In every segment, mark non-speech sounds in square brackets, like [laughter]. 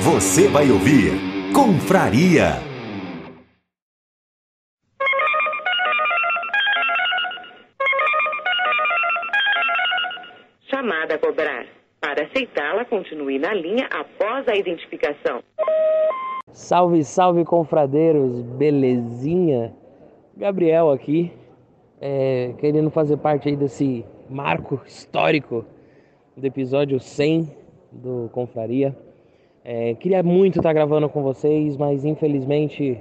Você vai ouvir Confraria. Chamada a cobrar. Para aceitá-la, continue na linha após a identificação. Salve, salve, confradeiros, belezinha? Gabriel aqui, é, querendo fazer parte aí desse marco histórico do episódio 100 do Confraria. É, queria muito estar gravando com vocês, mas infelizmente,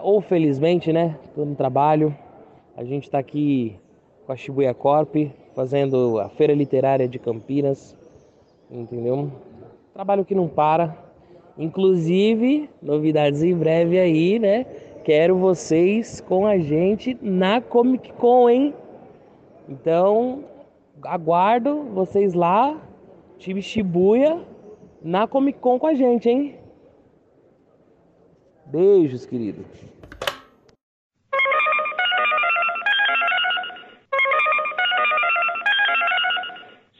ou felizmente, né? Estou no trabalho. A gente está aqui com a Shibuya Corp, fazendo a Feira Literária de Campinas, entendeu? Trabalho que não para. Inclusive, novidades em breve aí, né? Quero vocês com a gente na Comic Con, hein? Então, aguardo vocês lá, time Shibuya, na Comic Con com a gente, hein? Beijos, querido.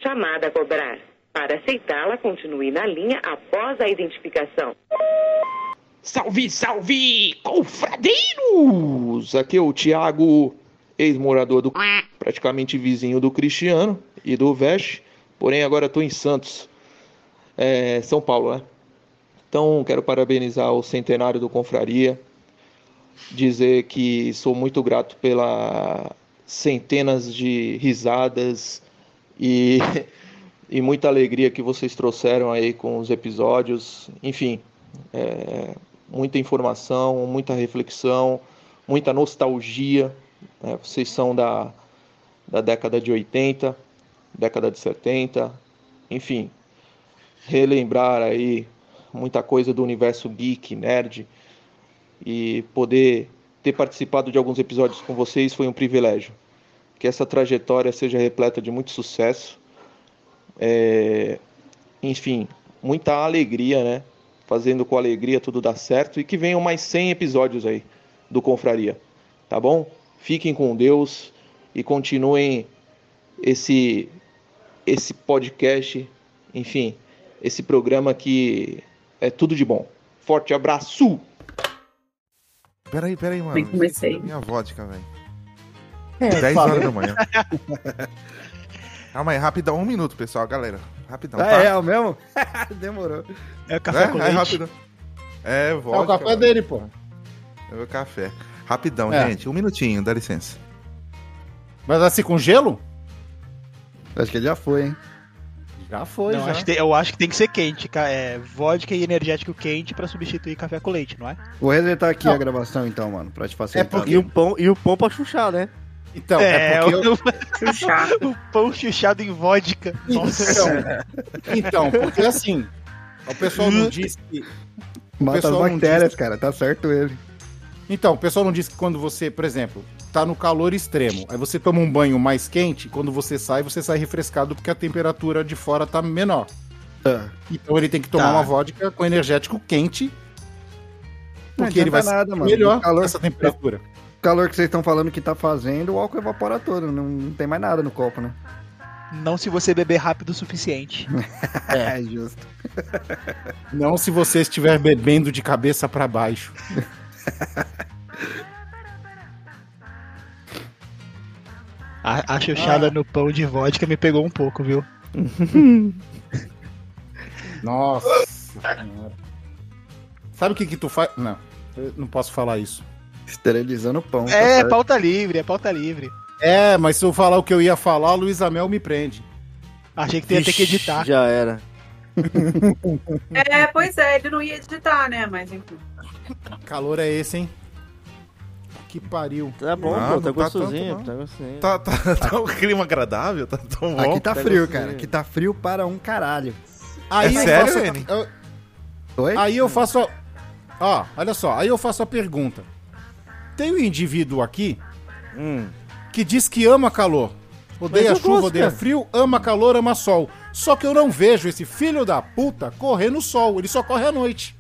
Chamada a cobrar. Para aceitá-la, continue na linha após a identificação. Salve, salve, confradeiros! Aqui é o Thiago, ex-morador do praticamente vizinho do Cristiano e do Veste, porém agora estou em Santos, é, São Paulo, né? Então quero parabenizar o centenário do Confraria, dizer que sou muito grato pela centenas de risadas e, [laughs] e muita alegria que vocês trouxeram aí com os episódios. Enfim, é, muita informação, muita reflexão, muita nostalgia. Né? Vocês são da, da década de 80, década de 70, enfim, relembrar aí muita coisa do universo geek, nerd e poder ter participado de alguns episódios com vocês foi um privilégio. Que essa trajetória seja repleta de muito sucesso, é, enfim, muita alegria, né? Fazendo com alegria tudo dar certo e que venham mais 100 episódios aí do Confraria, tá bom? Fiquem com Deus e continuem esse esse podcast, enfim, esse programa que é tudo de bom. Forte abraço! Peraí, peraí, mano. Nem comecei. Minha vodka, velho. É, 10 fala. horas da manhã. [laughs] Calma aí, rapidão, um minuto, pessoal, galera. Rapidão. Ah, tá? é o mesmo? [laughs] Demorou. É o café É, com é leite. rápido. É, É o vodka. café mano. dele, pô. É o café. Rapidão, É. gente. Um minutinho, dá licença. Mas assim, com gelo? Acho que ele já foi, hein? Já foi, Não, já. acho tem- eu acho que tem que ser quente, é, vodka e energético quente pra substituir café com leite, não é? Vou resetar aqui Não. a gravação então, mano, pra te É facilitar. porque E o pão, e o pão pra chuchar, né? Então, é, porque eu... Chuchar. [laughs] o pão chuchado em vodka. Nossa. Então, então, porque assim, o pessoal não [laughs] disse que... o Mata as pessoal não bactérias, disse- cara, tá certo ele. Então, o pessoal não disse que quando você, por exemplo, tá no calor extremo, aí você toma um banho mais quente, quando você sai, você sai refrescado porque a temperatura de fora tá menor. Tá. Então ele tem que tomar Tá. uma vodka com energético quente, Não porque ele vai nada, mano. melhor O calor- nessa temperatura. O calor que vocês estão falando que tá fazendo, o álcool evapora todo. Não, não tem mais nada no copo, né? Não se você beber rápido o suficiente. [laughs] É, justo. Não se você estiver bebendo de cabeça pra baixo. [laughs] A, a chuchada no pão de vodka me pegou um pouco, viu? [laughs] Nossa senhora. Sabe o que que tu faz? Não, eu não posso falar isso. Esterilizando o pão. tá É, certo. pauta livre, é pauta livre. É, mas se eu falar o que eu ia falar, a Luísa Mel me prende. Achei que tu ia ter que editar. Já era. [laughs] É, pois é, ele não ia editar, né? Mas enfim. Calor é esse, hein? Que pariu. Tá bom, Não, pô, não tá tá gostosinho, tanto, tá gostosinho. Tá, tá, [laughs] tá um clima agradável, tá tão bom. Aqui tá Pega frio, cara. Aqui tá frio para um caralho. Aí É eu sério, faço, Eni? eu- Oi? Aí eu faço. a- Ó, olha só, aí eu faço a pergunta. Tem um indivíduo aqui Hum. que diz que ama calor. Odeia chuva, gosto, odeia cara. frio, ama calor, ama sol. Só que eu não vejo esse filho da puta correr no sol. Ele só corre à noite.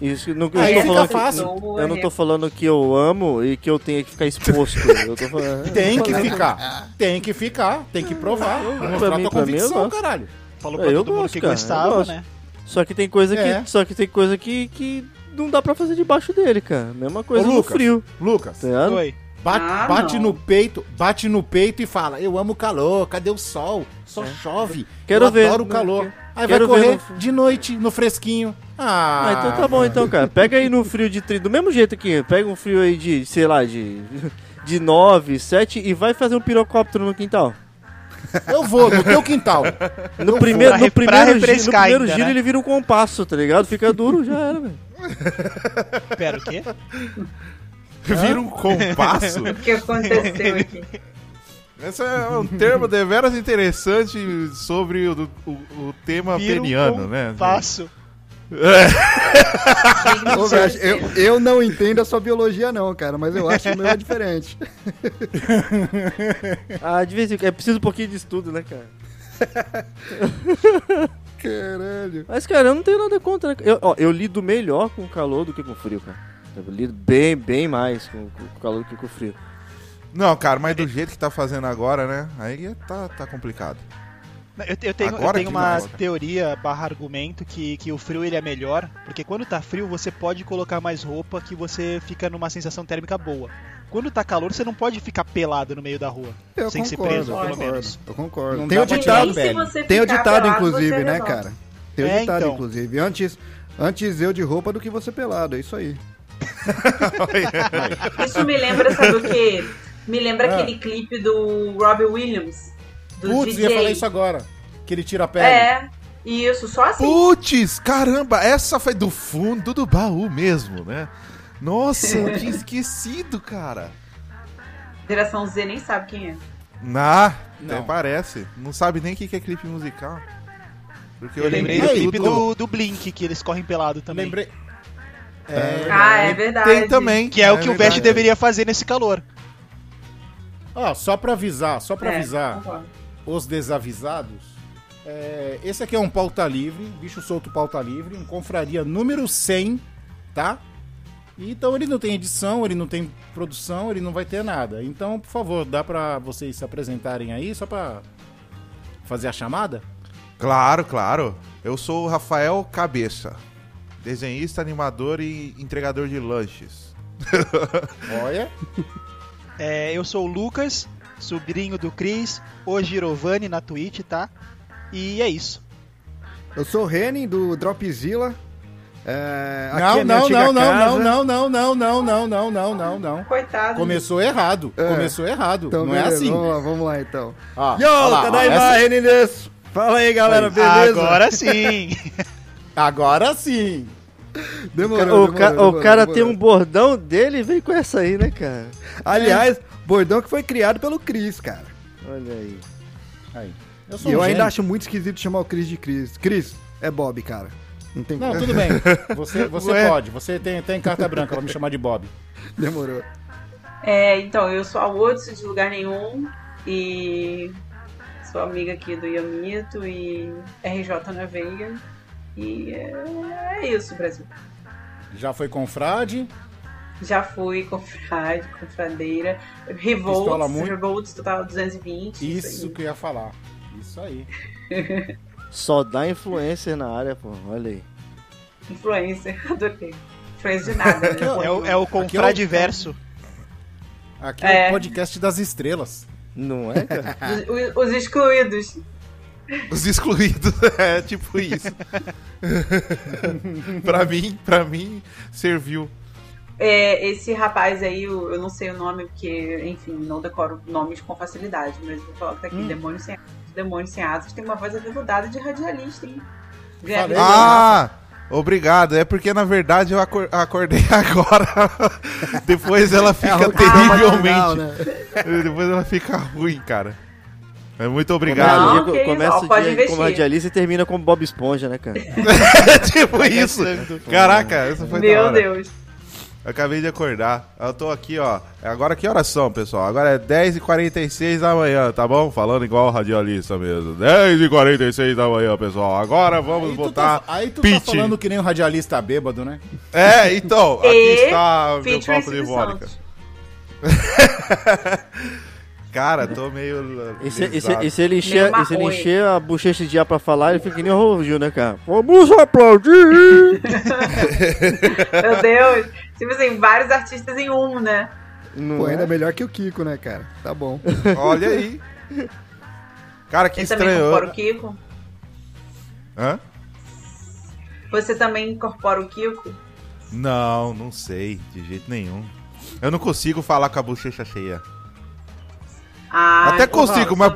Isso, não, eu, Aí tô falando fácil. Que, eu não tô falando que eu amo e que eu tenho que ficar exposto. Eu tô falando, [laughs] Tem que ficar. Tem que ficar. Tem que provar. Mostrar mim- tua mim, convicção, gosto. caralho. Falou pra eu todo mundo gosto, que cara, gostava, né? Só que tem coisa que, É. só que tem coisa que, que não dá pra fazer debaixo dele, cara. Mesma coisa Ô, no Lucas, frio. Lucas, Tá? Oi. bate, Ah, bate no peito, bate no peito e fala: Eu amo o calor, cadê o sol? Só chove. É. Quero eu ver, adoro o calor. que- Aí quero vai correr no- de noite, no fresquinho. Ah, Ah, então tá bom então, cara. Pega aí no frio de 30, do mesmo jeito aqui. Pega um frio aí de, sei lá, de de 9, 7 e vai fazer um pirocóptero no quintal. Eu vou, no teu quintal. No primeiro, Pra no primeiro, gi- no primeiro ainda, giro né? ele vira um compasso, tá ligado? Fica duro, já era, velho. Pera, o quê? Vira um compasso. [laughs] O que aconteceu aqui? Esse é um termo deveras interessante sobre o, o, o tema Vira um peniano, né? Passo. Ô, velho, eu, eu não entendo a sua biologia, não, cara, mas eu acho que o meu é diferente. [laughs] Ah, de vez em quando. É preciso um pouquinho de estudo, né, cara? [laughs] Caralho. Mas, cara, eu não tenho nada contra. Eu, ó, eu lido melhor com o calor do que com o frio, cara. Eu lido bem, bem mais com, com o calor do que com o frio. Não, cara, mas do jeito que tá fazendo agora, né? Aí tá, tá complicado. Eu, eu tenho, eu Agora tenho que uma mais. teoria barra argumento que, que o frio ele é melhor, porque quando tá frio você pode colocar mais roupa que você fica numa sensação térmica boa. Quando tá calor você não pode ficar pelado no meio da rua, Eu sem ser concordo, preso, eu pelo concordo, menos. Eu concordo. Não Tem o ditado, você tem o ditado pelado, inclusive, né, cara? Tem o É, ditado, então. inclusive. Antes, antes eu de roupa do que você pelado, é isso aí. [laughs] [laughs] Isso me lembra, sabe o quê? Me lembra Ah. aquele clipe do Robbie Williams. Do Putz, DJ. ia falar isso agora. Que ele tira a pele. É, isso, só assim. Putz, caramba, essa foi do fundo do baú mesmo, né? Nossa, eu tinha [laughs] esquecido, cara. Geração Z nem sabe quem é. Nah, Não. até parece. Não sabe nem o que que é clipe musical. Porque Eu lembrei do Ei, clipe do, do Blink, que eles correm pelado também. Lembrei. É, Ah, é verdade. Tem também. Que é, o que o verdade. Vest deveria fazer nesse calor. Ó, só pra avisar, só pra É, avisar concordo. os desavisados. é, esse aqui é um pauta livre, bicho solto pauta livre, um confraria número 100, tá? Então ele não tem edição, ele não tem produção, ele não vai ter nada. Então, por favor, dá pra vocês se apresentarem aí, só pra fazer a chamada? Claro, claro. Eu sou o Rafael Cabeça. Desenhista, animador e entregador de lanches. [laughs] Olha. É, eu sou o Lucas, sobrinho do Cris, o Girovani na Twitch, tá? E é isso. Eu sou o Reni, do Dropzilla. É, aqui Não, é não, não, não, não, não, não, não, não, não, não, não, não. Coitado. Começou errado. É. Começou errado. Então, não é beleza, assim. Vamos lá, vamos lá então. Ó, Yo, lá, ó, Tadaima, essa- Reni desu. Fala aí, galera, beleza? Agora sim! [laughs] Agora sim. Demorou, o, ca- demorou, o cara demorou. tem um bordão dele e vem com essa aí, né, cara? Aliás, bordão que foi criado pelo Cris, cara. Olha aí. Aí. Eu E sou eu um ainda acho muito esquisito chamar o Cris de Cris. Cris, é Bob, cara. Não tem Não, tudo bem. [laughs] Você, você Ué. pode. Você tem, tem carta branca pra me chamar de Bob. Demorou. É, então, eu sou a Woods de lugar nenhum e sou amiga aqui do Yamito e RJ na veia. E é, é isso, Brasil. Já foi confrade. Já fui confrade, confradeira. Pistola Revolts, muito. Revolts total 220. Isso que eu ia falar. Isso aí. [laughs] Só dá influencer na área, pô. Olha aí. Influencer, [laughs] adorei. Influencer de nada, né? É o, é o confradiverso. Aqui é, É. o podcast das estrelas. Não é, cara? [laughs] Os, os excluídos. Os excluídos, [laughs] é tipo isso. [laughs] pra mim, pra mim, serviu. É, esse rapaz aí, eu, eu não sei o nome, porque, enfim, não decoro nomes com facilidade, mas vou falar que tá aqui, Demônio Sem Asas. Demônio Sem Asas tem uma voz aveludada de radialista, hein? Ganha. Ah, obrigado. É porque na verdade eu acor- acordei [laughs] agora. Depois ela fica rotina terrivelmente. né? Depois ela fica ruim, cara. É muito Não, obrigado. isso, começa o dia investir. como radialista e termina como Bob Esponja, né, cara? [laughs] tipo isso. Caraca, essa foi da Meu hora. Deus. Acabei de acordar. Eu tô aqui, ó. Agora que horas são, pessoal? Agora é 10h46 da manhã, tá bom? Falando igual radialista mesmo. 10h46 da manhã, pessoal. Agora vamos Aí tu, botar tá, aí tu tá pitch. falando que nem um radialista bêbado, né? É, então, aqui E está meu copo de vodka. [laughs] Cara, tô meio. E se, e se- e se ele encher, e se ele encher a bochecha de ar pra falar, ele fica que nem o Gil, né, cara? Vamos aplaudir! Meu Deus. Tipo assim, vários artistas em um, né? Não Pô, é? ainda melhor que o Kiko, né, cara? Tá bom. [laughs] Olha aí. Cara, que Você também estranho. incorpora o Kiko? Hã? Você também incorpora o Kiko? Não, não sei, de jeito nenhum. Eu não consigo falar com a bochecha cheia. Ah, Até consigo, mas.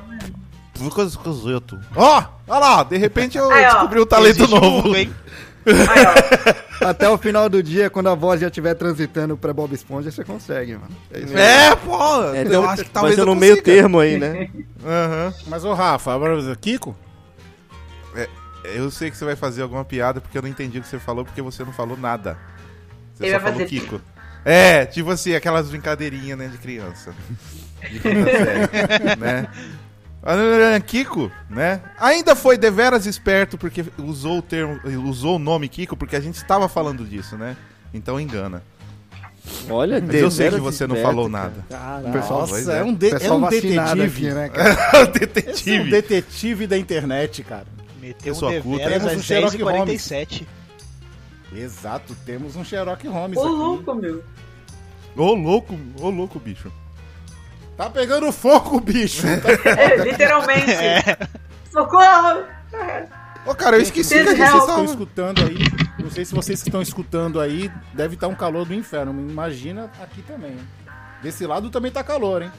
Coisa esquisito. Ó, olha lá, de repente eu Aí, ó, descobri um talento Existe novo. um, hein? Aí, ó. [laughs] Até o final do dia, quando a voz já estiver transitando pra Bob Esponja, você consegue, mano. É isso aí. É, pô! É, eu então, acho que talvez eu no meio consiga. termo aí, né? [laughs] Aham. Mas, ô Rafa, agora, Kiko? Eu sei que você vai fazer alguma piada porque eu não entendi o que você falou, porque você não falou nada. Você Ele só vai falou fazer- Kiko. É, tipo assim, aquelas brincadeirinhas, né, de criança. De quinta série, né? Kiko, né? Ainda foi deveras esperto porque usou o termo, usou o nome Kiko porque a gente estava falando disso, né? Então engana. Olha, Mas eu sei que você não falou cara. nada. Caralho. Pessoal, Nossa, é. é um, de, é Pessoal um vacinado detetive. aqui, né, cara? [laughs] Esse é um detetive. detetive da internet, cara. Meteu Pessoa um deveras Temos um às Sherlock 10h47. Exato, temos um Sherlock Holmes Ô, aqui. louco, meu. Ô louco, ô louco, bicho. Tá pegando fogo, bicho. Tá- [laughs] É, literalmente. Socorro! Ô, cara, eu esqueci Não que vocês estão escutando aí. Não sei se vocês que estão escutando aí, deve estar um calor do inferno. Imagina aqui também. Desse lado também tá calor, hein?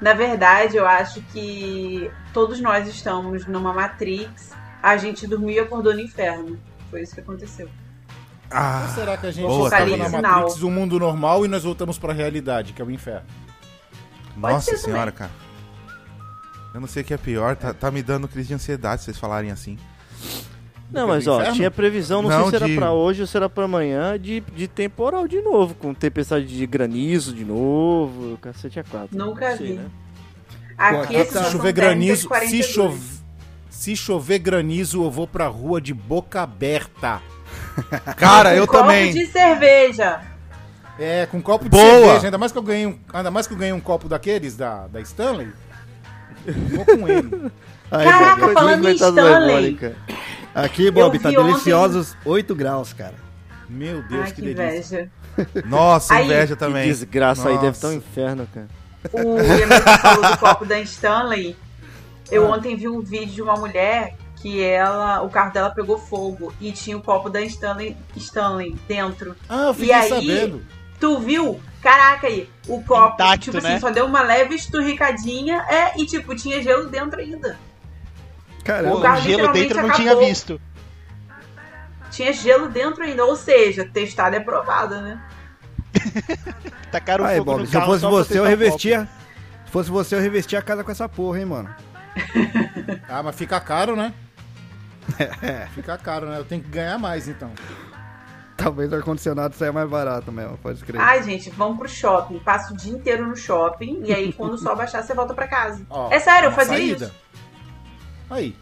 Na verdade, eu acho que todos nós estamos numa Matrix. A gente dormiu e acordou no inferno. Foi isso que aconteceu. Ou Ah, será que a gente Boa, estava na Matrix, um mundo normal, e nós voltamos pra realidade, que é o inferno? Nossa senhora, cara. Eu não sei o que é pior, tá, tá me dando crise de ansiedade se vocês falarem assim. Não, mas ó, inferno? tinha previsão, não, Não, sei se era de- pra hoje ou se era pra amanhã, de, de temporal de novo, com tempestade de granizo de novo, cacete a quatro. Nunca Não sei, vi. né? Aqui é Se sensação chover granizo, se 42. chover, se chover granizo, eu vou pra rua de boca aberta. Cara, eu Copo também. de cerveja. É, com um copo de Boa! cerveja. Ainda mais que eu ganhei um, ainda mais que eu ganhei um copo daqueles da, da Stanley. Vou com ele. [laughs] Aí, Caraca, falando em Stanley. Aqui, Bob, tá ontem- deliciosos 8 graus, cara. Meu Deus, Ai, que, que delícia. inveja. [laughs] Nossa, Aí, inveja Que também. desgraça aí, deve estar um Nossa. inferno, cara. O Emerson falou do copo da Stanley. Eu Ah. ontem vi um vídeo de uma mulher que ela, o carro dela pegou fogo e tinha o copo da Stanley, Stanley dentro. Ah, eu E fiquei aí- sabendo. Tu viu? Caraca aí, o copo, Intacto, tipo né? assim, só deu uma leve esturricadinha, é, e tipo, tinha gelo dentro ainda. Cara, O gelo dentro eu não tinha acabou. visto. Tinha gelo dentro ainda, ou seja, testado é provado, né? [laughs] Tacaram aí, fogo Bob, no se fosse você, eu revestia. Se fosse você, eu revestia a casa com essa porra, hein, mano. [laughs] Ah, mas fica caro, né? [laughs] Fica caro, né? Eu tenho que ganhar mais, então. [laughs] Talvez o ar-condicionado saia mais barato mesmo, pode escrever. Ai, gente, vamos pro shopping. Passa o dia inteiro no shopping e aí quando o sol baixar, você volta pra casa. Ó, é sério, eu fazia saída. isso. Aí.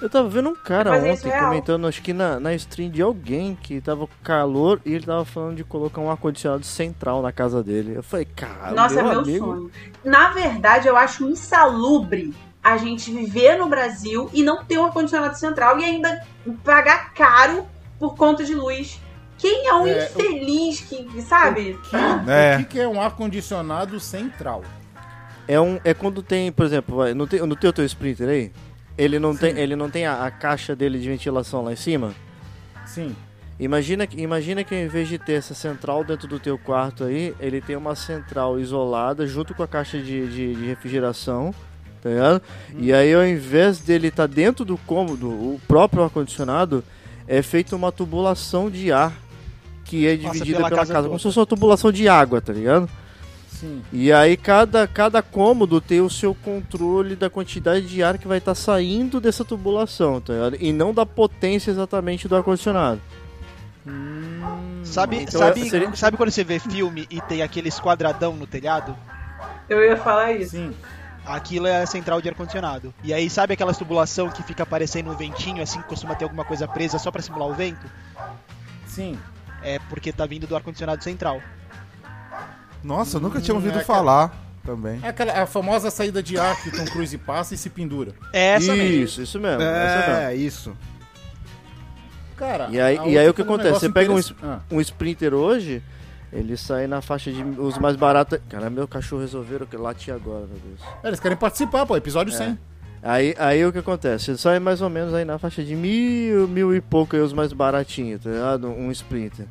Eu tava vendo um cara ontem comentando, acho que na, na stream de alguém que tava com calor e ele tava falando de colocar um ar-condicionado central na casa dele. Eu falei, cara, Nossa, é meu meu amigo. sonho. Na verdade, eu acho insalubre a gente viver no Brasil e não ter um ar-condicionado central e ainda pagar caro por conta de luz. Quem é um É, infeliz que, sabe? Que, É. O que, é um ar-condicionado central? É, um, é quando tem, por exemplo, vai, não tem, não tem o teu Sprinter aí? Ele não tem, ele não tem a, a caixa dele de ventilação lá em cima? Sim. Imagina, que- imagina que ao invés de ter essa central dentro do teu quarto aí, ele tem uma central isolada junto com a caixa de, de, de refrigeração, tá ligado? E aí ao invés dele estar dentro do cômodo, o próprio ar-condicionado, é feita uma tubulação de ar que é dividida pela pela, casa casa, como se fosse uma tubulação de água, tá ligado? Sim. E aí cada, cada cômodo tem o seu controle da quantidade de ar que vai estar saindo dessa tubulação, tá ligado? E não da potência exatamente do ar-condicionado. Sabe, Então, sabe, seria- sabe quando você vê filme e tem aqueles quadradão no telhado? Eu ia falar isso. Sim. Aquilo é a central de ar-condicionado. E aí, sabe aquelas tubulação que fica aparecendo um ventinho, assim, que costuma ter alguma coisa presa só pra simular o vento? Sim. É porque tá vindo do ar-condicionado central. Nossa, eu nunca tinha Hum, ouvido é falar também. É aquela a famosa saída de ar que o Tom Cruise passa e se pendura. É essa mesmo. Isso, isso mesmo. É, isso. Cara, E aí, e aí o que falou um acontece? Você pega um, Ah. um Sprinter hoje, ele sai na faixa de os mais baratos. Cara, meu cachorro resolveram que latir agora, meu Deus. É, Eles querem participar, pô, episódio É. 100. Aí, aí o que acontece? Ele sai mais ou menos aí na faixa de mil, mil e pouco aí os mais baratinhos, tá ligado? Um Sprinter.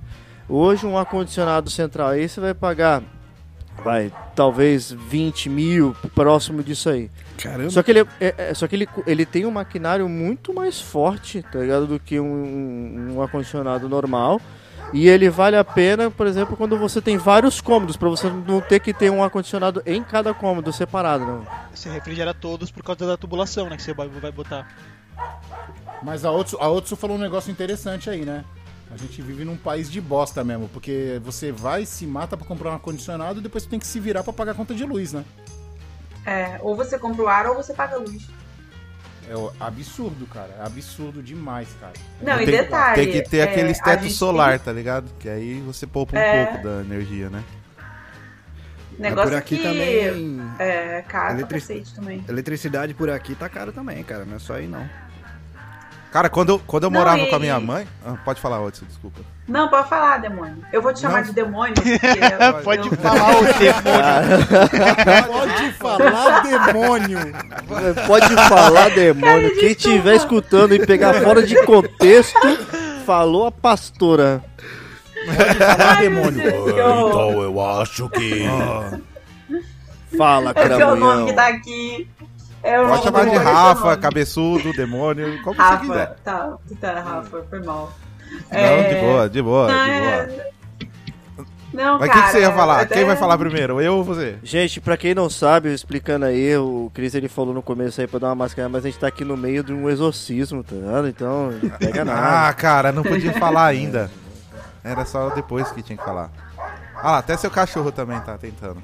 Hoje um ar-condicionado central aí você vai pagar, vai, talvez 20 mil, próximo disso aí. Caramba. Só que ele, é- é- só que ele, ele tem um maquinário muito mais forte, tá ligado? Do que um, um ar-condicionado normal. E ele vale a pena, por exemplo, quando você tem vários cômodos, pra você não ter que ter um ar-condicionado em cada cômodo separado, não. Você refrigera todos por causa da tubulação, né? Que você vai vai botar. Mas a Otsu, a Otsu falou um negócio interessante aí, né? A gente vive num país de bosta mesmo, porque você vai, se mata pra comprar um ar-condicionado e depois você tem que se virar pra pagar a conta de luz, né? É, ou você compra o ar ou você paga a luz. É absurdo, cara. É absurdo demais, cara. Não, e tem, detalhe. tem que ter é, aqueles a teto solar, tá ligado? Que aí você poupa um É. pouco da energia, né? tem Negócio por aqui que também. é caro Eletric- também. Eletricidade por aqui tá caro também, cara. Não é só aí, não. Cara, quando eu, quando eu Não, morava e- com a minha mãe. Ah, pode falar, Odson, desculpa. Não, pode falar, demônio. Eu vou te chamar Não. de demônio. Porque [laughs] eu- Pode eu- falar o demônio. Pode falar, demônio! Pode falar, demônio. Quem estiver escutando e pegar fora de contexto, falou a pastora. Falar, demônio. Que horror. eu acho que. Fala, Esse é o nome cramunhão. que tá aqui. É Pode chamar de é Rafa, nome. cabeçudo, demônio, como você Rafa, quiser. tá, tá, Rafa, foi mal. Não, É, de boa, de boa, Não, de é- boa. Não, Mas o cara. que, que você ia falar? até- Quem vai falar primeiro? Eu ou você? Gente, pra quem não sabe, explicando aí, o Chris ele falou no começo aí pra dar uma máscara, mas a gente tá aqui no meio de um exorcismo, tá ligado? Então, não pega Ah, nada. cara, não podia falar ainda. Era só depois que tinha que falar. Ah lá, até seu cachorro também tá tentando.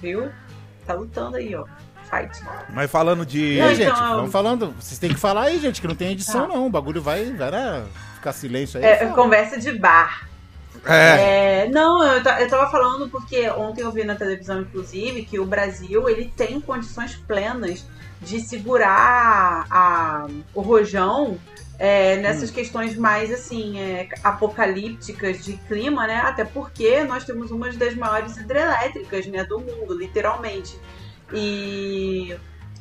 Viu? Tá lutando aí, ó. Fight. Mas falando de. aí, Então, gente, eu- vamos falando. Vocês têm que falar aí, gente, que não tem edição, Tá. não. O bagulho vai, vai né, ficar silêncio aí. É, fala. conversa de bar. É, É, não, eu, eu tava falando porque ontem eu vi na televisão, inclusive, que o Brasil ele tem condições plenas de segurar a, o rojão é, nessas questões mais assim é, apocalípticas de clima, né? Até porque nós temos uma das maiores hidrelétricas né, do mundo, literalmente. E,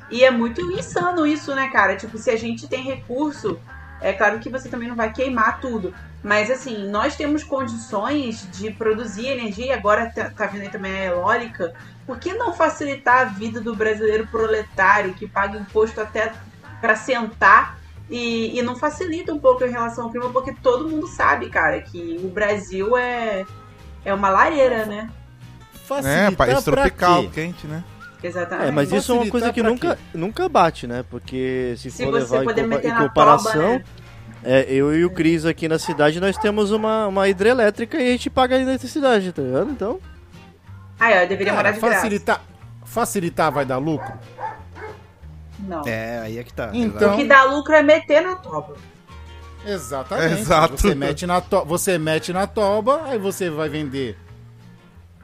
e é muito insano isso, né, cara? Tipo, se a gente tem recurso, é claro que você também não vai queimar tudo. Mas assim, nós temos condições de produzir energia, e agora tá, tá vindo aí também a eólica. Por que não facilitar a vida do brasileiro proletário que paga imposto até para sentar e, e não facilita um pouco em relação ao clima? Porque todo mundo sabe, cara, que o Brasil é, é uma lareira, né? é, Facilitar país pra tropical, quê? quente, né? Exatamente. É, mas isso é uma coisa que nunca, nunca bate, né? Porque se, Se for você levar em, poder compa- meter em comparação, toba, né? é, eu e o Cris aqui na cidade, nós temos uma, uma hidrelétrica e a gente paga a eletricidade, tá ligado? Então, Aí, ó, eu deveria morar Cara, de graça. facilitar, facilitar vai dar lucro? Não. É, aí é que tá. Então- O que dá lucro é meter na toba. Exatamente. Exato. Você mete, na to... você mete na toba, aí você vai vender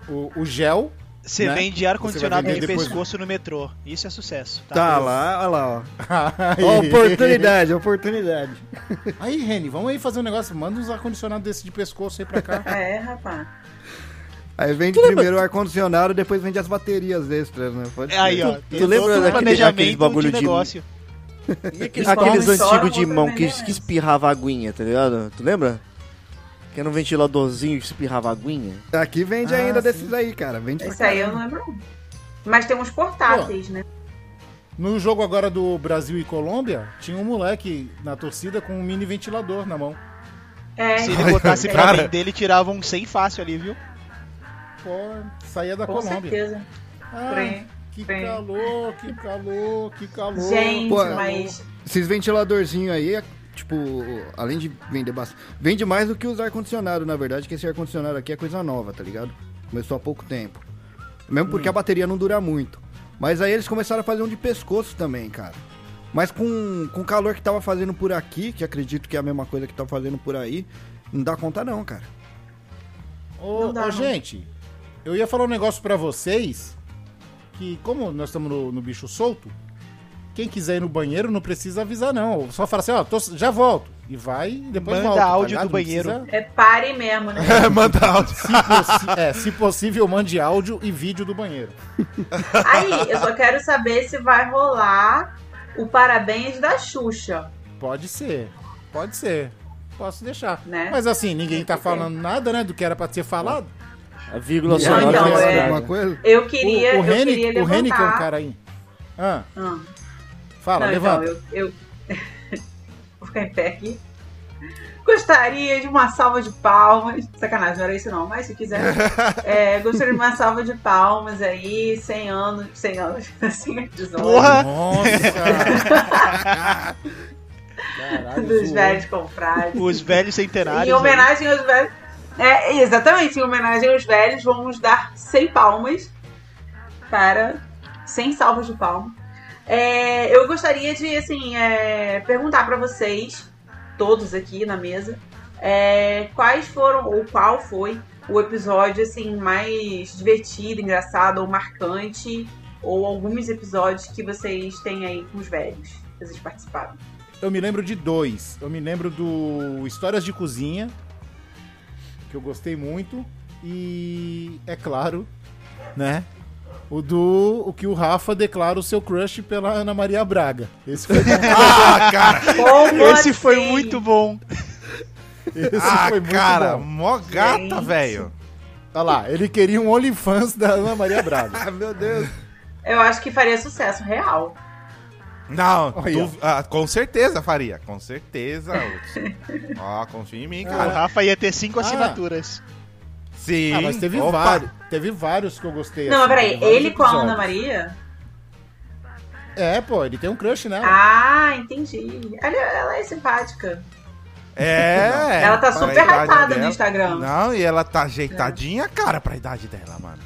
o, o gel. Você Né? vende ar-condicionado de depois- pescoço no metrô. Isso é sucesso. Tá? Tá lá, olha lá, ó. [laughs] aí, Oportunidade, oportunidade. [laughs] aí, Reni, vamos aí fazer um negócio. Manda uns ar-condicionados desse de pescoço aí pra cá. [laughs] É, rapaz. Aí vende primeiro o ar-condicionado, depois vende as baterias extras, né? Pode Aí, ó. Tu tem lembra daquele- planejamento aqueles bagulho de de- negócio. e aqueles, Eles aqueles antigos de mão que, que espirrava aguinha, tá ligado? Tu lembra? Que era um ventiladorzinho que espirrava aguinha. Aqui vende Ah, ainda sim. desses aí, cara. Vende Esse aí eu não lembro. Mas tem uns portáteis, né? No jogo agora do Brasil e Colômbia, tinha um moleque na torcida com um mini ventilador na mão. É, Se ele botasse pra Cara. vender, ele tirava um 100 fácil ali, viu? Pô, saía da com Colômbia. certeza. Ah, Porém, que Bem. calor, que calor, que calor. Gente, Pô, mas. Esses ventiladorzinhos aí, tipo, além de vender bastante, vende mais do que os ar-condicionado, na verdade, que esse ar-condicionado aqui é coisa nova, tá ligado? Começou há pouco tempo. Mesmo porque a bateria não dura muito. Mas aí eles começaram a fazer um de pescoço também, cara. Mas com, com o calor que tava fazendo por aqui, que acredito que é a mesma coisa que tá fazendo por aí, não dá conta não, cara. Ô, Não dá, ô, não. gente, eu ia falar um negócio pra vocês, que como nós estamos no, no bicho solto, quem quiser ir no banheiro não precisa avisar não. Só fala assim, ó, tô- já volto. E vai e depois Manda volta. tá áudio ligado? do Não banheiro. precisa- É pare mesmo, né? [laughs] Manda áudio. Se, possi- é, se possível, mande áudio e vídeo do banheiro. [laughs] Aí, eu só quero saber se vai rolar o parabéns da Xuxa, Pode ser, pode ser. Posso deixar. né? Mas assim, ninguém tá falando nada, né, do que era pra ser falado. A vírgula Não, sonora então, é é- estragada. alguma coisa? Eu queria, o, o eu Henrique, queria o. Henrique é um cara aí. Ah, Ah. Fala, Não, levanta. Então, eu, eu... [laughs] Vou ficar em pé aqui. Gostaria de uma salva de palmas. Sacanagem, não era isso não, mas se quiser. [laughs] É, gostaria de uma salva de palmas aí, 100 anos, 100 anos, [laughs] 100 episódios. Porra! Nossa! Caralho, Dos zoou. velhos confrades. Os velhos Em centenários. homenagem aos velhos. É, exatamente, em homenagem aos velhos, vamos dar 100 palmas para 100 salvas de palmas. É, eu gostaria de, assim, é, perguntar para vocês, todos aqui na mesa, é, quais foram, ou qual foi o episódio, assim, mais divertido, engraçado ou marcante, ou alguns episódios que vocês têm aí com os velhos, que vocês participaram. Eu me lembro de dois. Eu me lembro do Histórias de Cozinha, que eu gostei muito. E, é claro, né? O do. O que o Rafa declara o seu crush pela Ana Maria Braga. Esse foi, [laughs] Ah, cara. Como Esse foi assim? muito bom. esse Ah, foi muito cara. bom. Mó gata, velho. Olha lá, ele queria um OnlyFans da Ana Maria Braga. Ah, [laughs] meu Deus. Eu acho que faria sucesso real. Não, Olha. tu- ah, com certeza faria. Com certeza, Hudson. [laughs] Ó, confia em mim, O cara. Rafa ia ter cinco Ah. assinaturas. Sim. Ah, mas teve Opa. vários. Teve vários que eu gostei. Não, assim, mas peraí, ele com a Ana. Maria? É, pô, ele tem um crush nela. Ah, entendi. Ela, ela é simpática. É. [laughs] ela tá super hypada no. Instagram. Não, e ela tá ajeitadinha, cara, pra idade dela, mano.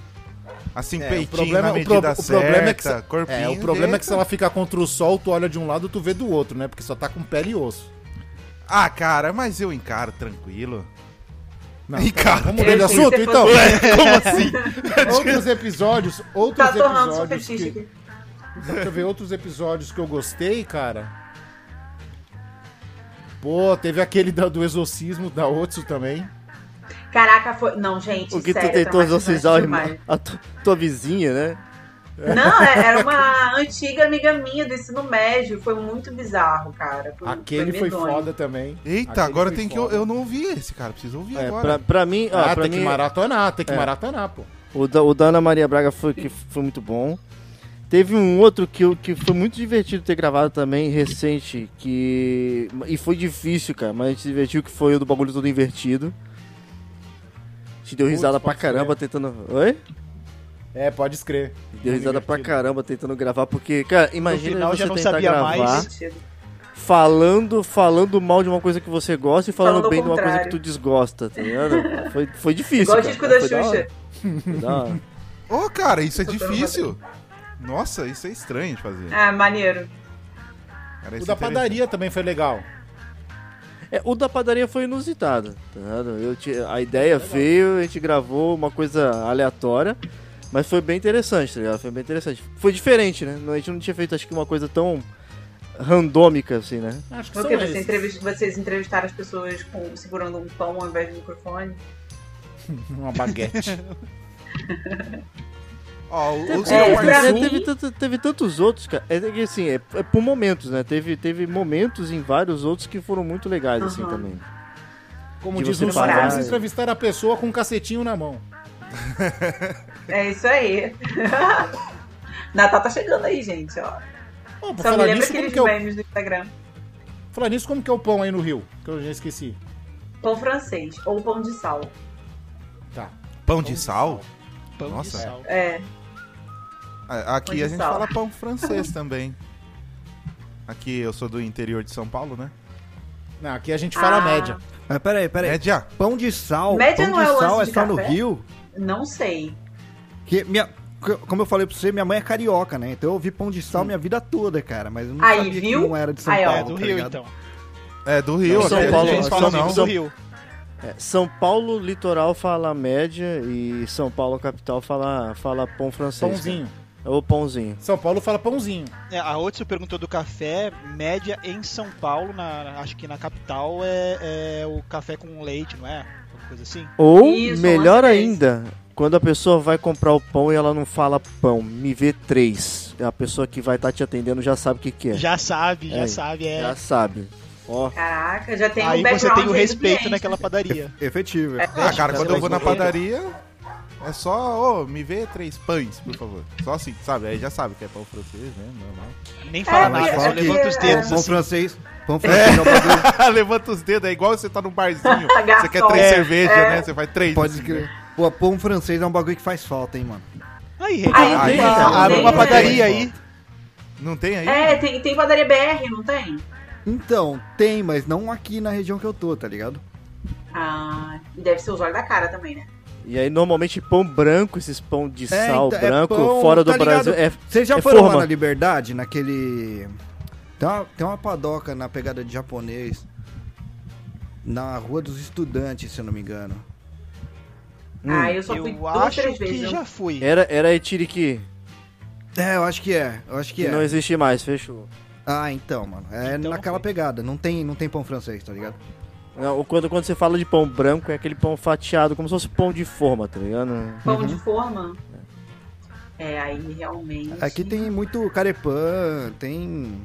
Assim, É, o peitinho problema, na o, medida pro- o certa, problema é que se, corpinho é, o problema é que se ela ficar contra o sol, tu olha de um lado, tu vê do outro, né? Porque só tá com pele e osso. Ah, cara, mas eu encaro tranquilo. Não, Ih, tá, cara, vamos mudar de assunto, então. [laughs] Como assim? [laughs] outros episódios, outros Tá episódios que, aqui. Deixa eu ver outros episódios que eu gostei, cara. Pô, teve aquele da- do exorcismo da Otsu também. Caraca, foi. Não, gente. O que tu sério, tentou traumatizante exorcizar o demais. irmão- a tu- tua vizinha, né? Não, é- era uma antiga amiga minha do ensino médio. Foi muito bizarro, cara. Foi, Aquele foi medonho. foda também. Eita, Aquele agora foi tem que. foda. Eu, eu não ouvi esse, cara. Preciso ouvir É, agora. pra, pra mim, ó, Ah, pra tem que mim maratonar, tem que É. maratonar, pô. o, da, o da Ana Maria Braga foi, que foi muito bom. Teve um outro que, eu- que foi muito divertido ter gravado também, recente, que. E foi difícil, cara, mas a gente se divertiu, que foi o do bagulho todo invertido. A gente deu Putz, risada pra pode caramba tentando. Oi? É, pode escrever. Deu risada pra caramba tentando gravar, porque, cara, imagina final você já não tentar sabia gravar mais. Falando, falando mal de uma coisa que você gosta e falando Falando bem de uma coisa que tu desgosta, tá ligado? [laughs] Foi, foi difícil. Igual o cara, disco da. Xuxa. Ô, cara, isso é difícil. Nossa, isso é estranho de fazer. Ah, maneiro. Cara, O da é padaria também foi legal. É, o da padaria foi inusitado, tá ligado? Eu ti- a ideia veio, a gente gravou uma coisa aleatória, mas foi bem interessante, tá ligado? Foi bem interessante. Foi diferente, né? A gente não tinha feito, acho que, uma coisa tão randômica assim, né? Acho que Porque são você entrevist- vocês entrevistaram as pessoas com- segurando um pão ao invés do microfone. [laughs] Uma baguete. Ó, o- os É, pra É, teve, teve tantos outros, cara. É que assim, é, é por momentos, né? Teve, teve momentos em vários outros que foram muito legais, assim, Aham. também. Como De diz o e- entrevistar a pessoa com um cacetinho na mão. É isso aí. [laughs] Natal tá chegando aí, gente, ó. Só me lembra aqueles que é memes do Instagram. falar nisso, como que é o pão aí no Rio? Que eu já esqueci. Pão francês ou pão de sal. Tá. Pão de sal? Pão Nossa. de sal. É. Aqui Pão de a gente sal. fala pão francês [laughs] também. Aqui eu sou do interior de São Paulo, né? Não, aqui a gente fala Ah. média. Mas peraí, peraí. Média. Pão de sal. Média pão não de é o sal é de só no café? Rio. Não sei. Que minha, como eu falei pra você, minha mãe é carioca, né? Então eu ouvi pão de sal minha vida toda, cara. Mas eu não Aí, sabia viu? que não era de São Aí. Paulo. É do tá Rio, ligado? então. É do Rio, São Paulo, Eles São falam sempre não. do Rio. É, São Paulo litoral fala média e São Paulo capital fala, fala pão francês. Pãozinho. cara. Ou pãozinho. São Paulo fala pãozinho. É, a Otsu perguntou do café, média em São Paulo, na, acho que na capital é, é o café com leite, não é? Coisa assim? Ou, Isso, melhor ainda, quando a pessoa vai comprar o pão e ela não fala pão, me vê três. A pessoa que vai estar te atendendo já sabe o que, que é. Já sabe, já É, sabe, é. Já sabe. Ó, Caraca, já tem Aí o você tem o respeito cliente. naquela padaria. Efetivo. É. Ah, cara, quando eu vou na padaria, é só, ô, me vê três pães, por favor. Só assim, sabe? Aí já sabe que é pão francês, né? Normal. Nem fala É, nada, só é levanta os porque- dedos Pão assim. francês. Pão francês é um bagulho. [laughs] Levanta os dedos, é igual você tá num barzinho. [laughs] você quer três É, cervejas, é. né? Você vai três. Pode assim, crer. né? Pô, pão francês é um bagulho que faz falta, hein, mano. Aí, Aí, abre então, uma, abre uma padaria aí. Não tem aí? É, tem, tem padaria BR, não tem? Então, tem, mas não aqui na região que eu tô, tá ligado? Ah, e deve ser os olhos da cara também, né? E aí normalmente pão branco, esses pão de É, sal então, é branco, pão, fora do tá ligado? Brasil. É, Vocês já é foram lá forma. na Liberdade, naquele. Tem uma, tem uma padoca na pegada de japonês. Na Rua dos Estudantes, se eu não me engano. Ah, eu só fui Eu duas, acho três vezes. que já fui. era, era Etiriki, É, eu acho que é. Eu acho que que é. não existe mais, fechou. Ah, então, mano. É Então naquela foi. pegada. Não tem, não tem pão francês, tá ligado? Não, Quando, quando você fala de pão branco, é aquele pão fatiado, como se fosse pão de forma, tá ligado? Pão de forma. É, aí realmente. Aqui tem muito carepã, tem.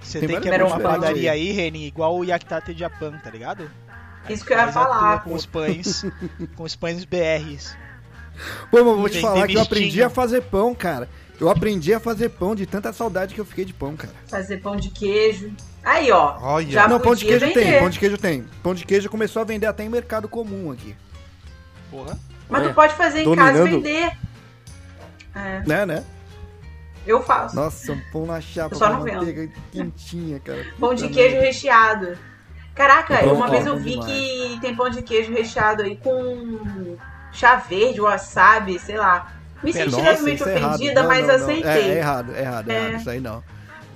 Você Tem tem, que abrir uma padaria aí. Reni, igual o Yakitate Japan, tá ligado? Isso que eu ia falar, Com os pães, com os pães BRs. Pô, mas eu vou te falar que eu aprendi a fazer pão, cara. Eu aprendi a fazer pão de tanta saudade que eu fiquei de pão, cara. Fazer pão de queijo. Aí, ó. Olha. Já não, pão de queijo vender. tem, pão de queijo tem. Pão de queijo começou a vender até em mercado comum aqui. Porra. Mas É, tu pode fazer em casa e dominando. vender. É, Né, né? eu faço. Nossa, um pão na chapa Eu só com não vendo. manteiga quentinha, cara. [laughs] Pão de queijo recheado. Caraca, Pão uma vez eu vi demais. que tem pão de queijo recheado aí com chá verde, wasabi, sei lá. Me senti levemente é ofendida, Não, mas não, não. aceitei. É, é errado, é errado, é É. errado. Isso aí não.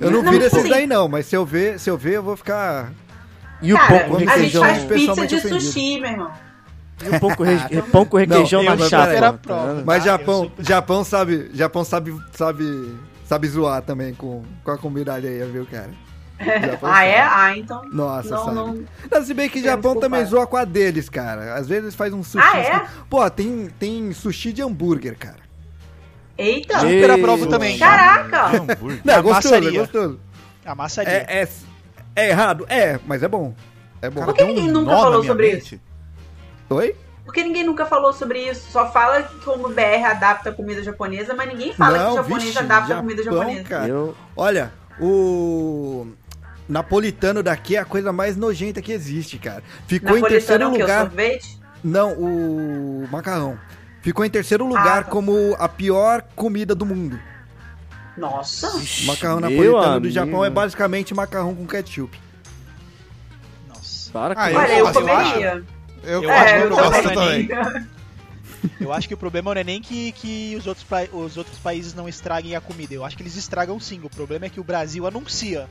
Eu não, Não, viro esses daí não, mas se eu ver, se eu ver, eu vou ficar. E o Cara, pão com a gente faz pizza de ofendido. sushi, meu irmão. E o pão com, re... [laughs] pão com requeijão Não, na chapa. era prova. Mas Ah, eu Japão, super- Japão sabe, Japão sabe, sabe, sabe zoar também com, com a comida alheia, viu, cara? Japão Ah, é? Ah, então. Nossa, não, sabe. não. Não, se bem que Japão culpado. também zoa com a deles, cara. Às vezes faz um sushi. Ah, é? Pô, tem, tem sushi de hambúrguer, cara. Eita! Ei, Super aprovo também. Caraca! Não, é A gostoso, é massaria. gostoso. A massaria. É, é, é errado? É, mas é bom. É bom. Cara, que tem um ninguém nunca falou sobre mente. Oi? Porque ninguém nunca falou sobre isso. Só fala que como o BR adapta a comida japonesa, mas ninguém fala que o japonês vixe, adapta a comida Japão, japonesa. cara. Eu, Olha, o napolitano daqui é a coisa mais nojenta que existe, cara. Ficou em Napolitano terceiro é o quê? O lugar. sorvete? Não, o macarrão. Ficou em terceiro lugar Ah, tá. como a pior comida do mundo. Nossa! Macarrão meu napolitano do. Japão é basicamente macarrão com ketchup. Nossa. Para com Ah. Olha, eu eu comeria. Eu, Eu acho acho que É, eu eu gosto também. também. [laughs] Eu acho que o problema não é nem que, que os, outros os outros países não estraguem a comida. Eu acho que eles estragam sim. O problema é que o Brasil anuncia.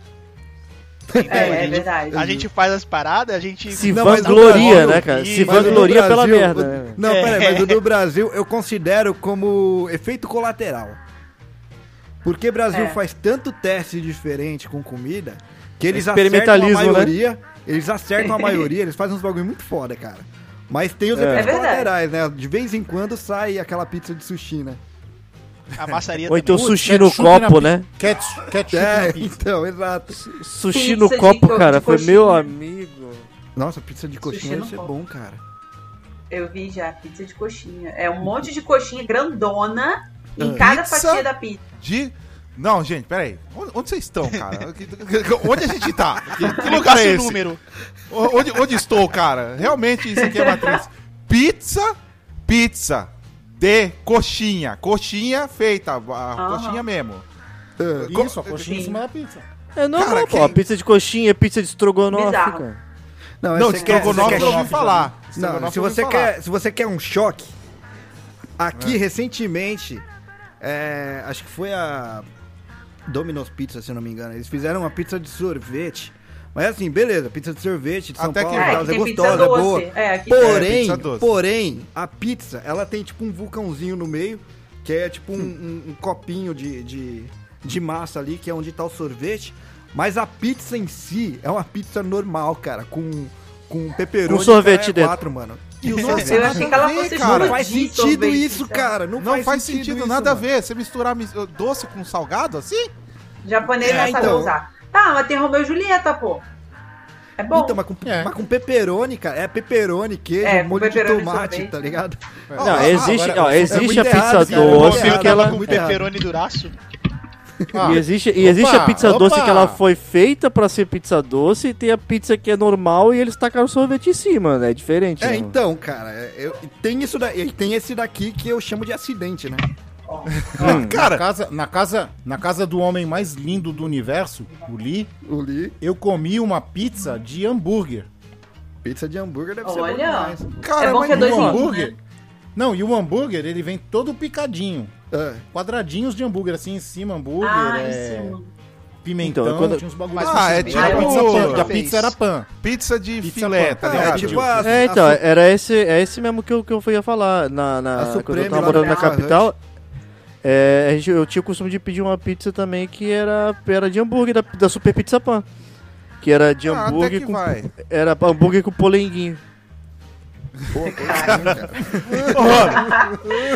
[laughs] É, é verdade. A gente faz as paradas, a gente. Se Não, vangloria, né, cara? Se o vangloria pela Brasil- merda, o- né? [laughs] Não, É. peraí, mas o do Brasil eu considero como efeito colateral. Porque Brasil É. faz tanto teste diferente com comida que eles acertam a né? maioria. Eles acertam a [laughs] maioria, eles fazem uns bagulho muito foda, cara. Mas tem os É. efeitos É colaterais, né? De vez em quando sai aquela pizza de sushi, né? A massaria Ou então também. sushi no copo, pizza. né? Ketchup, ketchup É, então, exato. Sushi Pizza no de copo, co- cara. de Foi coxinha. meu amigo. Nossa, pizza de coxinha deve no ser copo. bom, cara. Eu vi já, pizza de coxinha. É um monte de coxinha grandona em Ah. cada fatia da pizza. De. Não, gente, peraí. Onde, onde vocês estão, cara? [laughs] Onde a gente tá? Que, lugar é esse? número. O- Onde, onde estou, cara? Realmente isso aqui é matriz. Pizza, pizza de coxinha. Coxinha feita, a coxinha mesmo. Co- Isso, a coxinha em cima da pizza. É normal, Cara, pô. quem- Pizza de coxinha, pizza de estrogonofe, cara. Não, Não, estrogonofe eu ouvi falar. Não, se eu você, falar. quer, se você quer um choque, aqui recentemente, é, acho que foi a Domino's Pizza, se eu não me engano. Eles fizeram uma pizza de sorvete. Mas assim, beleza, pizza de sorvete de São Até que Paulo, vai. e É, aqui é gostosa, é doce. boa. É, aqui É, Porém, pizza doce. porém, a pizza, ela tem tipo um vulcãozinho no meio, que é tipo um, Hum. um- um copinho de, de, de massa ali, que é onde tá o sorvete. Mas a pizza em si é uma pizza normal, cara, com, com pepperoni Com sorvete caralho, dentro. quatro, mano. E o sorvete Eu achei que ela fosse ver, cara. não faz sentido sorvete, isso, então. cara. Não, Não faz sentido, sentido isso, nada mano. a ver. Você misturar mis- doce com salgado assim? Japonês É, não sabe então. usar. Tá, mas tem Romeu e Julieta, pô. É bom. Então, mas com, É. mas com pepperoni, cara. É pepperoni, queijo, É, molho de tomate, tá ligado? Não, Ah, existe, agora- ó, é existe muito a pizza doce que ela. com muito errado. pepperoni duraço. Ah, E existe, e existe Opa, a pizza opa. doce que ela foi feita pra ser pizza doce e tem a pizza que é normal e eles tacaram sorvete em cima, né? É diferente. É, né? então, cara, é, eu, tem isso daí, tem esse daqui que eu chamo de acidente, né? Hum. Cara, na, casa, na, casa, na casa do homem mais lindo do universo, o Lee, O Lee, eu comi uma pizza de hambúrguer. pizza de hambúrguer deve ser bom Olha. demais. cara, é bom mas que é dois um, hambúrguer. né? Não, e o hambúrguer, ele vem todo picadinho. É. Quadradinhos de hambúrguer, assim, em cima, hambúrguer, Ah, é, em cima. pimentão, Então, quando- tinha uns bagulhos Ah, é assim. tipo- E a pizza, pan, a Fez. pizza era pan. pizza de Pizza filé, pan. tá É, ligado? tipo a, É, então, a- era esse, é esse mesmo que eu, que eu ia falar. Na, na, A quando eu tava morando na capital, é, a gente- eu tinha o costume de pedir uma pizza também que era, era de hambúrguer, da, da Super Pizza Pan. Que era de Ah, até hambúrguer que com. vai. Era hambúrguer com polenguinho.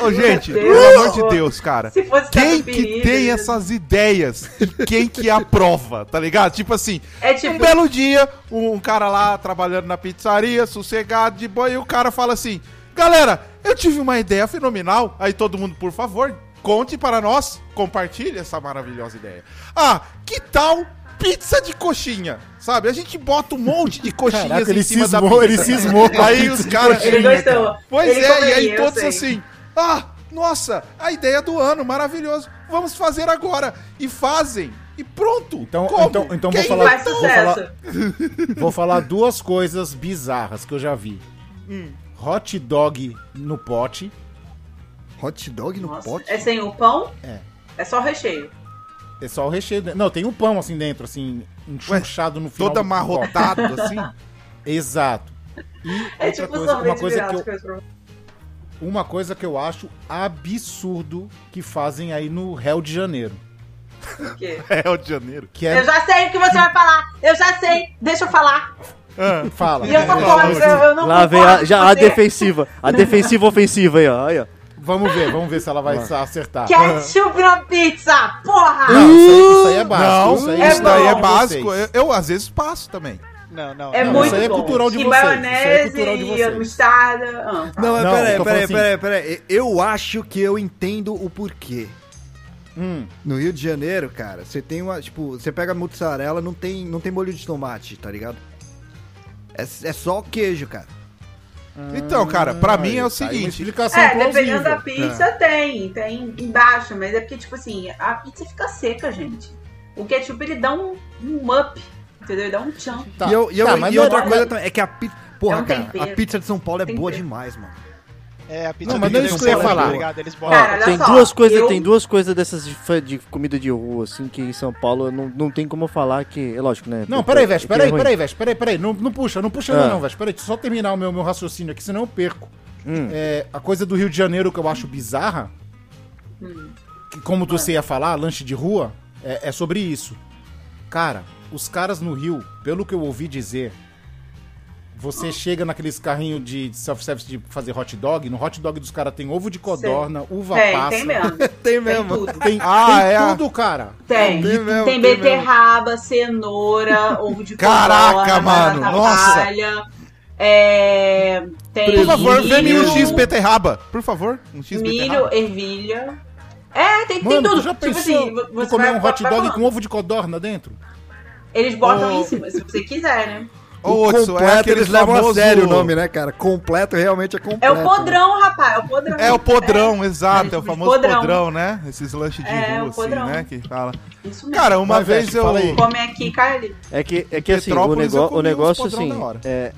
Ô, gente, Meu pelo Deus. amor de Deus, cara. Quem que tem essas ideias e quem que aprova, tá ligado? Tipo assim, É um tipo, belo dia, um cara lá trabalhando na pizzaria, sossegado, de boa, e o cara fala assim: Galera, eu tive uma ideia fenomenal. Aí todo mundo, por favor, conte para nós, compartilhe essa maravilhosa ideia. Ah, que tal pizza de coxinha? Sabe? A gente bota um monte de coxinhas Caraca, em ele cima da cismou, pizza. ele cismou Aí os caras. ele gostou. Pois Ele é, e aí todos sei. assim, ah, nossa, a ideia do ano, maravilhoso, vamos fazer agora. E fazem, e pronto. Então- Como? então- então vou Quem falar- Faz vou sucesso. Vou falar duas coisas bizarras que eu já vi. Hum. Hot dog no pote. Hot dog no Nossa, pote? É sem o pão? É. É só o recheio. É só o recheio. Não, tem um pão assim dentro, assim, enxuchado no final. Todo amarrotado, assim. [laughs] Exato. E É outra tipo coisa, sorvete uma coisa que eu, uma coisa que eu acho absurdo que fazem aí no Rio de Janeiro. O quê? [laughs] É o de janeiro. Que Eu é. já sei o que você vai falar. Eu já sei. Deixa eu falar. Fala. E eu contra. Eu, eu não Lá vem concordo a, já a defensiva. A defensiva ofensiva aí, ó. Aí, ó. Vamos ver, vamos ver se ela vai acertar. Ketchup na pizza, porra! Não, isso aí, isso aí é básico. Não, isso aí é isso daí é básico. Eu, eu, às vezes passo também. Não, não. É não. muito isso aí é bom. cultural de e vocês, isso é cultural de e vocês. mostarda. Ah, Não, mas Não, peraí, peraí, falando peraí, peraí. Eu acho que eu entendo o porquê. Hum, No Rio de Janeiro, cara, você tem uma, tipo, você pega a mussarela, não tem, não tem molho de tomate, tá ligado? É, é só o queijo, cara. Então, cara, pra mim é o tá seguinte. explicação É, plausível. dependendo da pizza, tem. Tem embaixo, mas é porque, tipo assim, a pizza fica seca, gente. O ketchup, ele dá um, um up, entendeu? Ele dá um tchan. Tá, e eu, e eu- tá, mas e outra coisa também é que a pizza. Porra, É um cara, a pizza de São Paulo é Tempero. boa demais, mano. É, a pizza Não, mas não é isso que eu ia falar. tá Ó, olha tem só, duas coisas, eu- tem duas coisas dessas de, de comida de rua, assim, que em São Paulo não, não tem como falar que. É lógico, né? Não, peraí, Veste, é peraí, ruim. peraí, Veste, peraí, peraí. Não, não puxa, não puxa Ah. não, Veste. Peraí, deixa eu só terminar o meu, meu raciocínio aqui, senão eu perco. Hum. É, a coisa do Rio de Janeiro que eu acho bizarra, que como você ia falar, lanche de rua, é, é sobre isso. Cara, os caras no Rio, pelo que eu ouvi dizer, você chega naqueles carrinhos de self-service de fazer hot dog, no hot dog dos caras tem ovo de codorna, uva Tem, passa. tem mesmo. [laughs] Tem Tem mesmo. tudo. Tem, Ah, tem é a- tudo, cara. Tem. Tem mesmo, Tem tem mesmo. beterraba, cenoura, [laughs] ovo de Caraca, codorna, mano, batata nossa. palha, É, tem Por favor, vê-me um milho, X beterraba. Por favor, um X milho, beterraba. ervilha. É, tem, tem Mano, tudo. tu já tipo assim, você comer vai, um hot vai dog com ovo de codorna dentro? Eles botam Oh. em cima, se você quiser, né? Ô, o é completo aquele eles levam famoso- a sério o nome, né, cara? Completo realmente é completo. É o podrão, rapaz. É o podrão. É o podrão, exato, é o de famoso podrão. podrão. né? Esses lanches de É, rua, assim, né? Que fala. Isso mesmo. Cara, uma Vai, vez eu. Come aqui ali. É que, é que assim, o, comi o negócio assim, é,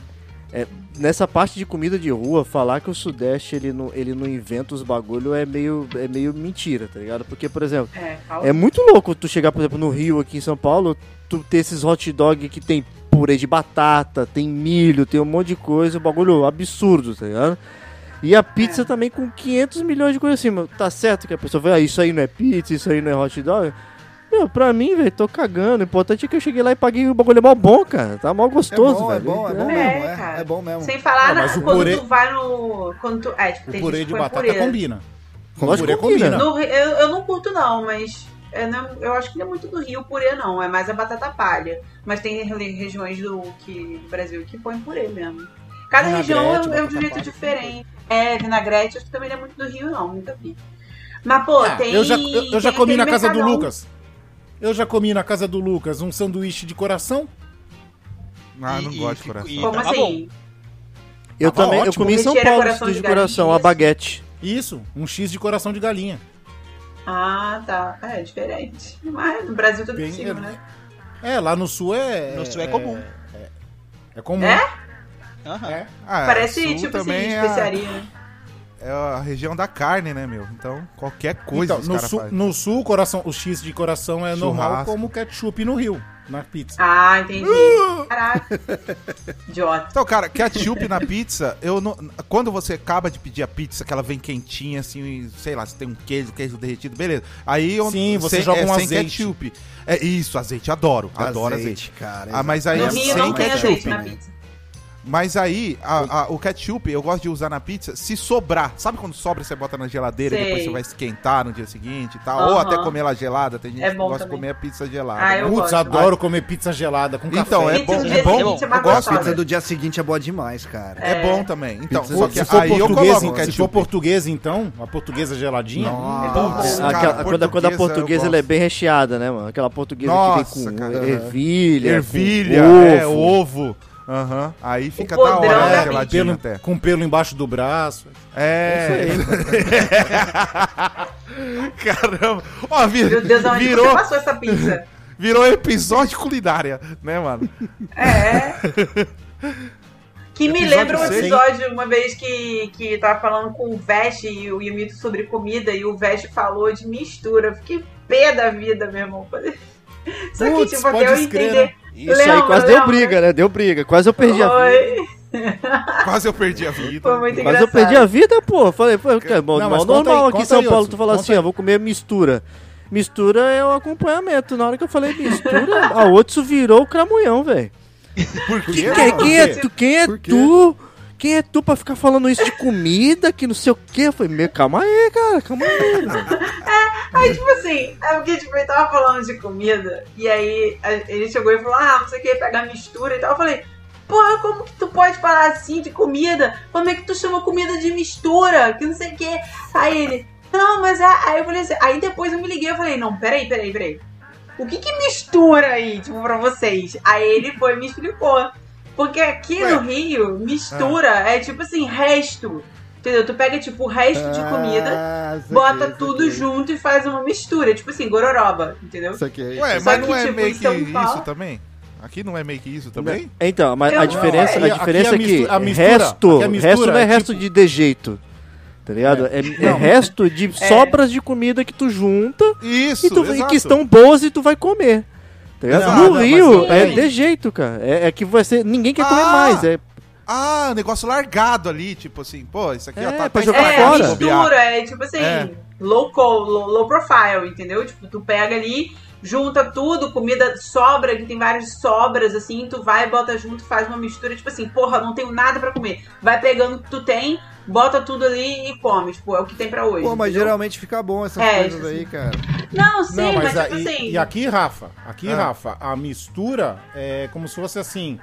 é, nessa parte de comida de rua, falar que o Sudeste ele não, ele não inventa os bagulho é meio, é meio mentira, tá ligado? Porque, por exemplo, É, é muito louco tu chegar, por exemplo, no Rio, aqui em São Paulo, tu ter esses hot dog que tem purê de batata, tem milho, tem um monte de coisa, um bagulho absurdo, tá ligado? E a pizza É. também com 500 milhões de coisas assim, mas tá certo que a pessoa vai, ah, isso aí não é pizza, isso aí não é hot dog? Meu, pra mim, velho, tô cagando. O importante é que eu cheguei lá e paguei o bagulho é mó bom, cara. Tá mó É gostoso, bom, é velho. bom, é bom É, mesmo. É, cara. é bom mesmo. Sem falar na, mas o quando purê- tu vai no. Quando tu, é, tipo, O tem purê gente de batata purê. combina. Com Lógico purê que combina. combina. No eu, eu não curto, não, mas. Eu, não- eu acho que não é muito do Rio o purê, não. É mais a batata palha. Mas tem re- regiões do, que, do Brasil que põe purê mesmo. Cada Vinagrete, região é, um- é um jeito diferente. É, vinagrete, acho que também não é muito do Rio, não. Nunca vi. Mas, pô, Ah, tem. eu já, eu, eu já tem comi na casa do. Lucas. Eu já comi na casa do Lucas um sanduíche de coração. Ah, não E- gosto de coração. e- Como Tava assim? Eu Tava também, eu ótimo. comi em São Paulo de, de coração, a baguete. Isso, um X de coração de galinha. Ah, tá. É diferente. Mas no Brasil tudo Bem- possível, né? É, lá no sul é. No sul é comum. É, é comum. É? Aham. É. Ah, Parece, sul tipo assim, também é a- especiaria, né? É a região da carne, né, meu? Então, qualquer coisa Então, os no, sul, fazem. no sul, o coração, o X de coração é normal Churrasco. como ketchup no Rio, na pizza. Ah, entendi. Uh! Caraca. [laughs] Idiota. Então, cara, ketchup na pizza, eu não. Quando você acaba de pedir a pizza, que ela vem quentinha, assim, sei lá, se tem um queijo, queijo derretido, beleza. Aí eu, Sim, você sem, joga é, um sem azeite. ketchup. É isso, azeite, adoro. Adoro azeite. cara. Ah, mas aí No é Rio sem não tem ketchup. azeite na pizza. Mas aí, a- a- o ketchup eu gosto de usar na pizza se sobrar. Sabe quando sobra você bota na geladeira e Sei. depois você vai esquentar no dia seguinte e tal? Ou Aham. até comer ela gelada. Tem gente É que gosta de também. comer a pizza gelada. Ah, né? eu Putz, gosto. adoro comer pizza gelada com Então, café. é Pizza bom, é bom. é Eu gosto. gostosa. Pizza do dia seguinte é boa demais, cara. É bom também. Então, Pizza só de- que Se for, aí eu português, coloco se for português, então, a portuguesa geladinha. Nossa. Putz, Aquela- cara, quando, quando a eu portuguesa ela é bem recheada, né, mano? Aquela portuguesa Nossa, que vem com cara. ervilha, Ervilha, com é, ovo. Aham. Aí fica da hora da geladinho Pelo, até. com pelo embaixo do braço. É. [laughs] Caramba. Ó, vir- Meu Deus, aonde virou, você passou essa pizza? virou episódio culinária, né, mano? É. Que me Episódio lembra um episódio uma vez que, que tava falando com o Vest e o Yumito sobre comida e o Vest falou de mistura. Fiquei pé da vida, meu irmão. Só que, Putz, tipo, até eu entender. né? Isso aí Lembra, quase deu lembra? briga, né? Deu briga. Quase eu perdi a vida. Oi. [laughs] Quase eu perdi a vida. Foi muito Quase engraçado. eu perdi a vida, pô. Falei, pô, que é bom, Não, normal aí, aqui em São aí, Paulo, tu fala assim, aí. ó, vou comer mistura. Mistura é o acompanhamento. Na hora que eu falei mistura, [laughs] a Otsu virou o cramunhão, velho. Por Que- quê? Quem, mano? quem é tu? Quem é Por quê? tu? Quem é tu pra ficar falando isso de comida, que não sei o quê? Eu falei, meu, calma aí, cara, calma aí. mano. Aí, tipo assim, é porque tipo, ele tava falando de comida, e aí ele chegou e falou, ah, não sei o que, pegar mistura e tal. Eu falei, porra, como que tu pode falar assim de comida? Como é que tu chama comida de mistura? Que não sei o que. Aí ele, não, mas é. Aí eu falei assim, aí depois eu me liguei e falei, não, peraí, peraí, peraí. O que que mistura aí, tipo, pra vocês? Aí ele foi e me explicou. Porque aqui Ué. no Rio, mistura é tipo assim, resto. Entendeu? Tu pega, tipo, o resto de comida Ah, saquei, bota tudo saquei. junto e faz uma mistura, tipo assim, gororoba, entendeu? Saquei. Ué, Só mas que, não é tipo, meio em que São Paulo- isso também? Aqui não é meio que isso também? Então, mas Eu a não- diferença, aqui- a diferença aqui é a que mistura- a mistura- resto, aqui a mistura resto não é é resto tipo- de dejeito. Tá ligado? É, é resto de sobras de comida que tu junta Isso, e, tu, e que estão boas e tu vai comer. Tá ligado? Não, no não, Rio é de jeito, cara. É, é que você. Ninguém quer comer Ah! mais. É, Ah, negócio largado ali, tipo assim, pô, isso aqui É, ó, tá pra até jogar É, fora. mistura, é tipo assim, É. low, low, low profile, entendeu? Tipo, tu pega ali, junta tudo, comida sobra, que tem várias sobras, assim, tu vai, bota junto, faz uma mistura, tipo assim, porra, não tenho nada pra comer. Vai pegando o que tu tem, bota tudo ali e come, tipo, é o que tem pra hoje. Pô, mas entendeu? geralmente fica bom essas É, coisas isso aí, cara. Não, sim, Não, mas, mas, tipo a- e, assim... e aqui, Rafa, aqui, Ah. Rafa, a mistura é como se fosse assim: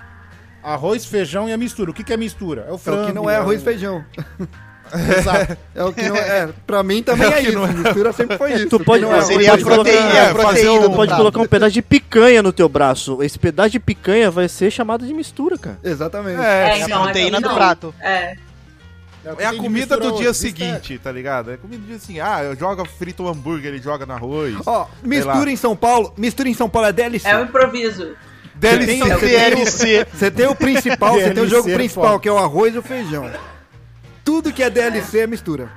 arroz, feijão e a mistura. O que, que é mistura? É o É frango. o que não é arroz e o- feijão. [laughs] [laughs] Exato. É o que não é. Pra mim também É o é, isso. é. Mistura sempre foi isso. Tu pode, não é. você Seria a pode colocar, proteína, é, a proteína um- pode prato. colocar um pedaço de picanha no teu braço. Esse pedaço de picanha vai ser chamado de mistura, cara. Exatamente. É, É, a então, proteína é do prato. É. o é a comida mistura do dia hoje, seguinte, tá ligado? É a comida do dia assim, ah, eu jogo frito um hambúrguer, ele joga no arroz. Ó, mistura lá. em São Paulo. Mistura em São Paulo é DLC. É o improviso. DLC. Você tem- DLC. Você tem o principal, você tem o jogo DLC é principal, que é o arroz e o feijão. Tudo que é DLC é mistura.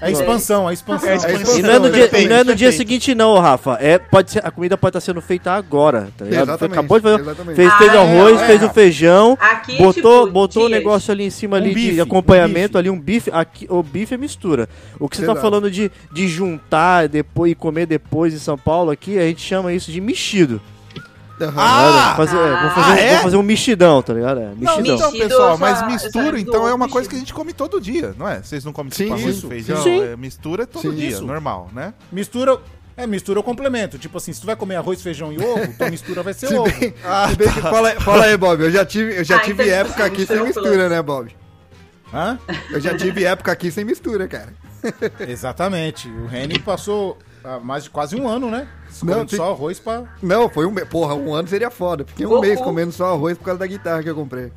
É expansão, a expansão. É expansão. E não é no, dia, não é no dia seguinte, não, Rafa. É, pode ser, a comida pode estar sendo feita agora, tá ligado? Exatamente, Acabou de fazer. exatamente. Fez, Ah, fez o é, arroz, é. fez o feijão, Aqui, botou, tipo, botou o dias. negócio ali em cima Um ali bife, de um acompanhamento, bife. ali um bife. Aqui, o bife é mistura. O que você tá Exato. falando de, de juntar depois e comer depois em São Paulo aqui, a gente chama isso de mexido. Aham. Ah! Fazer, é, vou, Ah, fazer, um- é? vou fazer um mexidão, tá ligado? É, Não, mexidão. então, Mexido, pessoal, mas mistura, então, é uma coisa que a gente come todo dia, não é? Vocês não comem Sim, tipo arroz isso. e feijão, Sim. é mistura todo Sim. dia, Isso. normal, né? Mistura. É, mistura ou complemento. Tipo assim, se tu vai comer arroz, feijão e ovo, tua mistura vai ser Se ovo. bem, [laughs] se bem que fala, fala aí, Bob. Eu já tive, eu já Ah, tive então, época aqui sem mistura, plus. né, Bob? Hã? Eu já tive época aqui sem mistura, cara. Exatamente. O Reni passou ah, mais de quase um ano, né? Não, Comendo tem- só arroz pra. Não, foi um mês. Porra, um ano seria foda. Fiquei um mês comendo só arroz por causa da guitarra que eu comprei.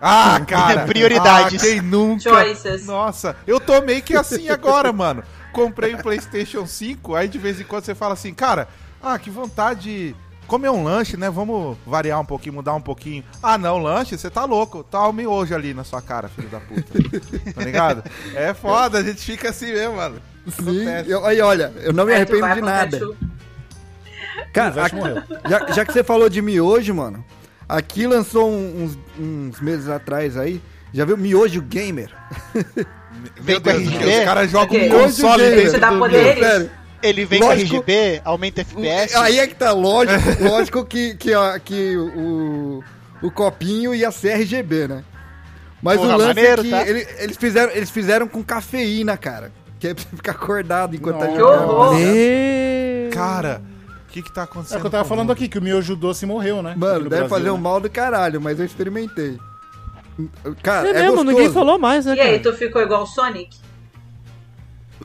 Ah, [laughs] cara! Prioridades. Ah, quem nunca? Choices. Nossa, eu tô meio que assim agora, mano. Comprei o PlayStation 5, aí de vez em quando você fala assim, cara, ah, que vontade de comer um lanche, né? Vamos variar um pouquinho, mudar um pouquinho. Ah, não, lanche, você tá louco. Tá o miojo ali na sua cara, filho da puta. [laughs] tá ligado? É foda, a gente fica assim mesmo, mano. Sim, eu, aí olha, eu não me Aí arrependo de nada. Cara, morreu. já, já que você falou de miojo, mano, aqui lançou um- uns, uns meses atrás aí, já viu Miojo Gamer? [laughs] Meu Vem com Deus, RGB? os caras jogam um console dentro Você dá do poderes? Sério, Ele vem Lógico- com RGB, aumenta FPS. aí é que tá lógico, lógico que, que, a- que o, o copinho ia ser RGB, né? Mas Porra, o lance maneiro, é que tá? ele- eles, fizeram, eles fizeram com cafeína, cara. [laughs] Que é pra você ficar acordado enquanto tá Nossa. jogando. Que horror. E... Cara, o que que tá É acontecendo? o que eu tava com falando aqui, que o miojo doce morreu, né? Mano, no deve Brasil, fazer um né? mal do caralho, mas eu experimentei. Cara, É é, mesmo, gostoso. ninguém falou mais, né, E aí, tu ficou igual o Sonic?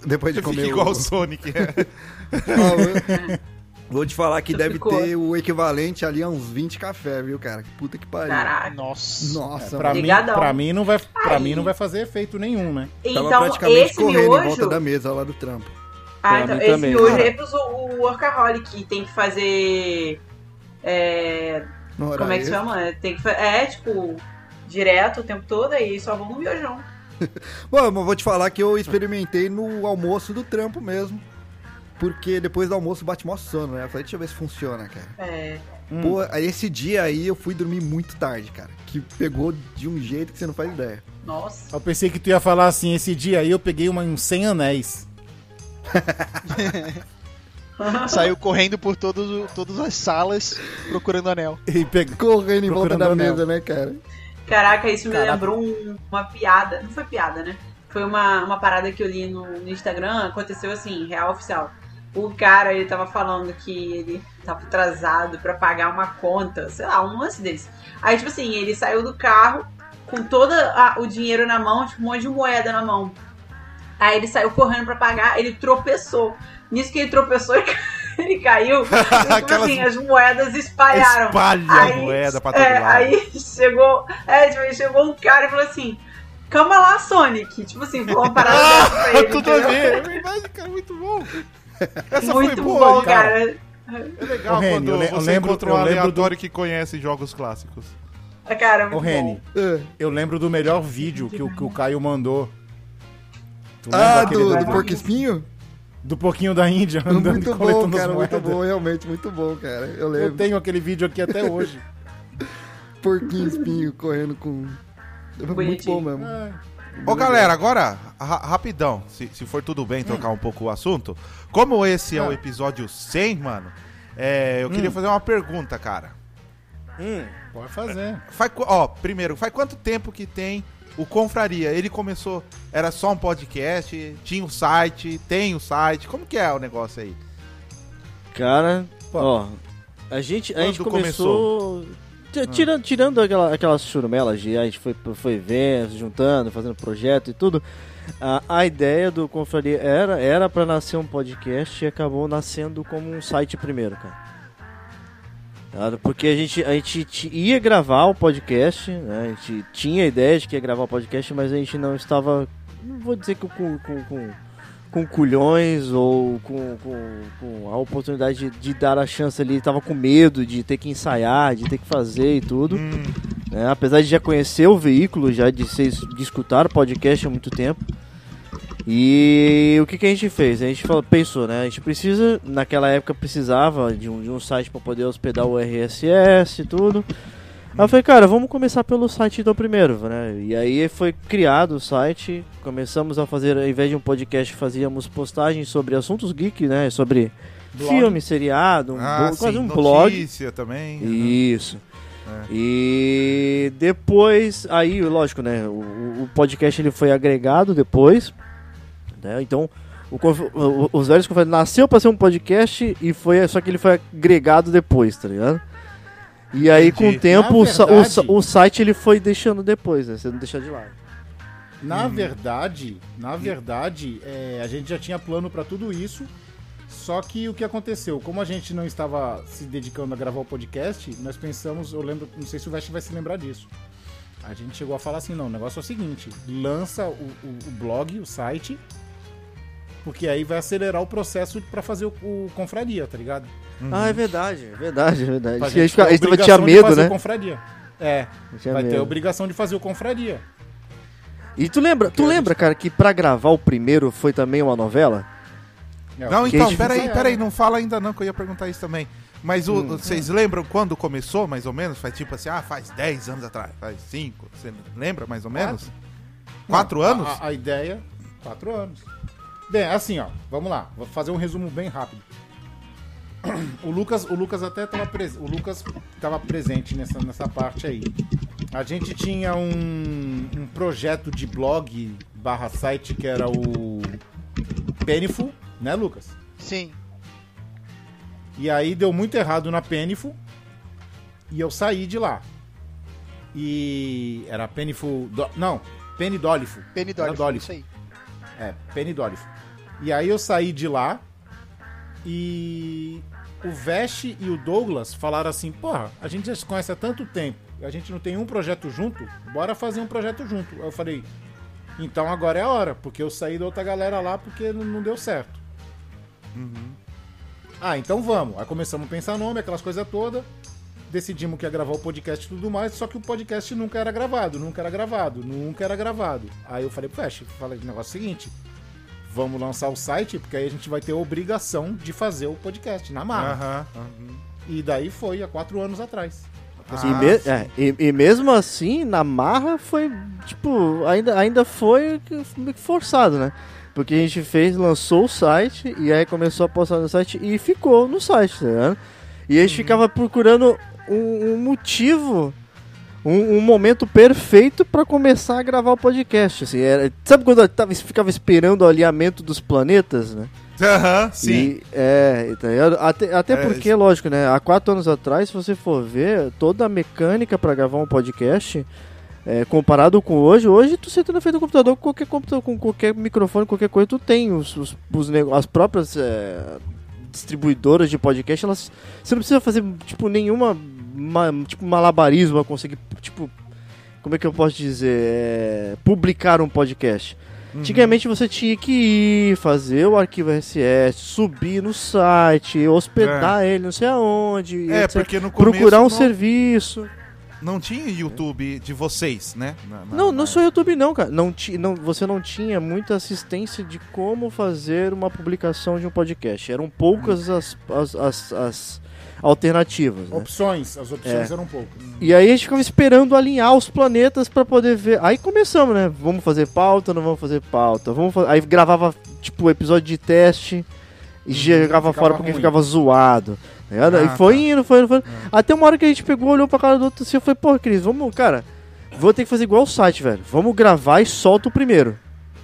Depois de Fica comer igual o... o Sonic. é. [laughs] [laughs] Eu- Vou te falar que Tu deve ficou. ter o equivalente ali a uns 20 café, viu, cara? Que puta que pariu. Caraca. Nossa. Nossa, Pra mano. mim, pra, mim não vai, pra Aí. mim não vai fazer efeito nenhum, né? Tava Então, praticamente esse correndo em volta miojo... da mesa lá do trampo. Ah, Pra então, esse também. miojo Cara. é pros- o workaholic, que tem que fazer... É, como é que se chama? É, Tem que, fa- é, tipo, direto o tempo todo, aí só vão no miojão. [laughs] Bom, mas vou te falar que eu experimentei no almoço do trampo mesmo. Porque depois do almoço bate mó sono, né? Eu falei, deixa eu ver se funciona, cara. É, Pô, aí esse dia aí eu fui dormir muito tarde, cara. Que pegou de um jeito que você não faz ideia. nossa. Eu pensei que tu ia falar assim, esse dia aí eu peguei uma, uns 100 anéis. [laughs] Saiu correndo por todos, todas as salas procurando anel. E peguei... Correndo em volta Procurando da anel. mesa, né, cara? Caraca, isso me Caraca. lembrou um- uma piada. Não foi piada, né? Foi uma, uma parada que eu li no, no Instagram, aconteceu assim, real oficial. O cara, ele tava falando que ele tava atrasado pra pagar uma conta, sei lá, um lance desse. Aí, tipo assim, ele saiu do carro com todo o dinheiro na mão, tipo, um monte de moeda na mão. Aí ele saiu correndo pra pagar, ele tropeçou. Nisso que ele tropeçou, [laughs] ele, ca- ele caiu. e, [laughs] tipo Aquelas- assim, as moedas espalharam. Espalha a Aí, moeda pra todo é, lado. Aí chegou, é, tipo, chegou um cara e falou assim: Calma lá, Sonic. Tipo assim, falou uma parada [laughs] dessa pra ele. Tudo a ver, é verdade, cara, muito bom. [laughs] Essa Muito foi boa, bom, hein, cara. É legal Ô, Reni, quando eu eu você lembro- encontra um eu aleatório que conhece jogos clássicos. Cara, muito Ô, Reni, bom. É. eu lembro do melhor vídeo que o, que o Caio mandou. Ah, do, do porco espinho? do porquinho da Índia andando Muito bom, coletando cara, muito bom, realmente, muito bom, cara. Eu Eu lembro. tenho aquele vídeo aqui até hoje. [laughs] Porquinho espinho correndo com. Muito Bonitinho. bom mesmo. Ô galera, agora, ra- rapidão, se, se for tudo bem trocar um pouco o assunto. Como esse é o Ah. episódio 100, mano, é, eu queria fazer uma pergunta, cara. Pode fazer. Faz, ó, primeiro, faz quanto tempo que tem o Confraria? Ele começou, era só um podcast, tinha um site, tem o site, como que é o negócio aí? Cara, Pô. ó, a gente, a Quando gente começou... ti- Tirando, tirando aquela, aquelas churumelas de a gente foi, foi vendo, juntando, fazendo projeto e tudo, A, a ideia do Confraria era era para nascer um podcast e acabou nascendo como um site primeiro, cara. Tá? Porque a gente, a gente ia gravar o podcast, né? a gente tinha a ideia de que ia gravar o podcast, mas a gente não estava, não vou dizer que com, com, com, com culhões ou com, com, com a oportunidade de, de dar a chance ali, estava com medo de ter que ensaiar, de ter que fazer e tudo. né? Apesar de já conhecer o veículo, já de, ser, de escutar o podcast há muito tempo. E o que, que a gente fez? A gente falou, pensou, né? A gente precisa, naquela época precisava de um, de um site para poder hospedar o RSS e tudo. Aí eu falei, cara, vamos começar pelo site então primeiro, né? E aí foi criado o site, começamos a fazer, ao invés de um podcast, fazíamos postagens sobre assuntos geek, né? Sobre Blog. filme, seriado, um Ah, bo- quase sim, um blog. notícia também. Isso. É. E depois, aí, lógico, né? O, o podcast ele foi agregado depois. Né? Então, o, o- os velhos nasceu para ser um podcast e foi só que ele foi agregado depois, tá ligado? E aí, com o Entendi. tempo, Na o, o, verdade- site ele foi deixando depois, né? Você não deixa de lado. Na Uhum. verdade, na verdade, é, a gente já tinha plano pra tudo isso. Só que o que aconteceu? Como a gente não estava se dedicando a gravar o podcast, nós pensamos, eu lembro, não sei se o Veste vai se lembrar disso. A gente chegou a falar assim, não, o negócio é o seguinte, lança o, o- o blog, o site, porque aí vai acelerar o processo pra fazer o, o confraria, tá ligado? Ah, é verdade, é verdade, é verdade. Pra A gente, a gente tinha de medo, fazer né? o confraria. É, Tinha vai ter a medo. obrigação de fazer o confraria. E tu lembra, tu lembra, cara, que pra gravar o primeiro foi também uma novela? Não, Que então, gente- peraí, peraí, não fala ainda não, que eu ia perguntar isso também. Mas o- Hum. vocês lembram quando começou, mais ou menos? Faz tipo assim, ah, faz 10 anos atrás, faz 5, você lembra mais ou menos? Quatro Não, anos? A, a ideia, quatro anos. Bem, assim, ó, vamos lá, vou fazer um resumo bem rápido. O Lucas, o Lucas até estava presente, o Lucas estava presente nessa, nessa parte aí. A gente tinha um, um projeto de blog barra site que era o Peniful, né, Lucas? Sim. E aí deu muito errado na Peniful e eu saí de lá. E era Peniful, Do- não, Penny Doliful. Penny Era Dolly, Doliful. isso aí. É, Penny Dolphin. E aí eu saí de lá e o Vest e o Douglas falaram assim, porra, a gente já se conhece há tanto tempo, a gente não tem um projeto junto, bora fazer um projeto junto. Aí eu falei, então agora é a hora, porque eu saí da outra galera lá porque não, deu certo. Ah, então vamos. Aí começamos a pensar nome, aquelas coisas todas. Decidimos que ia gravar o podcast e tudo mais, só que o podcast nunca era gravado, nunca era gravado, nunca era gravado. Aí eu falei pro Fesh, falei o negócio é seguinte, vamos lançar o site, porque aí a gente vai ter a obrigação de fazer o podcast na marra. Aham, aham. E daí foi há quatro anos atrás. e, me- é, e- e mesmo assim, na marra foi, tipo, ainda, ainda foi meio que forçado, né? Porque a gente fez, lançou o site, e aí começou a postar no site e ficou no site, tá ligado? E a gente ficava procurando um, um motivo, um, um momento perfeito pra começar a gravar o podcast, assim. Era, sabe quando eu tava, ficava esperando o alinhamento dos planetas, né? Aham, sim. E, é, ligado? Até, até É, porque, isso- lógico, né? Há quatro anos atrás, se você for ver, toda a mecânica pra gravar um podcast, é, comparado com hoje, hoje tu senta na frente do computador, com qualquer computador, com qualquer microfone, qualquer coisa, tu tem os, os, os as próprias é, distribuidoras de podcast, elas, você não precisa fazer, tipo, nenhuma, ma- tipo, malabarismo a conseguir, tipo, como é que eu posso dizer, é, publicar um podcast. Antigamente você tinha que ir fazer o arquivo RSS, subir no site, hospedar ele não sei aonde, É, etc. porque no começo procurar um não- serviço. Não tinha YouTube de vocês, né? Na- na- Não, não na- só YouTube não, cara. Não, ti, não, você não tinha muita assistência de como fazer uma publicação de um podcast. Eram poucas as, as, as, as alternativas. né? Opções, as opções É. eram poucas. E aí a gente ficava esperando alinhar os planetas pra poder ver. Aí começamos, né? Vamos fazer pauta, não vamos fazer pauta. Vamos Aí gravava, tipo, episódio de teste e jogava ficava fora porque ruim. ficava zoado. tá? Ah, e foi tá. indo, foi indo, foi indo. Até uma hora que a gente pegou, olhou pra cara do outro assim, eu falei, pô, Cris, vamos, cara, vou ter que fazer igual o site, velho. Vamos gravar e solta o primeiro.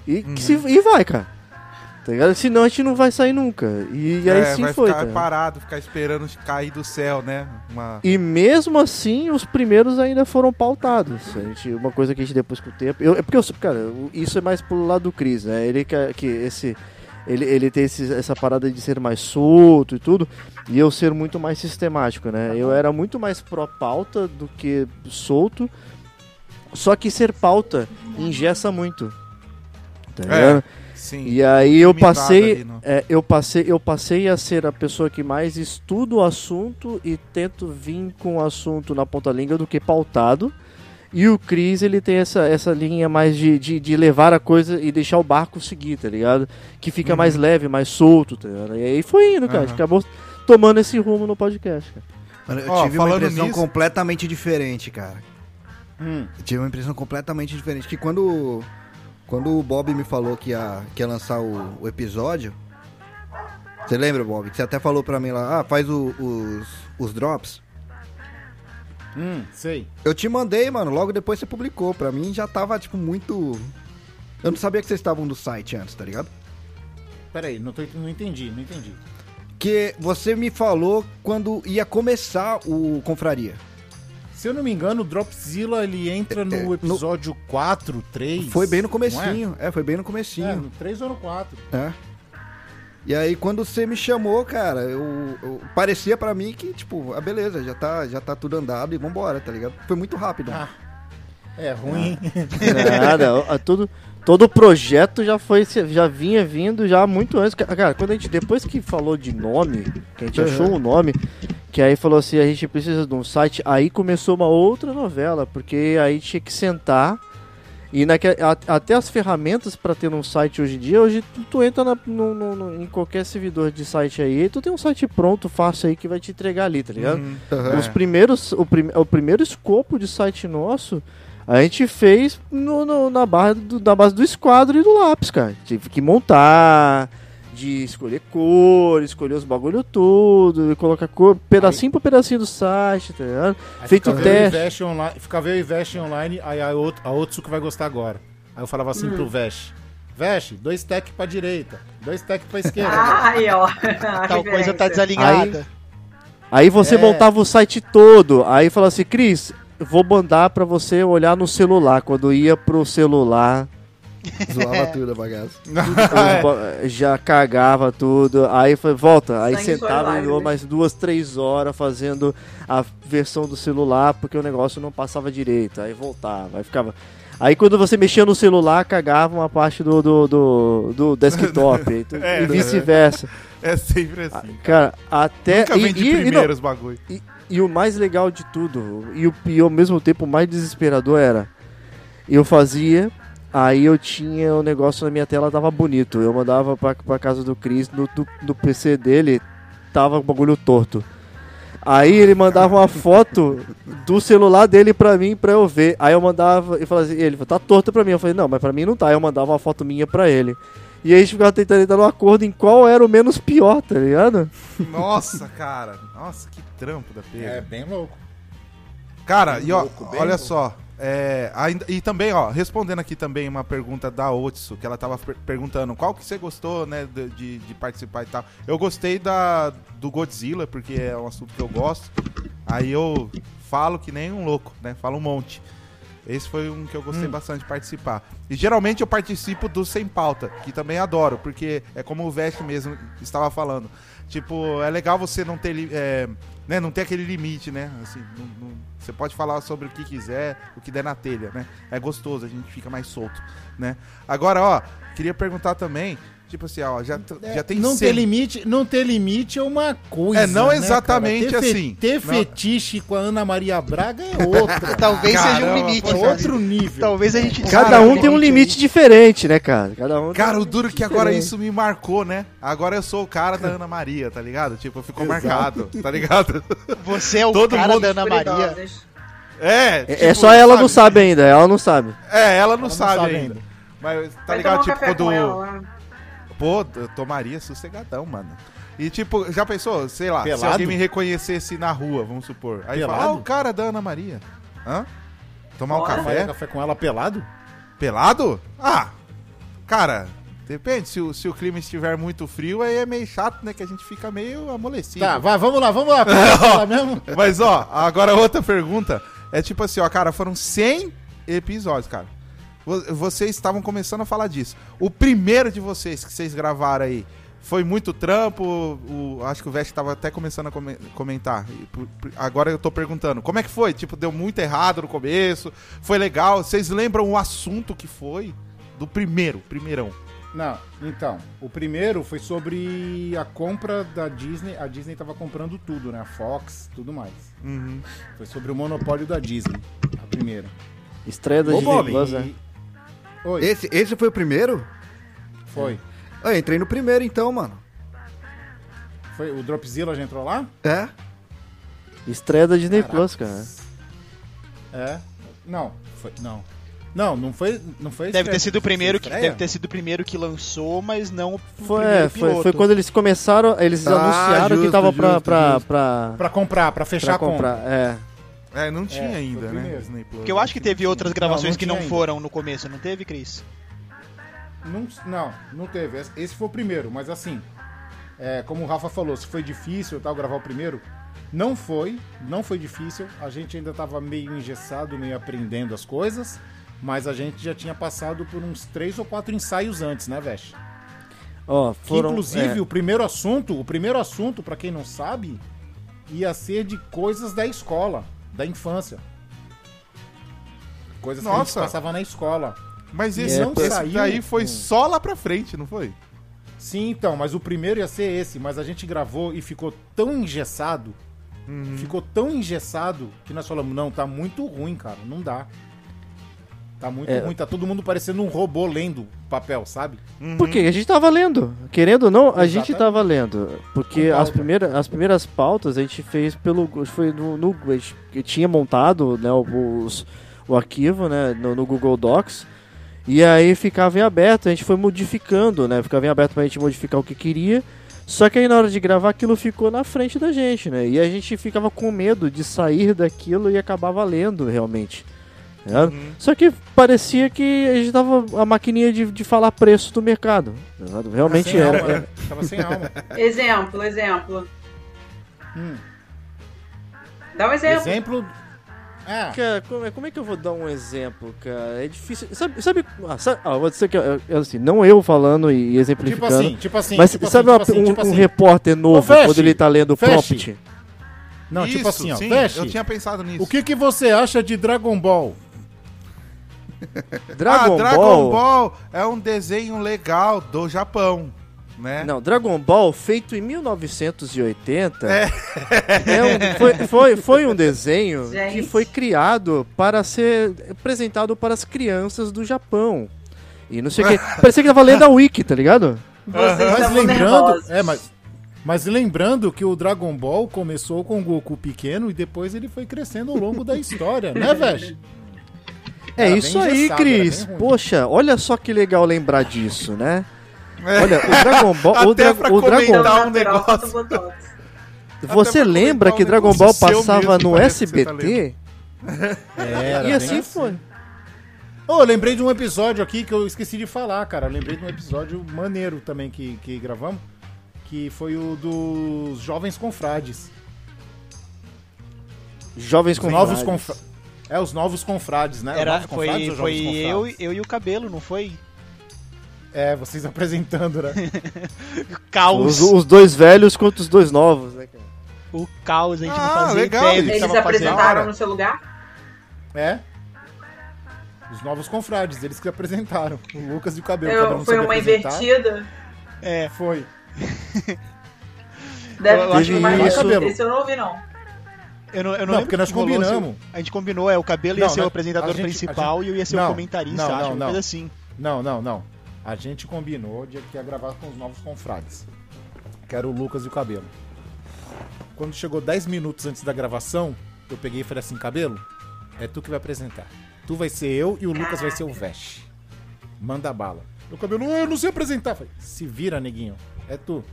E, que se- e vai, cara. Tá ligado? Senão a gente não vai sair nunca. E, e aí É, sim vai foi. ficar tá parado, ficar esperando cair do céu, né? Uma... E mesmo assim, os primeiros ainda foram pautados. A gente, uma coisa que a gente depois com o tempo. Eu, é porque eu, cara, isso é mais pro lado do Chris, né? Ele que, que esse. Ele, ele tem esse- essa parada de ser mais solto e tudo, e eu ser muito mais sistemático, né? Eu era muito mais pró-pauta do que solto, só que ser pauta engessa muito. Tá É, ligado? Sim. E aí eu passei, ali, não? é, eu passei, eu passei a ser a pessoa que mais estuda o assunto e tento vir com o assunto na ponta língua do que pautado. E o Cris, ele tem essa, essa linha mais de, de, de levar a coisa e deixar o barco seguir, tá ligado? Que fica mais leve, mais solto, tá ligado? E aí foi indo, cara. A gente Uhum. acabou tomando esse rumo no podcast, cara. Mano, eu Ó, tive uma impressão nisso- completamente diferente, cara. Hum. Eu tive uma impressão completamente diferente. Que quando, quando o Bob me falou que ia, que ia lançar o, o episódio. Você lembra, Bob? Que você até falou pra mim lá, ah, faz o- os, os drops. Hum, sei. Eu te mandei, mano, logo depois você publicou. Pra mim já tava, tipo, muito. Eu não sabia que vocês estavam do site antes, tá ligado? Pera aí, não, tô, não entendi, não entendi. Que você me falou quando ia começar o Confraria. Se eu não me engano, o Dropzilla ele entra no episódio 4, 3. Foi bem no não comecinho. É? foi bem no É, comecinho. é no 3 ou no 4. É. E aí quando você me chamou, cara, eu, eu- parecia pra mim que, tipo, ah, beleza, já tá, já tá tudo andado e vambora, tá ligado? Foi muito rápido. Ah, É ruim. Nada, a- tudo, todo o projeto já foi, já vinha vindo já muito antes. Cara, quando a gente, depois que falou de nome, que a gente Uhum. achou o nome, que aí falou assim, a gente precisa de um site, aí começou uma outra novela, porque aí tinha que sentar e naque, a- até as ferramentas para ter um site hoje em dia, hoje tu, tu entra na- no- no- em qualquer servidor de site aí, tu tem um site pronto, fácil aí, que vai te entregar ali, tá ligado? Uhum. Os primeiros, o, prim, o primeiro escopo de site nosso, a gente fez no, no- na, barra do, na base do esquadro e do lápis, cara. Tive que montar, de escolher cor, escolher os bagulho tudo, e colocar cor, pedacinho por pedacinho do site, tá ligado? Aí Feito e teste. Vesh online, ficava eu e Vesh online, aí a, Ot- a Otsuka vai gostar agora. Aí eu falava assim Hum. pro Vesh. Vesh, dois tech pra direita, dois tech pra esquerda. [laughs] Ai, ó. [laughs] Tal coisa tá desalinhada. Aí você É. montava o site todo, aí falava assim, Cris, vou mandar pra você olhar no celular. Quando ia pro celular, [laughs] Zoava tudo a bagaça. bo- já cagava tudo. Aí foi, volta. Aí Sangue sentava e né? mais duas, três horas fazendo a versão do celular porque o negócio não passava direito. Aí voltava, aí ficava. Aí quando você mexia no celular, cagava uma parte do, do, do, do desktop. e [laughs] É, e vice-versa. É sempre assim. Cara, até. Nunca e- vem de e- e não- bagulho. e, e o mais legal de tudo, e, o, e ao mesmo tempo o mais desesperador era, eu fazia, aí eu tinha o negócio na minha tela, tava bonito. Eu mandava pra, pra casa do Chris, no, do- no PC dele, tava o bagulho torto. Aí ele mandava uma foto do celular dele pra mim, pra eu ver. Aí eu mandava, e falava assim, ele falou, tá torto pra mim. Eu falei, não, mas pra mim não tá. Aí eu mandava uma foto minha pra ele. E aí a gente ficava tentando entrar no acordo em qual era o menos pior, tá ligado? Nossa, cara. Nossa, que trampo da pega. É bem louco. Cara, e ó, louco, bem olha louco. só. É, ainda, e também, ó, respondendo aqui também uma pergunta da Otsu, que ela tava per- perguntando qual que você gostou, né, de, de- participar e tal. Eu gostei da, do Godzilla, porque é um assunto que eu gosto. Aí eu falo que nem um louco, né? Falo um monte. Esse foi um que eu gostei bastante de participar. E geralmente eu participo do Sem Pauta, que também adoro, porque é como o Veste mesmo estava falando. Tipo, é legal você não ter, é, né, não ter aquele limite, né? Assim, não- não- você pode falar sobre o que quiser, o que der na telha, né? É gostoso, a gente fica mais solto, né? Agora, ó, queria perguntar também, tipo assim, ó, já, t- já tem É, não ter limite, não ter limite é uma coisa. É, não né, exatamente? Ter fe- assim. Ter Não. fetiche com a Ana Maria Braga é outra. [laughs] Talvez seja um Caramba, limite. é sabe? outro nível. Talvez a gente. Cada Cara, um tem um limite diferente, né, cara? Cada um Cara, um o duro limite que agora diferente. isso me marcou, né? Agora eu sou o cara da Ana Maria, tá ligado? Tipo, ficou Exato. marcado, tá ligado? Você é o Todo cara da Ana Maria. É, É, tipo, é só ela não sabe ainda, ela não sabe. É, ela não, Ela não sabe, sabe ainda. ainda. Mas tá Vai ligado, um tipo, quando. Pô, eu tomaria sossegadão, mano. E tipo, já pensou, sei lá, se Pelado? alguém me reconhecesse na rua, vamos supor. Aí fala, Pelado? ah, o cara da Ana Maria. Hã? Tomar um Bora. Tomar café? café com ela pelado? Pelado? Ah, cara, Depende, se o, se o clima estiver muito frio, aí é meio chato, né? Que a gente fica meio amolecido. Tá, vai, vamos lá, vamos lá. [laughs] Vamos lá mesmo? Mas, ó, agora outra pergunta. É tipo assim, ó, cara, foram 100 episódios, cara. Vo- Vocês estavam começando a falar disso. O primeiro de vocês que vocês gravaram aí, foi muito trampo? O, acho que o Vest tava até começando a come- comentar. Agora eu tô perguntando, como é que foi? Tipo, deu muito errado no começo? Foi legal? Vocês lembram o assunto que foi? Do primeiro, primeirão. Não, então, o primeiro foi sobre a compra da Disney. A Disney tava comprando tudo, né? A Fox, tudo mais. Uhum. Foi sobre o monopólio da Disney, a primeira. Estreia da Ô, Disney Bob, Plus, E- né? Oi, Esse, esse foi o primeiro? foi. Eu entrei no primeiro então, mano. Foi o Dropzilla já entrou lá? É? Estreia da Disney Plus, cara. É. Não, foi. Não. Não, não foi. Não foi Deve ter sido o primeiro que deve ter sido o primeiro que lançou, mas não Foi, é, foi, foi quando eles começaram, eles Ah, anunciaram que justo, tava pra, justo, pra, justo. pra, Pra comprar, pra fechar pra a compra. comprar. É. É, não tinha foi ainda, né? Disney Plus. Porque eu acho que teve outras gravações Não, não que não ainda. foram no começo, não teve, Cris? Não, não, não teve. Esse- foi o primeiro, mas assim, é, como o Rafa falou, se foi difícil tal, gravar o primeiro, não foi, não foi difícil. A gente ainda tava meio engessado, meio aprendendo as coisas, mas a gente já tinha passado por uns três ou quatro ensaios antes, né, Vesh? Ó, Que foram, inclusive é, o primeiro assunto, o primeiro assunto, pra quem não sabe, ia ser de coisas da escola, da infância. Coisas que a Nossa. gente passava na escola. Mas esse, não esse saiu- daí foi Hum. só lá pra frente, não foi? Sim, então, mas o primeiro ia ser esse, mas a gente gravou e ficou tão engessado, ficou tão engessado que nós falamos, não, tá muito ruim, cara, não dá. Tá muito É. ruim, tá todo mundo parecendo um robô lendo papel, sabe? Por quê? A gente tava lendo. Querendo ou não, a gente Exatamente. tava lendo. Porque as primeiras, as primeiras pautas a gente fez pelo. Foi no. no a gente tinha montado né, os, o arquivo né, no, no Google Docs. E aí ficava em aberto, a gente foi modificando, né? Ficava em aberto pra gente modificar o que queria. Só que aí na hora de gravar aquilo ficou na frente da gente, né? E a gente ficava com medo de sair daquilo e acabava lendo realmente. Né? Uhum. Só que parecia que a gente tava a maquininha de, de falar preço do mercado. né? Realmente sem era. alma, era- né? Tava sem alma. [laughs] Exemplo, exemplo. Hum. Dá um exemplo. Exemplo. Ah, Cara, como é, como é que eu vou dar um exemplo, cara? É difícil. Sabe, sabe, ah, sabe ah, vou dizer que assim, não eu falando e tipo exemplificando. assim, tipo assim. mas tipo sabe assim, uma- tipo assim, um, tipo um assim. repórter novo Feche, quando ele tá lendo o prompt? Não, tipo Isso, assim, ó, sim, feche. eu tinha pensado nisso. O que, que você acha de Dragon Ball? [laughs] Dragon, ah, Dragon Ball. Ball... é um desenho legal do Japão, né? Não, Dragon Ball, feito em 1980, É. é um- foi, foi, foi um desenho [laughs] Gente. que foi criado para ser apresentado para as crianças do Japão. E não sei o que. [laughs] Parecia que tava lendo a Wiki, tá ligado? Vocês Mas lembrando, nervosos. é, mas, mas lembrando que o Dragon Ball começou com o Goku pequeno e depois ele foi crescendo ao longo da história, né, velho? É Era isso aí, Cris. Poxa, olha só que legal lembrar disso, né? É. Olha, o Dragon Ball. o, [laughs] Até Dra o Dragon Tão um negócio. [laughs] Você lembra que um Dragon Ball passava mesmo, no você tá SBT? Era e assim bem foi. Oh, eu lembrei de um episódio aqui que eu esqueci de falar, cara. Eu lembrei de um episódio maneiro também que, que gravamos, que foi o dos Jovens Confrades. Jovens com novos confra... É, os novos confrades, né? Os Era, novos confrades foi ou foi eu, confrades? eu e o cabelo, não foi? É, vocês [laughs] apresentando, né? [laughs] Caos. Os, os dois velhos contra os dois novos, né, cara? O caos, a gente Ah, não fazia legal, ideia Eles apresentaram no seu lugar? É. Os novos confrades, eles que apresentaram. O Lucas e o Cabelo. Eu- foi uma apresentar. invertida? É, Foi. [laughs] Deve ter isso- Esse eu não ouvi, não. Eu não, eu não, Não, porque nós rolou, combinamos. A gente combinou, é, o cabelo ia Não, ser o apresentador gente- principal e eu ia ser não, o comentarista, não, acho, não, coisa assim. Não, não, não. A gente combinou de que ia gravar com os novos confrades. Que era o Lucas e o Cabelo. Quando chegou 10 minutos antes da gravação, eu peguei e falei assim, Cabelo, é tu que vai apresentar. Tu vai ser eu e o Lucas vai ser o Vesh. Manda bala. O Cabelo, "Ah, eu não sei apresentar. Falei, se vira, neguinho. É tu.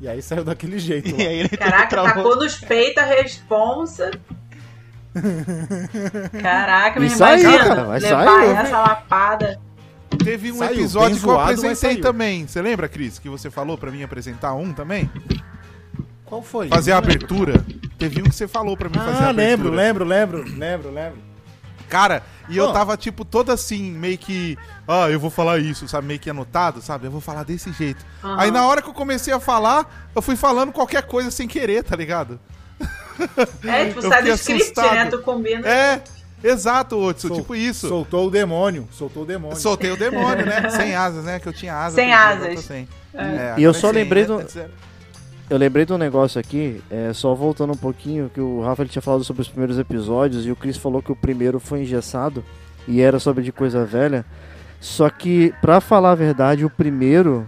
E aí saiu daquele jeito. E aí ele Caraca, travou. tacou nos peitos a responsa. Caraca, me imagina cara, mas levar saiu. essa lapada. Teve um Saiu, episódio que eu zoado, apresentei também. Você lembra, Cris, que você falou pra mim apresentar um também? Qual foi? Fazer a abertura. Teve um que você falou pra mim fazer a Ah, abertura. lembro, lembro, lembro, lembro, lembro. Cara, e eu Bom. tava, tipo, todo assim, meio que. Ah, eu vou falar isso, sabe? Meio que anotado, sabe? Eu vou falar desse jeito. Aham. Aí na hora que eu comecei a falar, eu fui falando qualquer coisa sem querer, tá ligado? É, [laughs] tipo, Eu sai do script, assustado. né? Tu combina. É, exato, Otso, Sol- tipo isso. Soltou o demônio, soltou o demônio. Soltei o demônio, né? Sem asas, né? Que eu tinha asas. Sem asas. sem. É. É, E eu só lembrei né? do- Eu lembrei de um negócio aqui, é, só voltando um pouquinho, que o Rafa ele tinha falado sobre os primeiros episódios e o Chris falou que o primeiro foi engessado e era sobre de coisa velha. Só que, pra falar a verdade, o primeiro,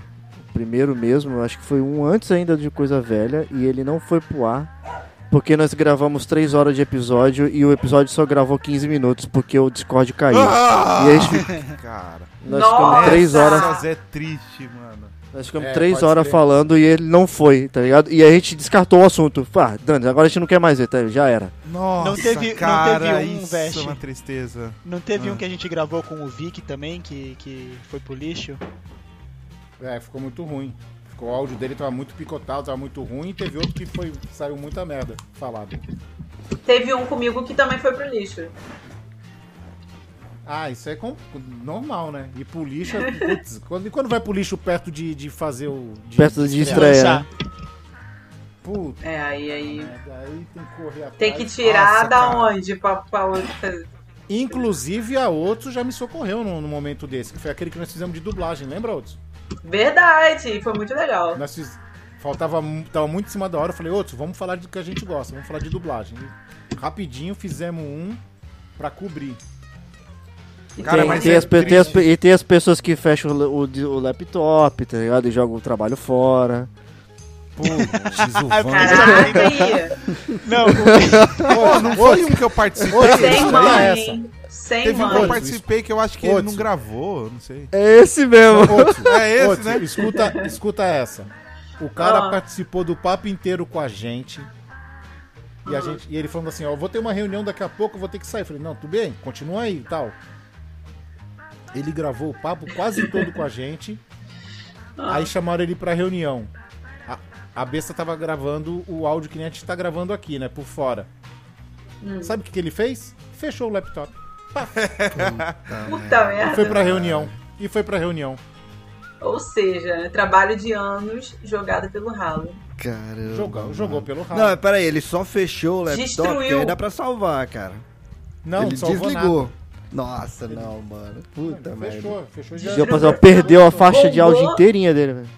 o primeiro mesmo, eu acho que foi um antes ainda de coisa velha e ele não foi pro ar. Porque nós gravamos 3 horas de episódio e o episódio só gravou 15 minutos porque o Discord caiu. Ah! E aí a gente- [laughs] Cara. nós ficamos 3 horas. Essas é triste, mano. Nós ficamos É, três horas crer. falando e ele não foi, tá ligado? E a gente descartou o assunto. Ah, Dani, agora a gente não quer mais ver, tá? já era. Nossa, Não teve- não cara, teve um, isso Veste. é uma tristeza. Não teve Ah. um que a gente gravou com o Vic também, que, que foi pro lixo? É, ficou muito ruim. Ficou, o áudio dele tava muito picotado, tava muito ruim. E teve outro que foi, saiu muita merda falado. Teve um comigo que também foi pro lixo. Ah, isso é com- normal, né? E pro lixo, é- putz, [laughs] quando, e quando vai pro lixo perto de, de fazer o. De, Perto de estrear? estreia, né? Putz, É, aí, aí. aí tem que correr atrás. Tem que tirar Nossa, da cara. onde pra, pra outra. Inclusive, a Outro já me socorreu no, no momento desse, que foi aquele que nós fizemos de dublagem, lembra, Outro? Verdade, foi muito legal. Nós fiz... Faltava, tava muito em cima da hora, eu falei, Outro, vamos falar do que a gente gosta, vamos falar de dublagem. E rapidinho fizemos um pra cobrir. E Cara, tem, mas tem é as, pe- tem as e tem as pessoas que fecham o, o, o laptop, tá ligado? E jogam o trabalho fora. O Ah. Caraca. Não, Pô, não foi um que eu participei? Sem mãe, é hein? Sem Teve um que eu participei que eu acho que ele não gravou, não sei. É esse mesmo. Outro, É esse, outro, né? Escuta, escuta essa. O cara participou do papo inteiro com a gente. E, a gente, e ele falando assim, ó, vou ter uma reunião daqui a pouco, eu vou ter que sair. Eu falei, não, tudo bem, continua aí e tal. Ele gravou o papo quase todo com a gente. Aí chamaram ele pra reunião. A, a besta tava gravando o áudio que nem a gente tá gravando aqui, né? Por fora. Sabe o que, que ele fez? Fechou o laptop. Puta E merda. foi pra reunião. E foi pra reunião. Ou seja, trabalho de anos jogado pelo ralo. Caramba. Jogou, jogou pelo ralo. Não, peraí, ele só fechou o laptop, Destruiu. aí dá pra salvar, cara. Não, ele salvou desligou. nada. Nossa, não, mano. Puta merda. Fechou, fechou já. Deu pra- perdeu a faixa de áudio inteirinha dele, velho.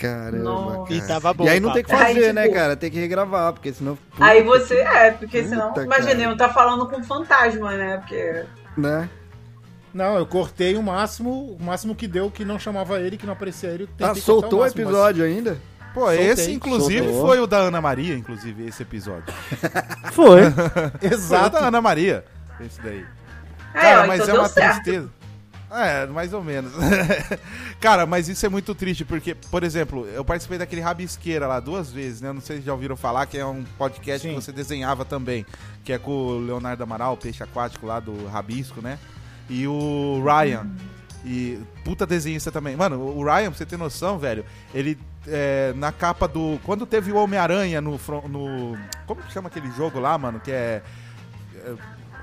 Caramba, Nossa. E cara. tava bom. E aí não o tem que fazer, Aí, né, tipo- cara? Tem que regravar, porque senão... Aí você é, porque senão. Puta, Imagina, cara. eu tá falando com fantasma, né? Porque. Né? Não, eu cortei o máximo, o máximo que deu, que não chamava ele, que não aparecia ele. Ah, soltou o máximo, mas- episódio ainda? Pô, Soltei, esse inclusive soltou. foi o da Ana Maria, inclusive, esse episódio. [laughs] Foi. [laughs] Foi o Exato. da Ana Maria, esse daí. É, Cara, ó, mas então é uma certo. tristeza. É, mais ou menos. [laughs] Cara, mas isso é muito triste, porque, por exemplo, eu participei daquele Rabisqueira lá duas vezes, né? Não sei se já ouviram falar, que é um podcast Sim. que você desenhava também, que é com o Leonardo Amaral, o peixe aquático lá do Rabisco, né? E o Ryan. E puta desenhista também. Mano, o Ryan, pra você ter noção, velho, ele é, na capa do. Quando teve o Homem-Aranha no, no. Como que chama aquele jogo lá, mano? Que é. é,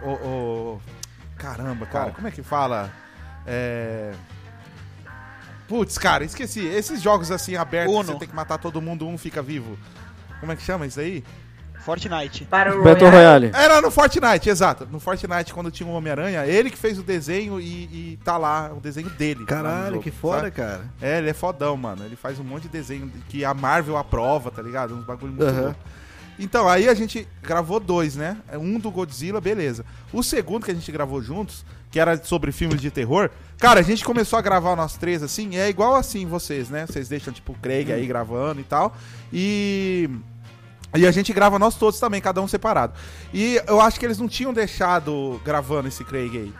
o, o- Caramba, cara, Qual? como é que fala? É. Putz, cara, esqueci. Esses jogos assim abertos, que Uno. você tem que matar todo mundo, um fica vivo. Como é que chama isso aí? Fortnite. Para o Battle Royale. Royale. Era no Fortnite, exato. No Fortnite, quando tinha o Homem-Aranha, ele que fez o desenho e, e tá lá, o desenho dele. Caralho, jogo, que foda, sabe? cara. É, ele é fodão, mano. Ele faz um monte de desenho que a Marvel aprova, tá ligado? Uns bagulho muito louco. Então, aí a gente gravou dois, né? Um do Godzilla, beleza. O segundo que a gente gravou juntos, que era sobre filmes de terror, cara, a gente começou a gravar nós três assim, é igual assim vocês, né? Vocês deixam, tipo, o Craig aí gravando e tal. E. E a gente grava nós todos também, cada um separado. E eu acho que eles não tinham deixado gravando esse Craig aí.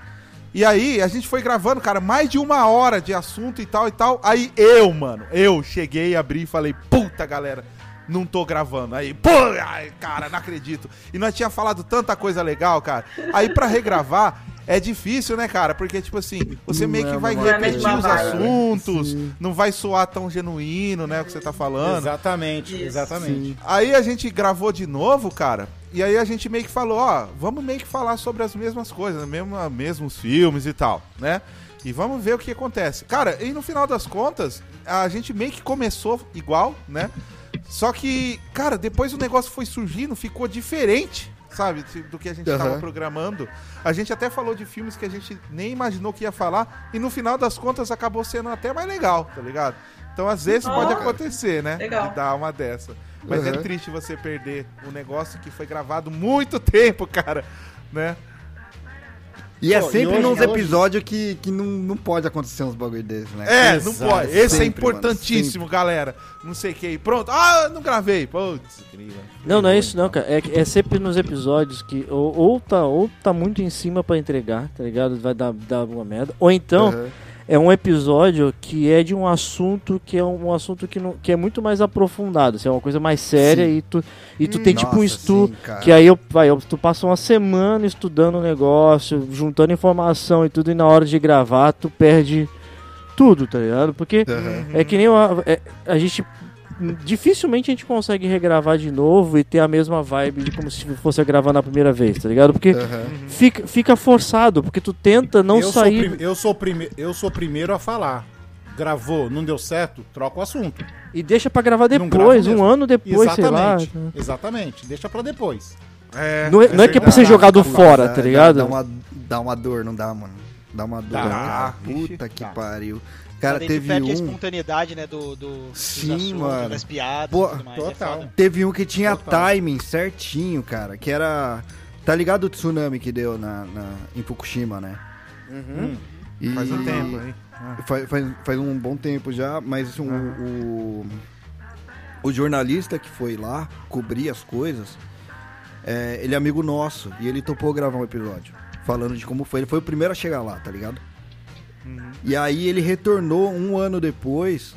E aí, a gente foi gravando, cara, mais de uma hora de assunto e tal e tal. Aí eu, mano, eu cheguei, abri e falei, puta galera, não tô gravando. Aí, pô, ai, cara, não acredito. E nós tinha falado tanta coisa legal, cara. Aí pra regravar é difícil, né, cara? Porque, tipo assim, você Não meio é que vai mesma repetir os é assuntos, não vai soar tão genuíno, né, o que você tá falando. Exatamente, Isso. exatamente. Aí a gente gravou de novo, cara, e aí a gente meio que falou, ó, vamos meio que falar sobre as mesmas coisas, mesmo, mesmos filmes e tal, né? E vamos ver o que acontece. Cara, e no final das contas, a gente meio que começou igual, né? Só que, cara, depois o negócio foi surgindo, ficou diferente, sabe? Do que a gente Aham. tava programando. A gente até falou de filmes que a gente nem imaginou que ia falar, e no final das contas acabou sendo até mais legal, tá ligado? Então, às vezes Ah, pode acontecer, né? legal. De dar uma dessa. Mas é Uhum. triste você perder um negócio que foi gravado muito [laughs] tempo, cara, né? E é sempre hoje- nos hoje- episódios que, que não, não pode acontecer uns bagulho desses, né? É, Exato. não pode. Esse é Sempre, importantíssimo, galera. Não sei o que. Pronto. Ah, não gravei. Putz, incrível. Não, não é isso não, cara. É, é sempre nos episódios que ou, ou tá, ou tá muito em cima pra entregar, tá ligado? Vai dar, dar uma merda. Ou então Aham. É um episódio que é de um assunto que é um assunto que, não, que é muito mais aprofundado. Assim, é uma coisa mais séria Sim. e tu, e tu tem tipo um Nossa, estudo. Que aí eu, vai, eu, tu passa uma semana estudando o negócio, juntando informação e tudo, e na hora de gravar tu perde tudo, tá ligado? Porque Aham. é que nem uma, é- a gente. Dificilmente a gente consegue regravar de novo e ter a mesma vibe de como se fosse gravar na primeira vez, tá ligado? Porque Aham. fica, fica forçado, porque tu tenta não eu sair. Sou eu, sou eu sou o primeiro a falar. Gravou, não deu certo, troca o assunto. E deixa pra gravar depois, grava um ano depois, sei lá. Exatamente. Exatamente. Deixa pra depois. É, Não é, não é que é pra ser jogado fora, tá ligado? Dá, uma, dá uma dor, não dá, mano. Dá uma dor, Dá, Puta que dá. pariu. Cara, tu teve perde a um. espontaneidade, né, do, do, Sim, assuntos, mano. das piadas Pô, e tudo mais. É total. foda. Teve um que tinha Total. timing certinho, cara. Que era. Tá ligado o tsunami que deu na, na- em Fukushima, né? Hum. E- Faz um tempo aí. Ah. Faz, faz, faz um bom tempo já, mas assim, o, o, o jornalista que foi lá cobrir as coisas, é, ele é amigo nosso e ele topou gravar um episódio falando de como foi. Ele foi o primeiro a chegar lá, tá ligado? E aí ele retornou um ano depois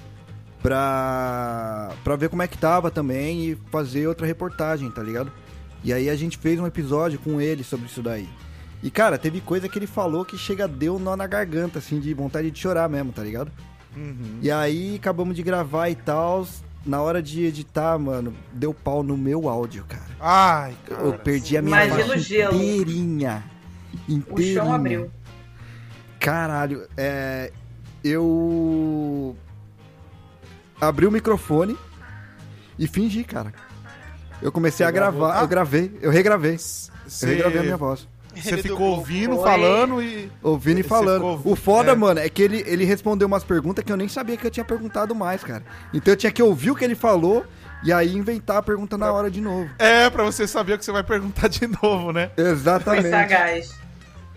pra, pra ver como é que tava também e fazer outra reportagem, tá ligado? E aí a gente fez um episódio com ele sobre isso daí. E, cara, teve coisa que ele falou que chega, deu nó na garganta, assim, de vontade de chorar mesmo, tá ligado? E aí acabamos de gravar e tal. Na hora de editar, mano, deu pau no meu áudio, cara. Ai, cara. Eu perdi a minha Imagina gelo. inteirinha. O Inteirinha. chão abriu. Caralho, é. Eu. Abri o microfone e fingi, cara. Eu comecei a gravar, eu gravei, eu regravei. Eu regravei a minha voz. Você ficou ouvindo, falando e. Ouvindo e Você falando. ficou- O foda, é. mano, é que ele, ele respondeu umas perguntas que eu nem sabia que eu tinha perguntado mais, cara. Então eu tinha que ouvir o que ele falou e aí inventar a pergunta na hora de novo. É, pra você saber o que você vai perguntar de [laughs] novo, né? Foi Exatamente. sagaz.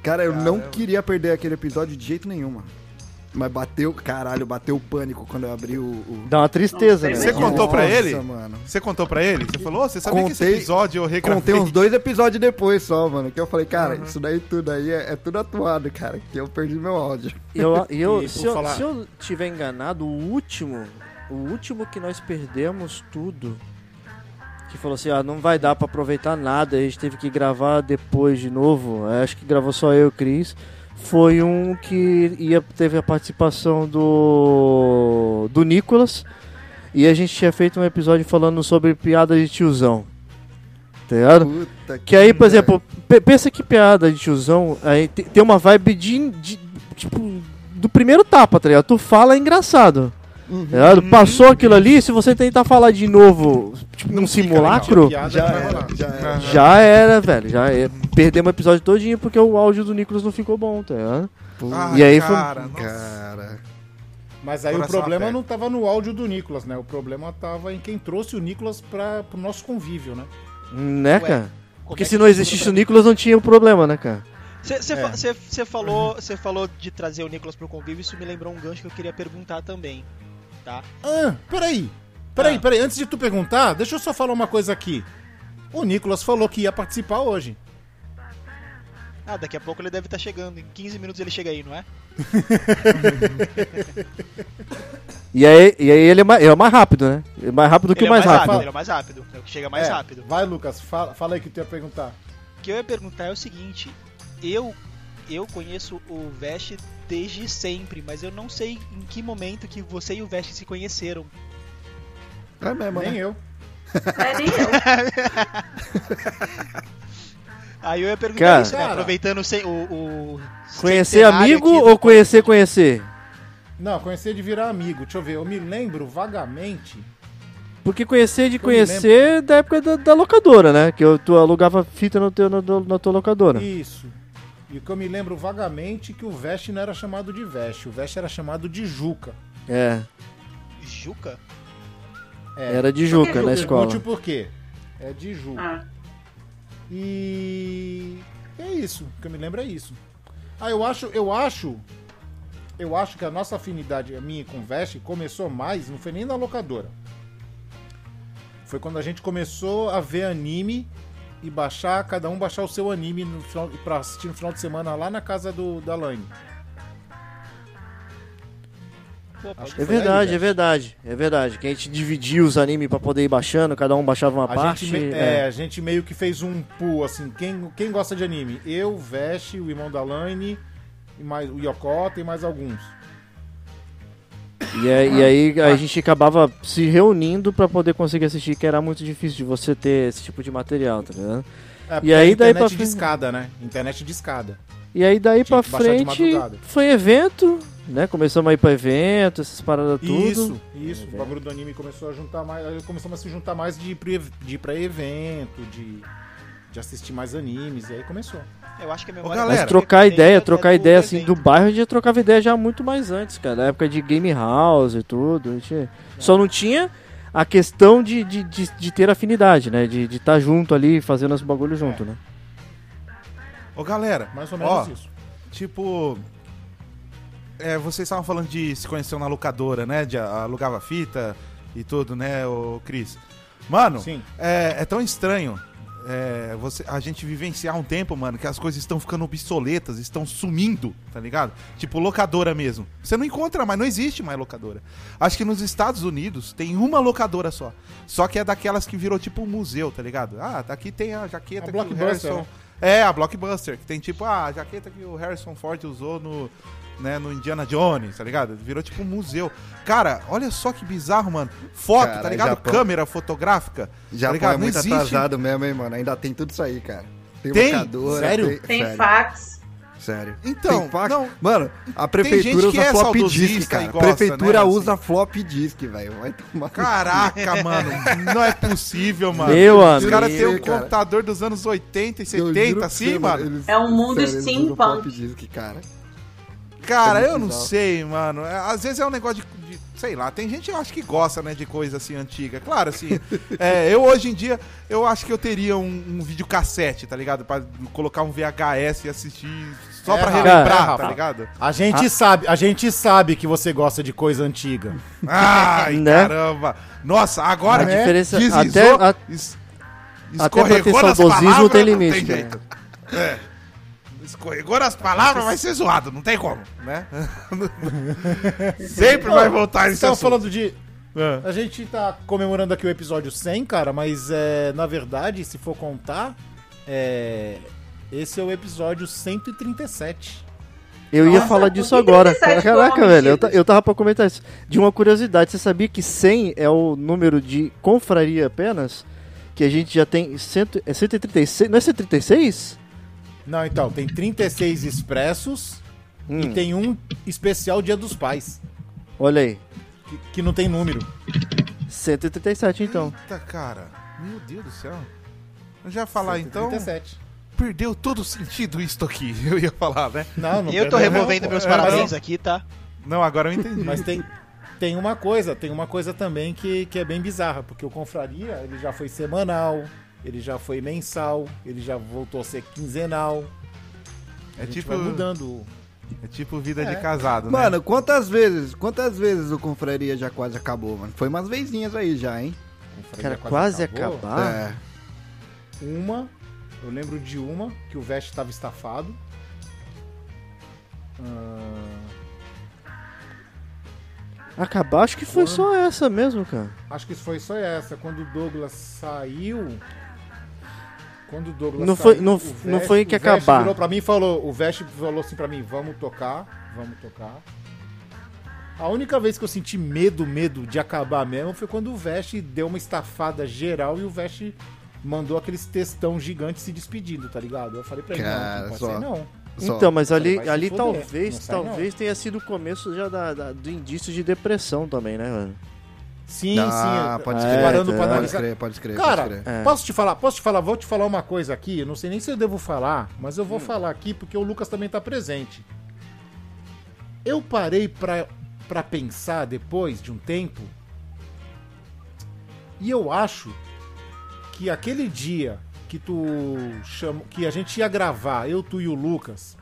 Cara, eu não queria perder aquele episódio de jeito nenhum, mano. Mas bateu, caralho, bateu o pânico quando eu abri o. o... Dá uma tristeza, Nossa, né? Você contou pra Nossa, ele? mano. Você contou pra ele? Você falou, "Ô, você sabia que esse Contei- episódio eu regravei? Contei uns dois episódios depois só, mano. Que eu falei, cara, isso daí tudo aí é, é tudo atuado, cara. Que eu perdi meu áudio. Eu, eu, E [laughs] se, por eu, falar- se eu tiver enganado, o último, o último que nós perdemos tudo, que falou assim, ah, não vai dar pra aproveitar nada, a gente teve que gravar depois de novo, é, acho que gravou só eu e o Cris, foi um que ia, teve a participação do, do Nicolas, e a gente tinha feito um episódio falando sobre piada de tiozão. Tá ligado? Puta Que aí, por exemplo, pe- pensa que piada de tiozão aí te- tem uma vibe de, de- Tipo, do primeiro tapa, tá ligado? Tu fala é engraçado. Uhum. Tá ligado? Passou aquilo ali, se você tentar falar de novo, tipo, num simulacro, Piada Já era, já era. já era, velho. Já é. Perdemos o episódio todinho porque o áudio do Nicolas não ficou bom, tá ligado? Ai, E aí foi- cara, nossa. Cara. Mas aí o Coração problema aperta. não tava no áudio do Nicolas, né? O problema tava em quem trouxe o Nicolas para pro nosso convívio, né? Né, Ué, cara? Porque é se não existisse o falou Nicolas, não tinha o problema, né, cara? Você É. falou, você falou de trazer o Nicolas pro convívio, isso me lembrou um gancho que eu queria perguntar também, tá? Ah, peraí. Peraí, Ah. peraí. Antes de tu perguntar, deixa eu só falar uma coisa aqui. O Nicolas falou que ia participar hoje. Ah, daqui a pouco ele deve estar chegando, em 15 minutos ele chega aí, não é? [laughs] E aí, e aí ele é mais, é mais rápido, né? É mais rápido que ele o mais é mais rápido. Ele é o mais rápido, é o que chega mais É, rápido. Vai, Lucas, fala, fala aí que tu ia perguntar. O que eu ia perguntar é o seguinte, eu eu conheço o Vest desde sempre, mas eu não sei em que momento que você e o Vest se conheceram. É mesmo, Nem né? eu. É, nem eu. [laughs] Aí eu ia perguntar Cara. isso, né? Cara. Aproveitando sem- o, o Conhecer amigo do ou conhecer conhecer? Não, conhecer de virar amigo. Deixa eu ver, eu me lembro vagamente. Porque conhecer de Eu conhecer da época da, da locadora, né? Que eu, tu alugava fita no teu, no, no- na tua locadora. Isso. E o que eu me lembro vagamente que o Vest não era chamado de Vest, o Vest era chamado de Juca. É, Juca? É. era de Juca na escola. Pergunte por quê. É de Juca. Ah, E é isso, o que eu me lembro é isso. Ah, eu acho, eu acho, eu acho que a nossa afinidade, a minha com o Vest, começou mais, não foi nem na locadora. Foi quando a gente começou a ver anime e baixar, cada um baixar o seu anime no final, pra assistir no final de semana lá na casa do, da Laine. É foi aí, verdade, é verdade, é verdade. Que a gente dividia os animes pra poder ir baixando, cada um baixava uma A parte. gente, é. é, a gente meio que fez um pool, assim, quem, quem gosta de anime? Eu, Vest, o irmão da Laine, e mais, o Yokota e mais alguns. E, aí- e aí a gente acabava se reunindo pra poder conseguir assistir, que era muito difícil de você ter esse tipo de material, tá ligado? É, E aí é daí internet pra de frente- escada, né? Internet de escada. E aí daí Tinha pra de frente foi evento, né? Começamos a ir pra evento, essas paradas tudo. Isso, isso. É, o bagulho do anime começou a juntar mais. Começamos a se juntar mais de ir pra, de ir pra evento, de, de assistir mais animes, e aí começou. Eu acho que a Ô, memória galera, Mas trocar Tem ideia, é trocar do ideia assim evento. do bairro, a gente já trocava ideia já muito mais antes, cara. Na época de Game House e tudo. A gente só não tinha a questão de, de, de, de ter afinidade, né? De estar junto ali, fazendo os bagulho junto, né? Ô, galera, Mais ou menos ó, isso. tipo... É, vocês estavam falando de se conhecer na locadora, né? De a- alugava fita e tudo, né, o Cris? Mano, Sim. é, é tão estranho é, você, a gente vivenciar um tempo, mano, que as coisas estão ficando obsoletas, estão sumindo, tá ligado? Tipo, locadora mesmo. Você não encontra mais, não existe mais locadora. Acho que nos Estados Unidos tem uma locadora só. Só que é daquelas que virou tipo um museu, tá ligado? Ah, daqui tem a jaqueta A que o Harrison... É, a Blockbuster, que tem tipo ah, a jaqueta que o Harrison Ford usou no, né, no Indiana Jones, tá ligado? Virou tipo um museu. Cara, olha só que bizarro, mano. Foto, tá Cara, ligado? Japão- Câmera fotográfica. Já tá ligado? é Não muito existe. atrasado mesmo, hein, mano? Ainda tem tudo isso aí, cara. Tem, Tem? locadora. Sério? tem sério, fax. sério. Então, Tem fax? não, Mano, a prefeitura usa é flop disk, e cara. A gosta, prefeitura né, usa flop disk, velho. Vai tomar. Caraca, mano. Não é possível, mano. Meu Os caras têm um cara. computador dos anos 80 e Eu juro 70, pra assim, mano. eles- É um mundo sério, steampunk. flop disk, cara. Cara, eu não sei, mano. É, Às vezes é um negócio de, de- Sei lá, tem gente que eu acho que gosta, né, de coisa assim antiga. Claro, assim. [laughs] é, eu hoje em dia, eu acho que eu teria um, um videocassete, tá ligado? Pra colocar um VHS e assistir só É, pra relembrar, é, tá ligado? A gente sabe, a gente sabe que você gosta de coisa antiga. Ai, [laughs] Né? caramba. Nossa, agora A diferença- deslizou, até- a- es- até pra ter escorregou nas saudosismo palavras, tem não limite, tem né? jeito. É. Escorregou nas palavras, vai ser zoado, não tem como, né? [laughs] Sempre vai voltar nesse Estamos assunto. falando de. É. A gente tá comemorando aqui o episódio 100, cara, mas é, na verdade, se for contar, é, esse é o episódio 137. Eu ia Nossa, falar por disso agora. 37 Caraca, velho, eu, eu tava pra comentar isso. De uma curiosidade, você sabia que 100 é o número de confraria apenas? Que a gente já tem cento, é 136, não é 136? Não, então, tem 36 expressos Hum, e tem um especial Dia dos Pais, Olha aí, que, que não tem número. 137 então. Eita, cara. Meu Deus do céu. Eu já falar, então, 137. perdeu todo o sentido isto aqui. [laughs] Eu ia falar, né? Não, não Eu tô não, removendo meus É, parabéns aqui, tá? Não, agora eu entendi. Mas tem, tem uma coisa, tem uma coisa também que, que é bem bizarra, porque o Confraria, ele já foi semanal, ele já foi mensal, ele já voltou a ser quinzenal. A É gente tipo, vai mudando. é tipo vida É. de casado, né? Mano, quantas vezes, quantas vezes o Confraria já quase acabou, mano? Foi umas vezinhas aí já, hein? Cara, quase acabou. acabar. É. Uma, eu lembro de uma que o Vest estava estafado. Ah, Acabar, acho que foi só essa mesmo, cara. acho que foi só essa. Quando o Douglas saiu. Quando o Douglas Não foi- saiu, não- o não Vest- foi que acabar. virou pra mim e falou, o Vest falou assim pra mim, vamos tocar, vamos tocar. A única vez que eu senti medo, medo de acabar mesmo foi quando o Vest deu uma estafada geral e o Vest mandou aqueles textão gigantes se despedindo, tá ligado? Eu falei pra ele, não, Cara, não pode só- não. Então, mas ali, ali talvez, não não. talvez tenha sido o começo já da, da- do indício de depressão também, né, mano? Sim, Ah, sim. pode crer, parando é, pra Pode analisar. crer, pode crer, Cara, pode. É. posso te falar, posso te falar, vou te falar uma coisa aqui, eu não sei nem se eu devo falar, mas eu vou falar aqui porque o Lucas também tá presente. Eu parei pra, pra pensar depois de um tempo e eu acho que aquele dia que tu chamou, que a gente ia gravar, eu, tu e o Lucas,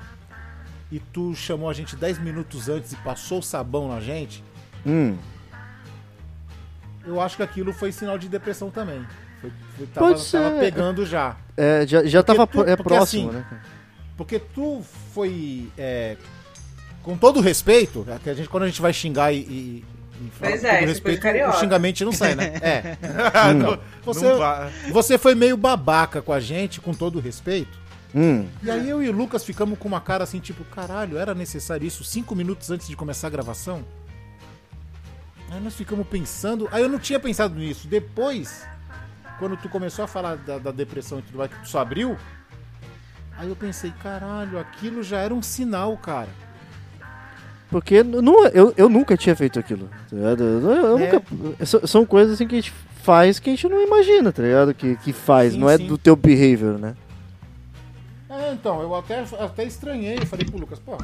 e tu chamou a gente 10 minutos antes e passou o sabão na gente, Hum. Eu acho que aquilo foi sinal de depressão também. Foi, foi- tava, Pode ser. tava pegando já. É, já, já Porque tava tu- é porque próximo, assim, né? Porque tu foi. é, com todo respeito, é que a gente, quando a gente vai xingar e. e, e Pois é, todo respeito, carioca. o xingamento não sai, né? [laughs] É. não, Você, não você foi meio babaca com a gente, com todo respeito. Hum. E aí eu e o Lucas ficamos com uma cara assim, tipo, caralho, era necessário isso cinco minutos antes de começar a gravação? Aí nós ficamos pensando. Aí eu não tinha pensado nisso. Depois, quando tu começou a falar da, da depressão e tudo mais, que tu só abriu. Aí eu pensei, caralho, aquilo já era um sinal, cara. Porque não, eu, eu nunca tinha feito aquilo. Tá ligado? Eu, eu É. nunca, são coisas assim que a gente faz que a gente não imagina, tá ligado? Que, que faz, Sim, não é sim. do teu behavior, né? É, então, eu até, até estranhei. Eu falei pro Lucas, pô.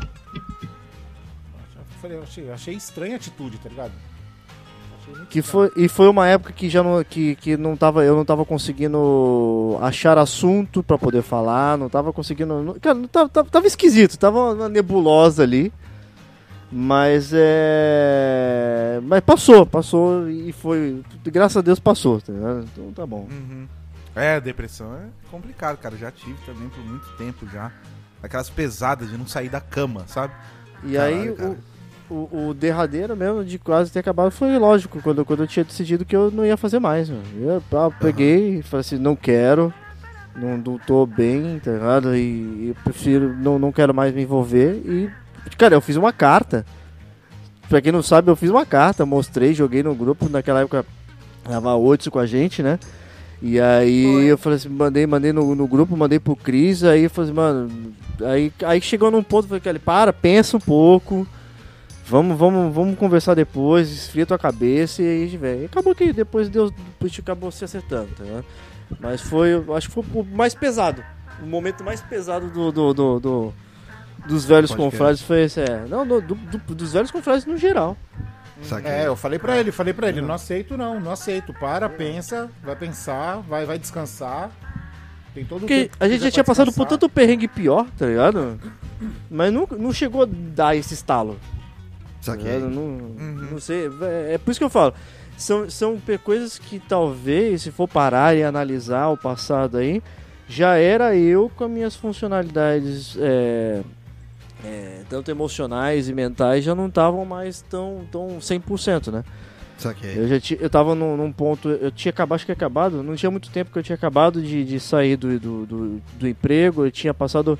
eu achei, achei estranha a atitude, tá ligado? Que foi, e foi uma época que já não, que, que não tava, eu não tava conseguindo achar assunto pra poder falar, não tava conseguindo. não- cara, não tava, tava, tava esquisito, tava uma nebulosa ali. Mas é. Mas passou, passou e foi. Graças a Deus passou, tá? Então tá bom. Uhum. É, depressão é complicado, cara. Já tive também por muito tempo já. Aquelas pesadas de não sair da cama, sabe? E Caralho, aí, cara. o, o, o derradeiro mesmo de quase ter acabado foi lógico, quando, quando eu tinha decidido que eu não ia fazer mais. Mano. Eu, ah, peguei e falei assim: não quero, não, não tô bem, tá ligado? E eu prefiro, não, não quero mais me envolver. E, cara, eu fiz uma carta. Pra quem não sabe, eu fiz uma carta, mostrei, joguei no grupo. Naquela época, tava oito com a gente, né? E aí Foi. eu falei assim, mandei, mandei no, no grupo, mandei pro Cris, aí eu falei assim, mano, aí, aí chegou num ponto, eu falei, "Kelly, para, pensa um pouco, vamos, vamos, vamos conversar depois, esfria tua cabeça e aí, velho. Acabou que depois Deus a gente acabou se acertando, tá ligado? Mas foi, acho que foi o mais pesado, o momento mais pesado do, do, do- do- dos velhos confrades foi esse, é. Não, do- do- do- dos velhos confrades no geral. Saquei. É, eu falei pra ele, falei pra ele, não aceito não, não aceito. Para, pensa, vai pensar, vai, vai descansar. Tem todo o Porque a gente já tinha passado por tanto perrengue pior, tá ligado? Mas não, não chegou a dar esse estalo. Tá Saquei. ligado? Não, não sei. É, é por isso que eu falo. São, são coisas que talvez, se for parar e analisar o passado aí, já era eu com as minhas funcionalidades, é, é, tanto emocionais e mentais, já não estavam mais tão, tão 100%, né? Saquei. Eu já eu tava num, num ponto, eu tinha acabado, acho que acabado, não tinha muito tempo que eu tinha acabado de, de sair do, do, do, do emprego, eu tinha passado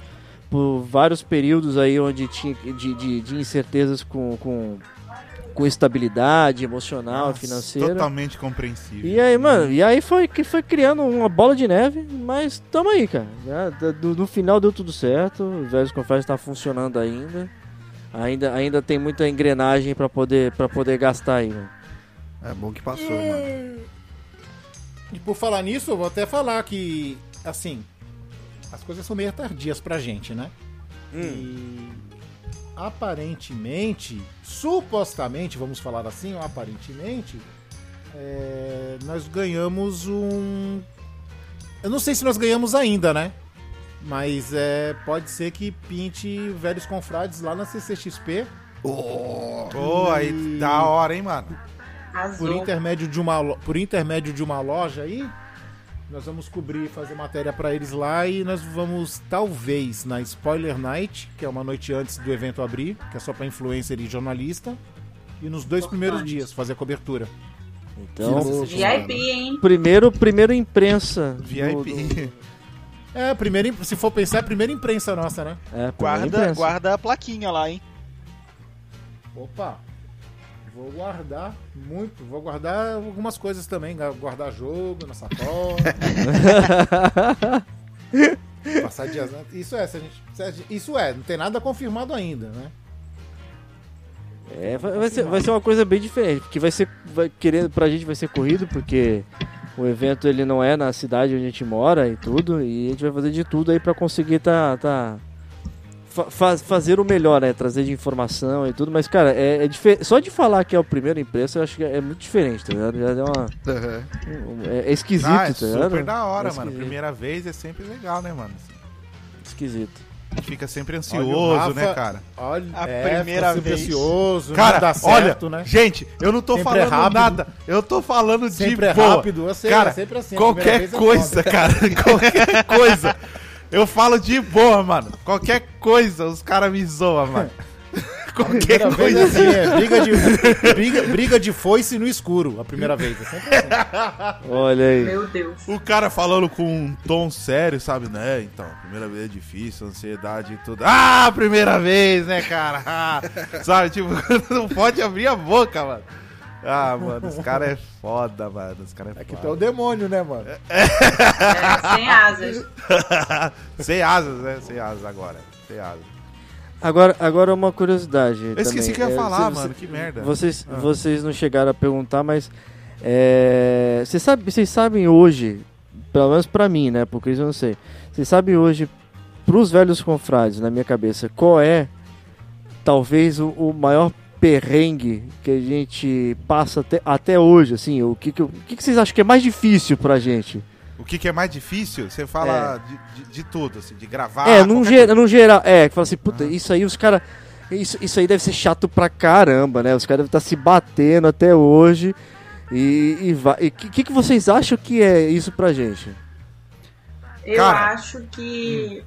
por vários períodos aí onde tinha de, de, de incertezas com, com, com estabilidade emocional, Nossa, financeira. Totalmente compreensível. E aí, mano, e aí foi que foi criando uma bola de neve, mas tamo aí, cara. Já, do- no final deu tudo certo, o Velhos Confessos tá funcionando ainda. Ainda, ainda tem muita engrenagem pra poder, pra poder gastar aí, mano. É bom que passou, mano. E por falar nisso, eu vou até falar que, assim, as coisas são meio tardias pra gente, né? E aparentemente, supostamente, vamos falar assim, aparentemente, é, nós ganhamos um. Eu não sei se nós ganhamos ainda, né? Mas é, pode ser que pinte velhos confrades lá na CCXP. Pô, aí da hora, hein, mano? por intermédio de uma por intermédio de uma loja aí nós vamos cobrir fazer matéria pra eles lá e nós vamos talvez na Spoiler Night que é uma noite antes do evento abrir que é só pra influencer e jornalista e nos dois primeiros dias fazer a cobertura Então, Sim, VIP, hein? primeiro, primeiro imprensa. do- VIP. [laughs] É, primeira, im- se for pensar, é a primeira imprensa nossa, né? É, Guarda, imprensa. guarda a plaquinha lá, hein? Opa, vou guardar muito. Vou guardar algumas coisas também. gu- Guardar jogo na sacola. [laughs] Passar dias antes. Isso é, se a gente, se a gente- isso é, não tem nada confirmado ainda, né? É, vai, vai ser, vai ser uma coisa bem diferente, porque vai ser, vai, querendo, pra gente vai ser corrido, porque o evento ele não é na cidade onde a gente mora e tudo, e a gente vai fazer de tudo aí pra conseguir tá, tá fa- faz- fazer o melhor, né, trazer de informação e tudo, mas cara, é, é dife- só de falar que é o primeiro impresso, eu acho que é muito diferente, tá ligado? Já deu uma, um- é, é esquisito, Ah, é tá ligado? super da hora, É mano. Primeira vez é sempre legal, né, mano? Esquisito. A gente fica sempre ansioso, Rafa- né, cara? Olha, A é, primeira sempre vez. ansioso, Cara, certo, olha, né? gente, eu não tô Sempre é falando rápido. nada. Eu tô falando de Sempre é boa. rápido, eu sei, cara, é sempre assim, qualquer é coisa, cara, [laughs] qualquer coisa. Eu falo de boa, mano. Qualquer coisa, os caras me zoam, mano. [laughs] qualquer Primeira coisa assim, é briga de, briga, briga de foice no escuro, a primeira vez. É sempre assim. Olha aí. Meu Deus. O cara falando com um tom sério, sabe, né? Então, primeira vez é difícil, ansiedade e tudo. Ah, primeira vez, né, cara? Ah, [laughs] sabe, tipo, [laughs] não pode abrir a boca, mano. Ah, mano, os caras é foda, mano. Os caras é É que tu é o demônio, né, mano? É, sem asas. [laughs] Sem asas, né? Sem asas agora. Sem asas. Agora, agora uma curiosidade. Eu esqueci também. que eu ia É, falar, você- mano. Que merda. Vocês, Ah. vocês não chegaram a perguntar, mas é, vocês, sabe, vocês sabem hoje, pelo menos pra mim, né? Porque isso eu não sei. Vocês sabem hoje, pros velhos confrades, na minha cabeça, qual é talvez o, o maior perrengue que a gente passa até, até hoje, assim? O que, que, o que, que vocês acham que é mais difícil pra gente? O que, que é mais difícil? Você fala de, de, de tudo, assim, de gravar. é, num, ge- num geral, é, que fala assim, puta, isso aí os caras. Isso, isso aí deve ser chato pra caramba, né? Os caras devem estar se batendo até hoje. E e vai- e que, que, vocês acham que é isso pra gente? Eu Cara, acho que.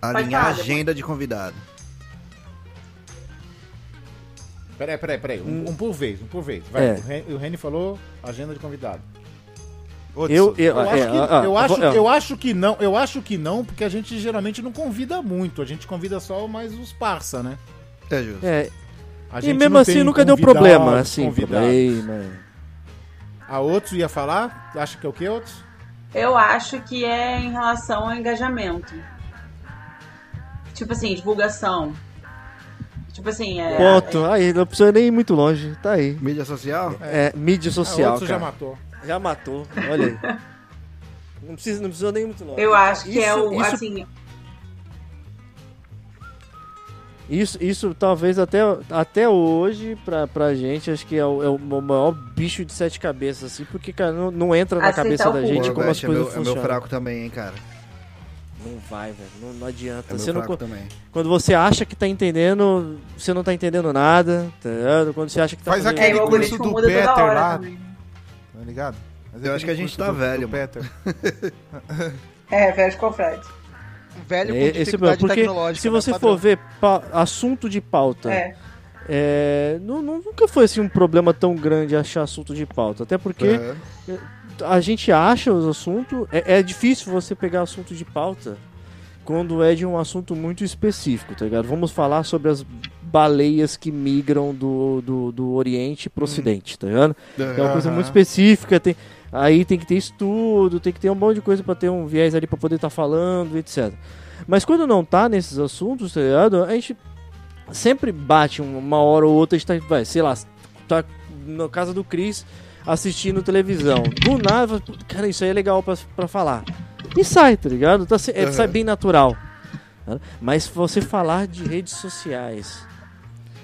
Alinhar a agenda de convidado. Peraí, peraí, peraí. Um, um por vez, um por vez. Vai, É. o, Ren, o Reni falou agenda de convidado. Eu, eu, Eu, é, acho, que, ah, ah, eu, acho, vou- é, eu acho que não, eu acho que não, porque a gente geralmente não convida muito. A gente convida só mais os parça, né? É justo. é, A e mesmo não assim tem nunca deu problema, assim, problema. A outros ia falar? Acha que é o que, outros? Eu acho que é em relação ao engajamento. Tipo assim, divulgação. Tipo assim, é. Ponto. Aí, não precisa nem ir muito longe. Tá aí. Mídia social? É, mídia a social. outros já matou. Já matou, olha aí. Não precisa, não precisa nem ir muito longe. Eu acho que é Isso- o. isso- Assim, Isso, isso talvez até, até hoje, pra, pra gente, acho que é o, é o maior bicho de sete cabeças, assim, porque, cara, não, não entra na Aceitar cabeça o da gente Pô, como as Veste, é coisas meu, é meu funcionam. fraco também, hein, cara. Não vai, velho, não, não adianta. É Você não também. quando você acha que tá entendendo, você não tá entendendo nada, tá ligado? Quando você acha que tá Faz é, aquele o curso do Peter hora lá. também. Tá ligado? Mas Eu é acho que a gente tá velho, do. Peter. [laughs] É, velho. Velho É, com esse é o dificuldade porque tecnológica. se né, você padrão. for ver assunto de pauta, É. é, nu- nunca foi assim um problema tão grande achar assunto de pauta. Até porque Aham. A gente acha os assuntos. É, é difícil você pegar assunto de pauta quando é de um assunto muito específico, tá ligado? Vamos falar sobre as baleias que migram do, do, do Oriente pro Ocidente, tá ligado? É uma coisa muito específica, tem, aí tem que ter estudo, tem que ter um monte de coisa pra ter um viés ali pra poder estar falando, etc. Mas quando não tá nesses assuntos, tá ligado? A gente sempre bate um- uma hora ou outra, a gente tá, vai, sei lá, tá na casa do Cris assistindo televisão. Do nada, fala, "Puta, cara, isso aí é legal pra, pra falar. E sai, tá ligado? Tá, é, Uhum. sai bem natural. Mas você falar de redes sociais.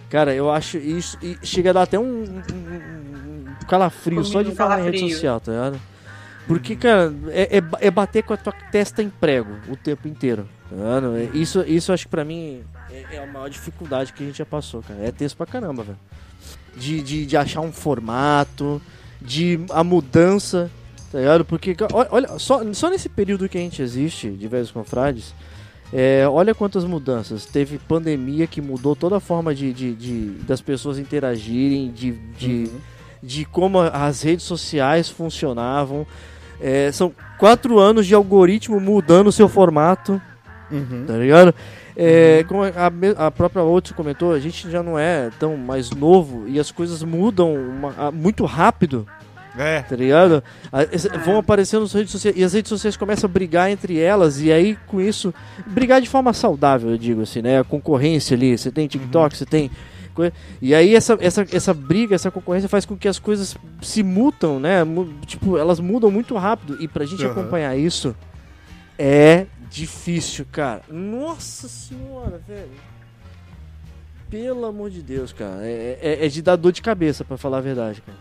Cara, eu acho isso. E chega a dar até um, um- um- calafrio só de Um falar em rede calafrio. social, tá ligado? Porque, cara, é, é, é bater com a tua testa em prego o tempo inteiro. Tá? É, Isso, isso acho que pra mim é, é a maior dificuldade que a gente já passou, cara. É texto pra caramba, velho. De, de, de achar um formato, de a mudança, tá ligado? Porque, olha, só, só nesse período que a gente existe, de Velhos Confrades, é, olha quantas mudanças. Teve pandemia que mudou toda a forma de, de, de- das pessoas interagirem, de, de, de como as redes sociais funcionavam. É, são quatro anos de algoritmo mudando o seu formato, Uhum. tá ligado? É, como a, a própria Otis comentou, a gente já não é tão mais novo e as coisas mudam uma- muito rápido, É. tá ligado? Esse- Vão aparecendo nas redes sociais e as redes sociais começam a brigar entre elas e aí com isso, brigar de forma saudável, eu digo assim, né? A concorrência ali, você tem TikTok, você tem... E aí essa, essa, essa briga, essa concorrência faz com que as coisas se mutam, né? Tipo, elas mudam muito rápido e pra gente Aham. acompanhar isso é difícil, cara. Nossa senhora, velho. Pelo amor de Deus, cara. É, é- é de dar dor de cabeça, pra falar a verdade, cara.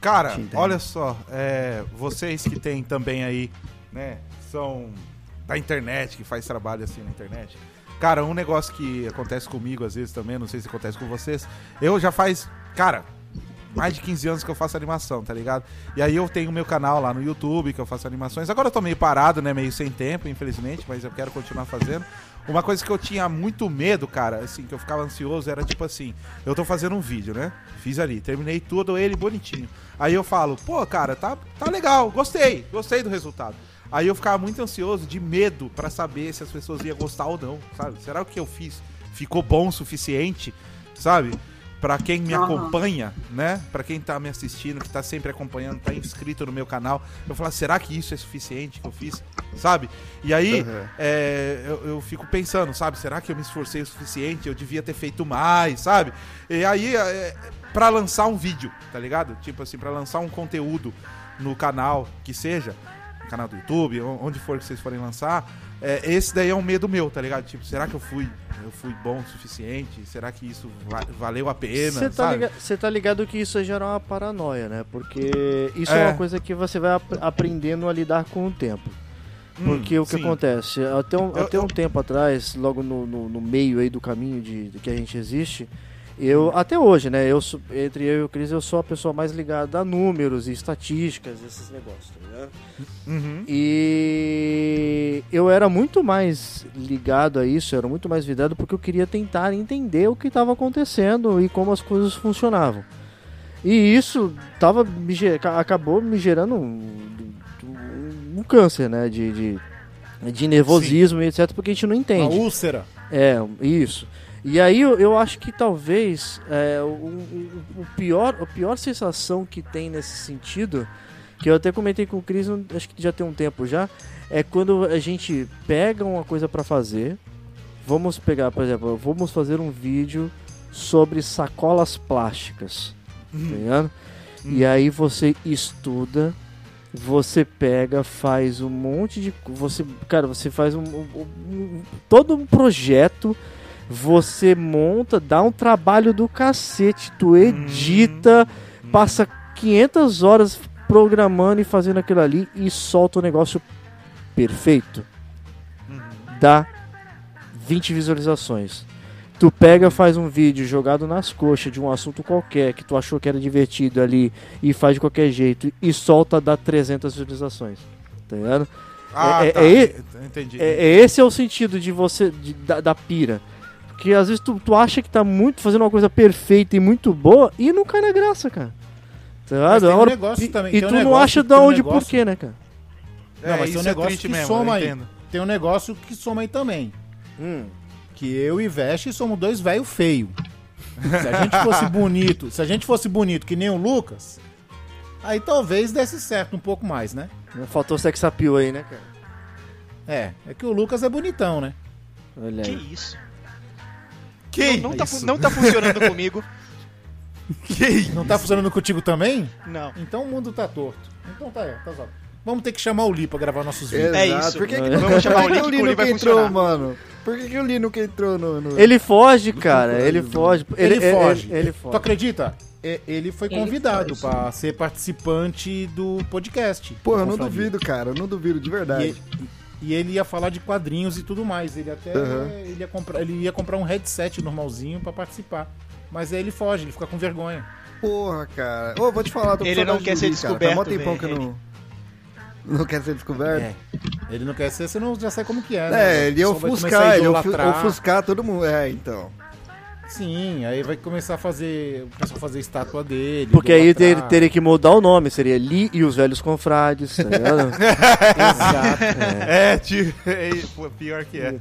Cara, olha só, é, vocês que tem também aí, né, são da internet, que faz trabalho assim na internet. Cara, um negócio que acontece comigo às vezes também, não sei se acontece com vocês. Eu já faz, cara, mais de 15 anos que eu faço animação, tá ligado? E aí eu tenho meu canal lá no YouTube que eu faço animações. Agora eu tô meio parado, né, meio sem tempo, infelizmente, mas eu quero continuar fazendo. Uma coisa que eu tinha muito medo, cara, assim, que eu ficava ansioso, era tipo assim, eu tô fazendo um vídeo, né? Fiz ali, terminei tudo ele bonitinho. Aí eu falo, pô, cara, tá, tá legal, gostei, gostei do resultado. Aí eu ficava muito ansioso, de medo, pra saber se as pessoas iam gostar ou não, sabe? Será que eu fiz ficou bom o suficiente, sabe? Pra quem me Aham. acompanha, né? Pra quem tá me assistindo, que tá sempre acompanhando, tá inscrito no meu canal, eu falo, será que isso é suficiente que eu fiz, sabe? E aí, Uhum. é, eu, eu fico pensando, sabe? Será que eu me esforcei o suficiente? Eu devia ter feito mais, sabe? E aí, é, pra lançar um vídeo, tá ligado? Tipo assim, pra lançar um conteúdo no canal, que seja, canal do YouTube, onde for que vocês forem lançar, é, esse daí é um medo meu, tá ligado? Tipo, será que eu fui, eu fui bom o suficiente? Será que isso va- valeu a pena? Você tá, liga- tá ligado que isso gera uma paranoia, né? Porque isso é, É. uma coisa que você vai ap- aprendendo a lidar com o tempo. Hum, Porque o que sim. acontece? Até um, Eu- até um eu- tempo atrás, logo no, no, no meio aí do caminho de, de que a gente existe, eu, até hoje, né? Eu, entre eu e o Cris, eu sou a pessoa mais ligada a números e estatísticas, esses negócios, tá ligado? Uhum. E eu era muito mais ligado a isso, eu era muito mais vidrado porque eu queria tentar entender o que estava acontecendo e como as coisas funcionavam. E isso tava me acabou me gerando um, um câncer, né? De, de, de nervosismo e etc, porque a gente não Uma entende. úlcera. É, isso. E aí eu, eu acho que talvez é, o, o- o pior, a pior sensação que tem nesse sentido, que eu até comentei com o Cris, acho que já tem um tempo já, é quando a gente pega uma coisa pra fazer. Vamos pegar, por exemplo, vamos fazer um vídeo sobre sacolas plásticas. Tá ligado? E aí você estuda, você pega, faz um monte de. Você, cara, você faz um, um- um- todo um projeto, você monta, dá um trabalho do cacete, tu edita, passa 500 horas programando e fazendo aquilo ali e solta o negócio perfeito. Dá 20 visualizações. Tu pega, faz um vídeo jogado nas coxas de um assunto qualquer que tu achou que era divertido ali e faz de qualquer jeito e solta, dá 300 visualizações. Tá ligado? Ah, é, tá. é, é, Entendi. é- é esse é o sentido de você de- da, da pira. Porque às vezes tu, tu acha que tá muito fazendo uma coisa perfeita e muito boa e não cai na graça, cara. Tá ligado? Um hora- negócio e também, e um tu não negócio- acha tem da um onde negócio- por quê, né, cara? Não, mas tem um isso é negócio triste que mesmo, soma aí. Tem um negócio que soma aí também. Hum. Que eu e Veste somos dois velho feio. Se a gente fosse [laughs] bonito, se a gente fosse bonito que nem o Lucas, aí talvez desse certo um pouco mais, né? Faltou sex appeal aí, né, cara? É, é que o Lucas é bonitão, né? Olha Que isso? Que não, não, tá, não tá funcionando comigo. [laughs] Que isso? Não tá funcionando contigo também? Não. Então o mundo tá torto. Então tá, tá só. Vamos ter que chamar o Li pra gravar nossos vídeos. É Exato. isso. Por que, que, Vamos chamar o [laughs] o que o vai que entrou, funcionar. mano? Por que, que o Lino que entrou no... no- Ele foge, cara. Ele foge. Ele, Ele, foge. Ele, ele Tu foge. acredita? E- Ele foi Ele convidado foge. pra ser participante do podcast. Porra, eu não duvido, cara. Eu não duvido, de verdade. e ele ia falar de quadrinhos e tudo mais. Ele até Aham. ele ia comprar, ele ia comprar um headset normalzinho pra participar. Mas aí ele foge, ele fica com vergonha. Porra, cara. Ô, vou te falar, tô com Ele não quer ser Lee, cara. descoberto, Tá mó tempão que eu não... Não quer ser descoberto? É. Ele não quer ser, você não já sabe como que é, É, né? ele ia ofuscar, ele ia ofuscar todo mundo. É, então. Sim, aí vai começar a fazer. O pessoal fazer estátua dele. Porque aí ter- idolatrar. teria que mudar o nome, seria Li e os Velhos Confrades, tá ligado? [laughs] Exato. É, tio, [laughs] é, pô, pior que é.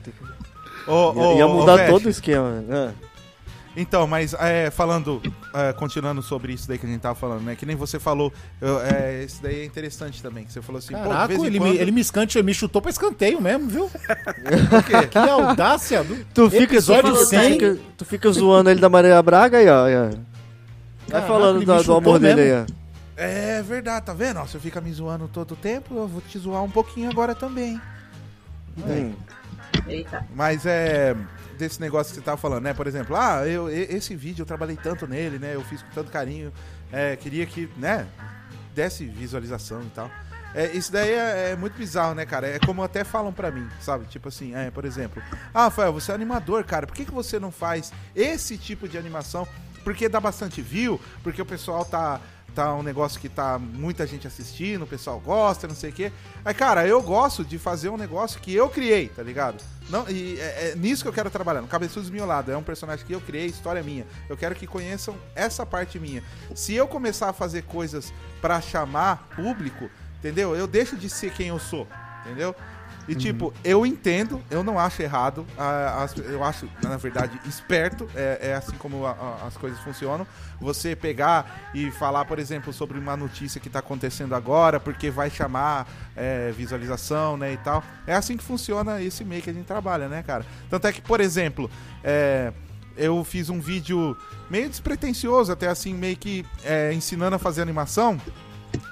Ia mudar todo o esquema. né? Então, mas é, falando, é, continuando sobre isso daí que a gente tava falando, né? Que nem você falou, eu, é, isso daí é interessante também. Que você falou assim, pô, de Caraca, vez em ele, quando... me, ele me escante, me chutou pra escanteio mesmo, viu? [laughs] que audácia do Tu fica, episódio tu, 100. fica, tu fica zoando ele da Maria Braga aí, ó. aí, ó. Vai Caraca, falando do chutou amor dele aí, ó. É verdade, tá vendo? Ó, você fica me zoando todo o tempo, eu vou te zoar um pouquinho agora também. Hum. Eita. Mas é desse negócio que você tava falando, né? Por exemplo, ah, eu, esse vídeo eu trabalhei tanto nele, né? Eu fiz com tanto carinho, é, queria que, né, desse visualização e tal. É, isso daí é, é muito bizarro, né, cara? É como até falam pra mim, sabe? Tipo assim, é, por exemplo, ah, Rafael, você é animador, cara, por que, que você não faz esse tipo de animação? Porque dá bastante view, porque o pessoal tá, tá um negócio que tá muita gente assistindo, o pessoal gosta, não sei o quê. Aí, cara, eu gosto de fazer um negócio que eu criei, tá ligado? Não, e é, é nisso que eu quero trabalhar, no Cabeçudo Esmiolado. É um personagem que eu criei, história minha. Eu quero que conheçam essa parte minha. Se eu começar a fazer coisas pra chamar público, entendeu? Eu deixo de ser quem eu sou, entendeu? E tipo, eu entendo, eu não acho errado, a- as- eu acho, na verdade, esperto, é, é assim como a- a- as coisas funcionam. Você pegar e falar, por exemplo, sobre uma notícia que tá acontecendo agora, porque vai chamar é, visualização, né, e tal. É assim que funciona esse meio que a gente trabalha, né, cara? Tanto é que, por exemplo, é, eu fiz um vídeo meio despretensioso, até assim, meio que é, ensinando a fazer animação.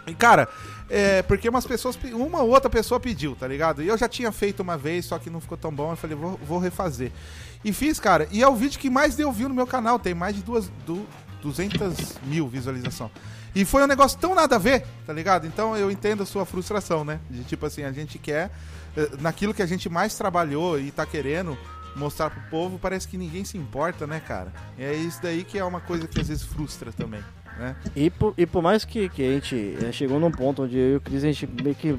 E, cara, é, porque umas pessoas, pe- uma ou outra pessoa pediu, tá ligado? E eu já tinha feito uma vez, só que não ficou tão bom. Eu falei, vou, vou refazer. E fiz, cara. E é o vídeo que mais deu view no meu canal. Tem mais de duas, du, 200 mil visualização. E foi um negócio tão nada a ver, tá ligado? Então eu entendo a sua frustração, né? De tipo assim, a gente quer, eh, naquilo que a gente mais trabalhou e tá querendo mostrar pro povo, parece que ninguém se importa, né, cara? E é isso daí que é uma coisa que às vezes frustra também, né? E por, e por mais que, que a gente eh, chegou num ponto onde eu e o Cris, a gente meio que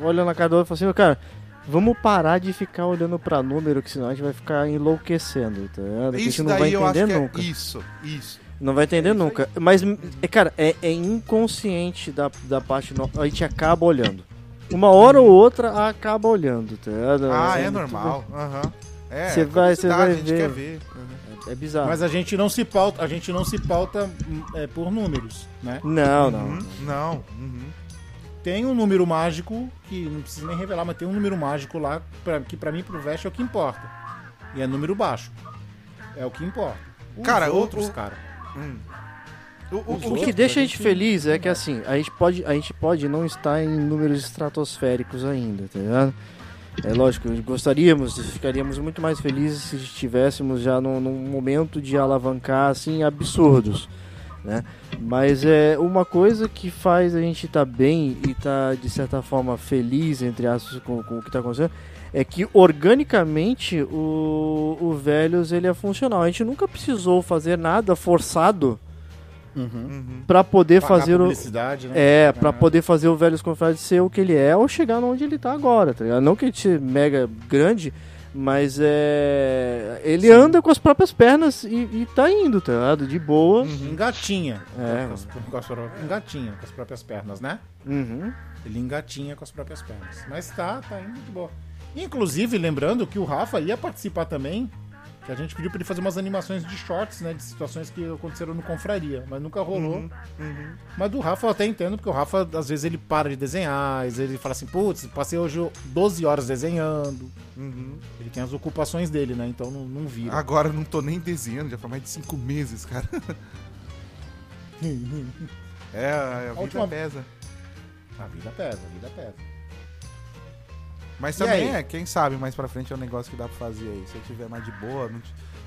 olha na cara do outro e fala assim, cara, vamos parar de ficar olhando pra número, que senão a gente vai ficar enlouquecendo, tá ligado? Que a gente Isso não vai entender que nunca. é isso, isso. Não vai entender nunca. Mas, é, cara, é, é inconsciente da, da parte. A gente acaba olhando. Uma hora ou outra acaba olhando, tá ligado? Ah, é normal. Aham. É, Você vai, você vai a gente ver. quer ver. É, é bizarro. Mas a gente não se pauta, a gente não se pauta é, por números, né? Não, não. Uhum, Não. uhum. Tem um número mágico que não precisa nem revelar, mas tem um número mágico lá pra, que pra mim pro Vest é o que importa. E é número baixo. É o que importa. Os Cara, outros, o- cara. Hum. O, o- o O que outros, deixa a a gente gente- feliz é que assim, a gente pode, a gente pode não estar em números estratosféricos ainda, tá ligado? É lógico, gostaríamos, ficaríamos muito mais felizes se estivéssemos já num, num momento de alavancar assim absurdos, né? Mas é uma coisa que faz a gente estar bem e estar de certa forma feliz entre aspas com, com o que está acontecendo é que organicamente o, o Velhos ele é funcional. A gente nunca precisou fazer nada forçado Uhum. Pra poder Pagar fazer o né? é para É. poder fazer o Velhos Confrades ser o que ele é ou chegar onde ele tá agora, tá ligado? Não que ele seja mega grande, mas é ele anda com as próprias pernas e, e tá indo, tá ligado? De boa. Engatinha. É. Com as, com as engatinha com as próprias pernas, né? Uhum. Ele engatinha com as próprias pernas. Mas tá, tá indo de boa. Inclusive, lembrando que o Rafa ia participar também, que a gente pediu pra ele fazer umas animações de shorts, né? De situações que aconteceram no Confraria, mas nunca rolou. Uhum, uhum. Mas do Rafa eu até entendo, porque o Rafa, às vezes, ele para de desenhar, às vezes ele fala assim, putz, passei hoje 12 horas desenhando. Uhum. Ele tem as ocupações dele, né? Então não, não vira. Agora eu não tô nem desenhando, já faz mais de cinco meses, cara. [laughs] é, a, a vida última- pesa. A vida pesa, a vida pesa. Mas também é, quem sabe mais pra frente é um negócio que dá pra fazer aí. Se eu tiver mais de boa, não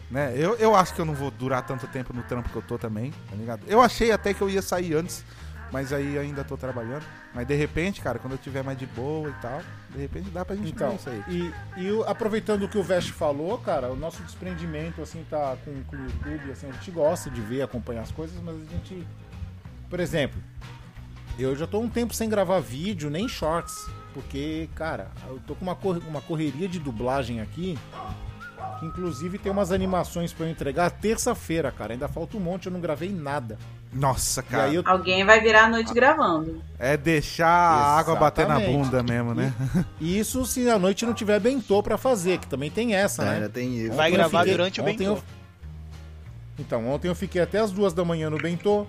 né? Eu, eu acho que eu não vou durar tanto tempo no trampo que eu tô também, tá ligado? Eu achei até que eu ia sair antes, mas aí ainda tô trabalhando. Mas de repente, cara, quando eu tiver mais de boa e tal, de repente dá pra gente Então, isso aí. e, e aproveitando o que o Vest falou, cara, o nosso desprendimento, assim, tá com, com o YouTube, assim, a gente gosta de ver, acompanhar as coisas, mas a gente... Por exemplo, eu já tô um tempo sem gravar vídeo, nem shorts, porque, cara, eu tô com uma, cor- uma correria de dublagem aqui, que inclusive tem umas animações pra eu entregar terça-feira, cara. Ainda falta um monte, eu não gravei nada. Nossa, E cara. aí eu Alguém vai virar a noite gravando. É deixar a água bater na bunda mesmo, né? E isso se a noite não tiver bentô pra fazer, que também tem essa, É, né? tem isso. Vai Ontem gravar fiquei- durante o ontem bentô. eu- Então, ontem eu fiquei até as duas da manhã no bentô.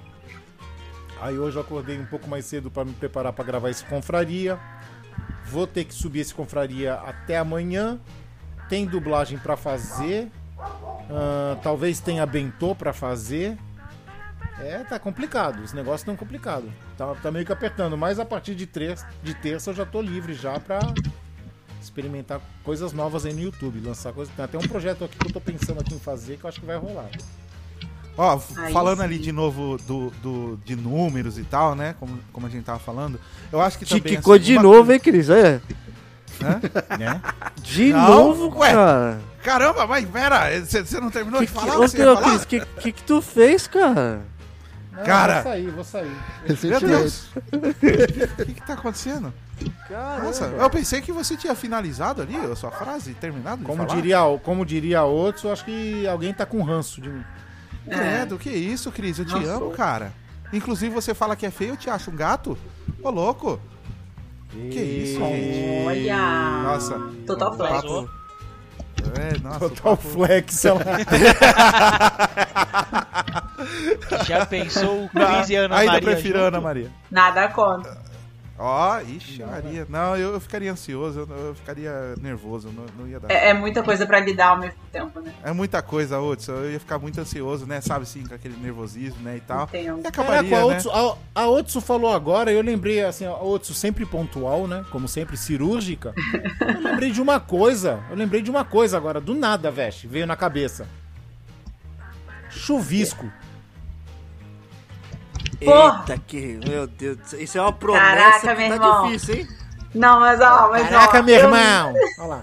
Aí hoje eu acordei um pouco mais cedo pra me preparar pra gravar esse confraria. Vou ter que subir esse confraria até amanhã. Tem dublagem pra fazer. Ah, talvez tenha bentô pra fazer. É, tá complicado. Os negócios estão complicados. Tá, tá meio que apertando. Mas a partir de, terça, de terça eu já tô livre já pra experimentar coisas novas aí no YouTube. Lançar coisas. Tem até um projeto aqui que eu tô pensando aqui em fazer que eu acho que vai rolar. Ó, Aí falando sim. ali de novo do, do, de números e tal, né? Como, como a gente tava falando. Eu acho que também. Ticicou assim, de uma novo, coisa- hein, Cris? É. Hã? [laughs] Né? De Não, novo, ué. cara. Caramba, mas pera, você não terminou Que, de falar? o que ô? Cris, que, que que tu fez, cara? Não, Cara. Vou sair, vou sair. Meu. Deus! O que, que tá acontecendo? Caramba. Nossa, eu pensei que você tinha finalizado ali a sua frase, terminado de Como falar. diria, como diria outros, eu acho que alguém tá com ranço de mim. Credo, que isso, Cris? Eu te Nossa. amo, cara. Inclusive, você fala que é feio, eu te acho um gato? Ô, louco. Que isso, gente? Olha! Nossa. Total flex. Vazou. É, nossa. Total papo- flex. [laughs] ela- Já pensou o Cris e Ana Ainda Maria prefiro a junto? Ana Maria. Nada contra. Ó, ixi, Maria. Não, eu, eu ficaria ansioso, eu, eu ficaria nervoso, não, não ia dar. É, é muita coisa pra lidar ao mesmo tempo, né? É muita coisa, Hudson. Eu ia ficar muito ansioso, né? Sabe, assim, com aquele nervosismo, né? E tal. Entendo. E acabaria, Caraca, a né? Otsu, a, a Otsu falou agora, eu lembrei, assim, a Otsu sempre pontual, né? Como sempre, cirúrgica. Eu lembrei de uma coisa, eu lembrei de uma coisa agora, do nada, veste, veio na cabeça. Chuvisco. Porra! Eita, que. Meu Deus do céu. Isso é uma promessa Caraca, que meu tá irmão. difícil, hein? Não, mas ó, mas Caraca, ó, meu eu- irmão! [laughs] Olha lá.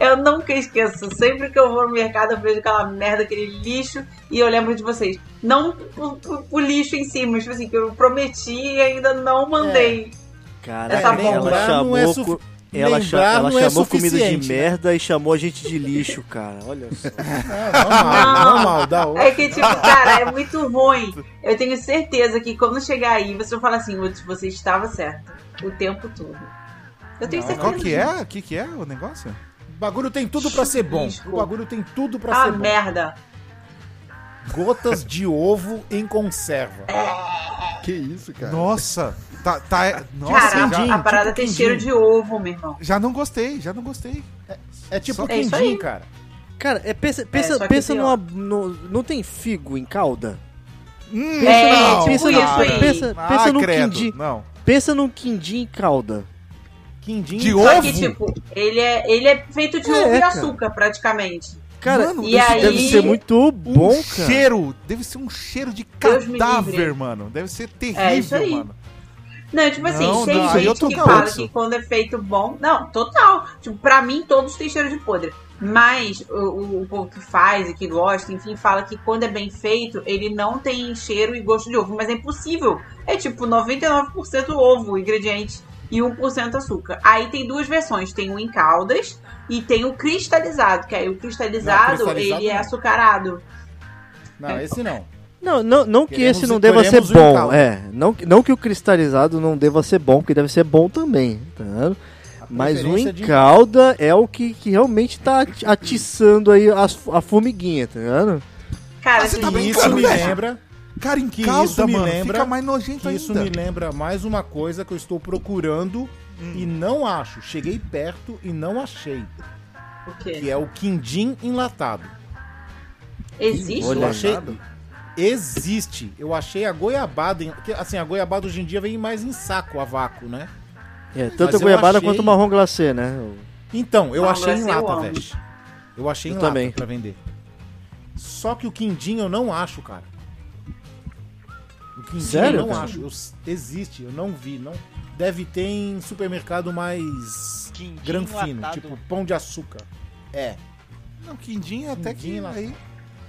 Eu nunca esqueço. Sempre que eu vou no mercado, eu vejo aquela merda, aquele lixo, e eu lembro de vocês. Não o, o- o lixo em si, mas tipo assim, que eu prometi e ainda não mandei. Caraca, Essa ela bomba chamou. não é sufi- Ela, cha- ela não é chamou comida de né? merda e chamou a gente de lixo, cara. Olha só. [laughs] É, normal, normal, da Otsu. É que, tipo, cara, é muito ruim. Eu tenho certeza que quando chegar aí, você vai falar assim, "Lutz, você estava certo. O tempo todo. Eu tenho Não, certeza. Qual que é? O que, que é o negócio? O bagulho tem tudo pra ser bom. O bagulho tem tudo pra Ah, ser bom. merda. Gotas de ovo em conserva. Que isso, cara? Nossa, tá. tá nossa, Cara, quindim, a parada tipo tem quindim. cheiro de ovo, meu irmão. já não gostei, já não gostei. É tipo Só- É isso quindim, cara. Cara, é, pensa, pensa, só que pensa numa. no- não tem figo em calda? Hum, É, não, tipo pensa, isso no- aí. pensa, Ah, pensa num credo, quindim. Não. Pensa num quindim em calda. Quindim. De Só ovo? que, tipo, ele é, ele é feito de É, ovo e cara. açúcar, praticamente. Cara, Mano, E isso aí- deve ser muito bom, um cara. cheiro, deve ser um cheiro de cadáver, mano. Deve ser terrível, É isso aí. mano. Não, tipo assim, Não, tem não, gente tô que fala isso. que quando é feito bom. Não, total. Tipo, pra mim, todos têm cheiro de podre. Mas o, o, o povo que faz e que gosta, enfim, fala que quando é bem feito, ele não tem cheiro e gosto de ovo. Mas é impossível. É tipo 99% ovo, o ingrediente, e 1% açúcar. Aí tem duas versões: tem o em caldas e tem o cristalizado. Que aí o cristalizado, Não, cristalizado ele é não. açucarado. Não, esse não. Não, não, não que Queremos- esse não deva ser bom. É, não, não que o cristalizado não deva ser bom, que deve ser bom também, tá vendo? Mas o de- encalda é o que, que realmente tá ati- atiçando aí as, a formiguinha, tá vendo? Cara, Ah, você assim, tá brincando, isso me lembra. Cara, em Que calda, isso me mano, lembra- fica mais nojento Que isso ainda. me lembra mais uma coisa que eu estou procurando Hum. e não acho. Cheguei perto e não achei. o quê? Que é o quindim enlatado. Existe? Eu achei. Existe. Eu achei a goiabada. em- Assim, a goiabada hoje em dia vem mais em saco a vácuo, né? É, tanto Mas a goiabada achei- quanto o marrom glacê, né? Então, eu Ah, achei em eu lata, velho. Eu achei em Eu lata também. pra vender. Só que o quindim eu não acho, cara. O quindim Sério, eu não cara? acho. Eu- existe, eu não vi. Não, deve ter em supermercado mais Quindim gran fino, tipo pão de açúcar. É. Não, quindim até Quindim que aí...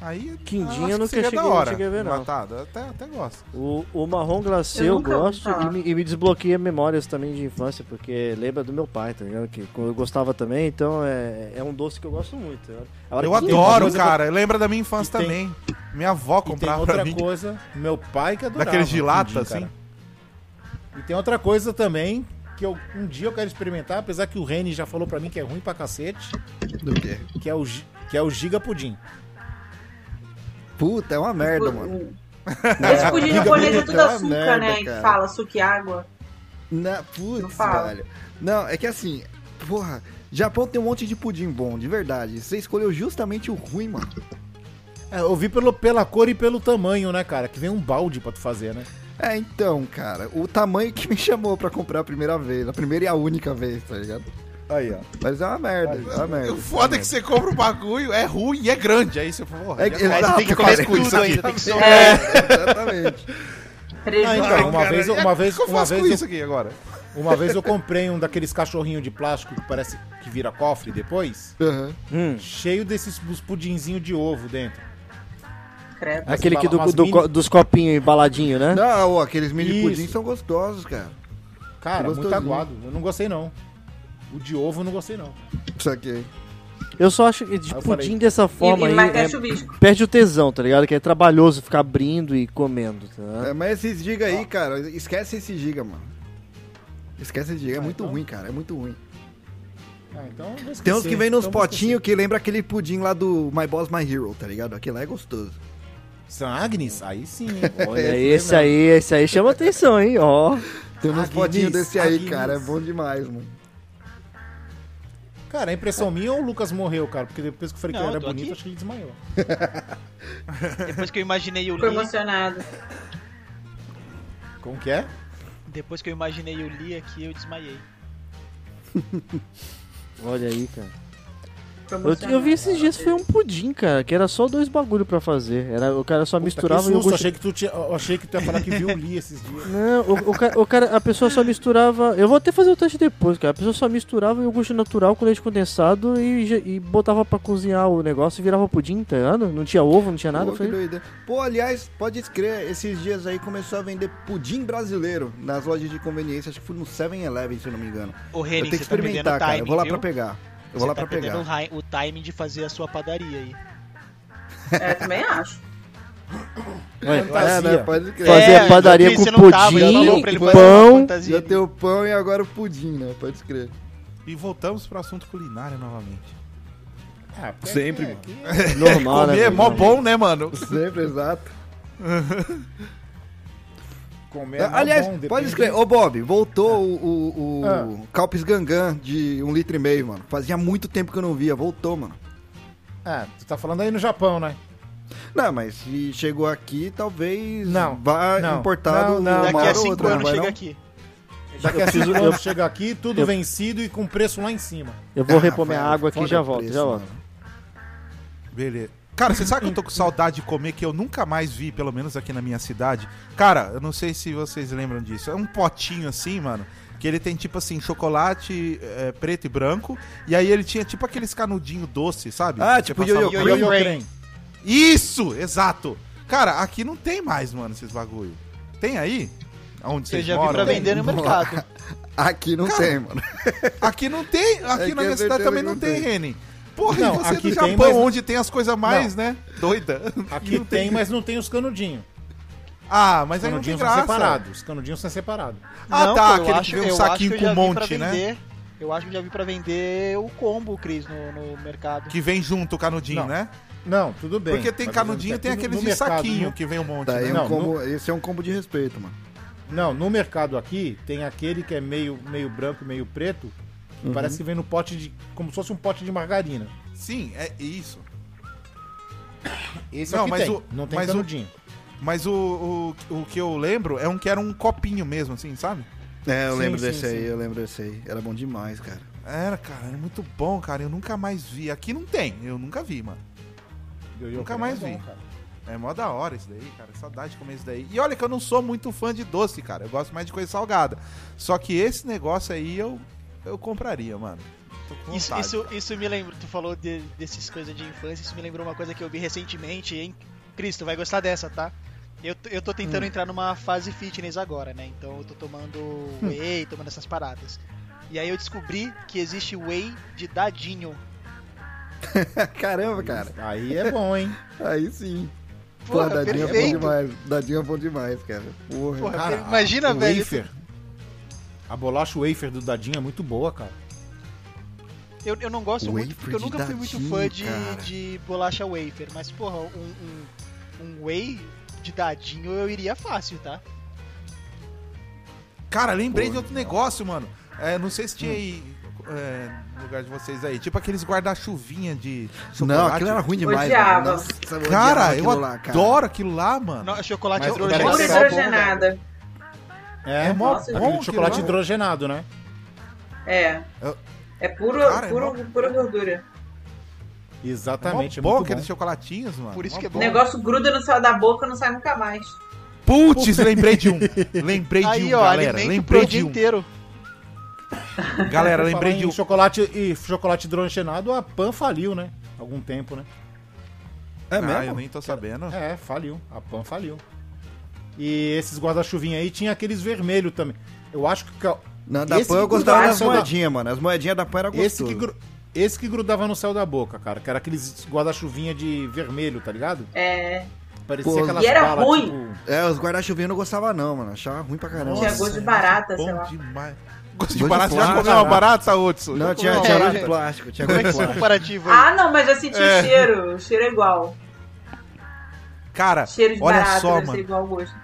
Aí Quindinha acho eu nunca cheguei- da hora. cheguei a ver, não. Até, até gosto. O, o marrom glacê Eu eu, gosto e me, e me desbloqueia memórias também de infância, porque lembra do meu pai, tá ligado? Que eu gostava também, então é, é um doce que eu gosto muito. tá Eu adoro, cara. Lembra da minha infância E tem- também. Minha avó E tem comprava pra outra mim. coisa, meu pai que adorava. Daqueles de lata, quindim, assim? cara. E tem outra coisa também que eu, um dia eu quero experimentar, apesar que o Reni já falou pra mim que é ruim pra cacete, Do quê? que é o, que é o Giga Pudim. Puta, é uma merda, mano. Esse pudim Giga japonês é tudo é açúcar, merda, né? Que cara. fala açúcar e água. Na, Não putz, fala. velho. Não, é que assim, porra, Japão tem um monte de pudim bom, de verdade. Você escolheu justamente o ruim, mano. É, eu vi pelo, pela cor e pelo tamanho, né, cara? Que vem um balde pra tu fazer, né? É, então, cara, o tamanho que me chamou pra comprar a primeira vez, a primeira e a única vez, tá ligado? Aí, ó. Mas é uma merda, é uma merda. O foda é que você compra o bagulho, é ruim e é grande. Aí você fala, porra, É, exato, começa tem que comer com isso tudo ainda, tem que É, exatamente. Ah, então, uma vez, eu- uma vez, O que eu uma faço com vez, isso aqui agora? uma vez eu comprei um daqueles cachorrinhos de plástico que parece que vira cofre depois, Aham. Hum, cheio desses os pudinzinhos de ovo dentro. Aquele que do, do mini- dos copinhos embaladinho, né? Não, aqueles mini Isso. pudim são gostosos, cara. Cara, muito Gostosinho. aguado. Eu não gostei, não. O de ovo eu não gostei, não. Saquei. Eu só acho que de pudim falei. dessa forma e, e aí mais é- é... perde o tesão, tá ligado? Que é trabalhoso ficar abrindo e comendo, tá? É, mas esses giga aí, cara, esquece esse giga, mano. Esquece esse giga, é Ah, muito então? ruim, cara, é muito ruim. Ah, então. Tem uns que vem nos Então potinhos que lembra aquele pudim lá do My Boss My Hero, tá ligado? Aquele lá é gostoso. São Agnes? Aí sim. hein? Olha, Esse esse aí, esse aí chama atenção, hein? Ó. Tem uns Agnes, potinhos desse aí, Agnes. cara, é bom demais, mano. Cara, a impressão minha ou o Lucas morreu, cara? Porque depois que eu falei que Não, ele eu era bonito, aqui. acho que ele desmaiou. [laughs] Depois que eu imaginei o Lee, emocionado. Como que é? depois que eu imaginei o Lee aqui, eu desmaiei. Olha aí, cara. Eu, eu vi esses dias foi um pudim, cara, que era só dois bagulho pra fazer. Era, o cara só misturava Puta, que e o susto, gosto. achei que tu tinha, eu achei que tu ia falar que viu o Lee esses dias. Não, o, o, ca- o cara, a pessoa só misturava. Eu vou até fazer o teste depois, cara. A pessoa só misturava o iogurte natural com leite condensado e, e botava pra cozinhar o negócio e virava pudim, tá ligado? Não tinha ovo, não tinha nada. Pô, Eu falei. Pô, aliás, pode escrever, esses dias aí começou a vender pudim brasileiro nas lojas de conveniência, acho que foi no 7-Eleven, se eu não me engano. Ô, Eu Reni, tenho que tá o experimentar, cara, eu timing, vou lá viu? pra pegar. Eu vou lá tá pra pegar. o, o timing de fazer a sua padaria aí. É, também acho. É, né, pode crer. Fazer É, a padaria com tava, pudim, fazer pão. Já tem o pão e agora o pudim, né? Pode escrever. E voltamos pro assunto culinário novamente. Ah, porque Sempre, é, mano. Normal, [laughs] né? Comer é mó bom, né, mano? Sempre, exato. [laughs] Comer é mó Aliás, bom, pode escrever. Ô, Bob, voltou o, o, o Ah. Calpis Gangan de um litro e meio, mano. Fazia muito tempo que eu não via. Voltou, mano. Ah, tu tá falando aí no Japão, né? Não, mas se chegou aqui, talvez Não, vá não, importado não, não. uma Daqui a cinco outra, não anos chega não? aqui. Daqui a cinco eu- anos chega aqui, tudo eu- vencido e com preço lá em cima. Eu vou Ah, repor minha água aqui e já volto, preço, já volto. mano. Beleza. Cara, você sabe que eu tô com saudade de comer que eu nunca mais vi, pelo menos aqui na minha cidade? Cara, eu não sei se vocês lembram disso. É um potinho assim, mano. Que ele tem tipo assim, chocolate é, preto e branco. E aí ele tinha tipo aqueles canudinhos doce, sabe? Ah, Você tipo Brain. Crane. Isso, exato. Cara, aqui não tem mais, mano, esses bagulho. Tem aí? Onde Eu vocês já vi moram? pra Tem? vender no mercado. [laughs] Aqui não Cara, tem, mano. Aqui não tem. Aqui É na minha é cidade também não não tem, tem. Reni. Porra, Não, e você aqui do tem, Japão, mas- onde tem as coisas mais, né? Doida. Aqui [laughs] Não tem, mas não tem os canudinhos. Ah, mas Os aí não tem canudinhos são graça. separados. Os canudinhos são separados. Ah, Não, tá, aquele acho- que vem um eu saquinho acho que eu com um já vi monte, né? vender- Eu acho que já vi pra vender o combo, Cris, no, no mercado. Que vem junto o canudinho, Não. né? Não, tudo bem. Porque tem Mas canudinho, aqui tem no- aqueles no de mercado, saquinho no- que vem um monte, Daí é né? um Não, combo, Esse é um combo de respeito, mano. Não, no mercado aqui tem aquele que é meio, meio branco, meio preto. Uhum. Parece que vem no pote de. como se fosse um pote de margarina. Sim, é isso. Esse Não, aqui mas tem. o- não tem mas o- canudinho. Mas o, o, o que eu lembro é um que era um copinho mesmo, assim, sabe? É, eu Sim, lembro sim, desse aí, sim. eu lembro desse aí. Era bom demais, cara. Era, cara, era muito bom, cara. Eu nunca mais vi. Aqui não tem, eu nunca vi, mano. Yo-Yo Nunca Crane mais é bom, vi. cara. É mó da hora isso daí, cara. Saudade de comer isso daí. E olha que eu não sou muito fã de doce, cara. Eu gosto mais de coisa salgada. Só que esse negócio aí eu, eu compraria, mano. Isso, isso, isso me lembra, tu falou de, desses coisas de infância, isso me lembrou uma coisa que eu vi recentemente, hein? Cristo, vai gostar dessa, tá? Eu, eu tô tentando Hum. entrar numa fase fitness agora, né? Então eu tô tomando whey, tomando essas paradas. E aí eu descobri que existe whey de dadinho. [laughs] Caramba, cara. Aí é bom, hein? [laughs] Aí sim. Porra, Pô, dadinho é bom perfeito. demais. Dadinho é bom demais, cara. Porra. Porra, Cara, imagina, velho. Wafer. A bolacha wafer do Dadinho é muito boa, cara. Eu, eu não gosto muito Wafer porque eu nunca fui muito dadinho, fã de, cara. de bolacha wafer. Mas, porra, um, um, um whey de dadinho eu iria fácil, tá? Cara, lembrei Pô, de outro negócio, mano. É, não sei se tinha aí é, no lugar de vocês aí. Tipo aqueles guarda-chuvinha de chocolate. Não, aquilo era ruim demais. Odiava. Nossa, eu odiava Cara, eu aquilo lá, cara. adoro aquilo lá, mano. Não, chocolate Mas hidrogenado. É bom, hidrogenada. É, É mó Nossa, bom chocolate hidrogenado, né? É. Eu- É puro, Cara, é puro, mó- pura gordura. Exatamente, é é mó bom muito aqueles bom. chocolatinhos, mano. Por isso Mó que é O bom. negócio gruda no céu da boca não sai nunca mais. Putz, lembrei de um. [laughs] Lembrei de Aí, um, ó, galera. Lembrei de um. inteiro. Galera, lembrei de um. chocolate e chocolate hidrogenado, a Pan faliu, né? Algum tempo, né? É Ah, mesmo? eu nem tô sabendo. É, faliu. A Pan faliu. E esses guarda-chuvinha aí tinha aqueles vermelhos também. Eu acho que Não, da Esse Pan eu gostava das moedinhas, mano. As moedinhas da Pan eram esse gostosas. que, gru- esse que grudava no céu da boca, cara. Que era aqueles guarda-chuvinha de vermelho, tá ligado? É. Parecia Pô, aquelas e era balas, ruim. tipo... É, os guarda-chuvinhos eu não gostava não, mano. Achava ruim pra caramba. Tinha gosto de barata, sei lá. demais. Gosto de barata. Já comeu uma barata, Hudson? Não, tinha, tinha gosto de plástico. Tinha Como gosto é de que é esse plástico. comparativo aí? Ah, não, mas eu senti É. o cheiro. O cheiro é igual. Cara, Cheiro de olha barata só, deve ser mano. igual o gosto.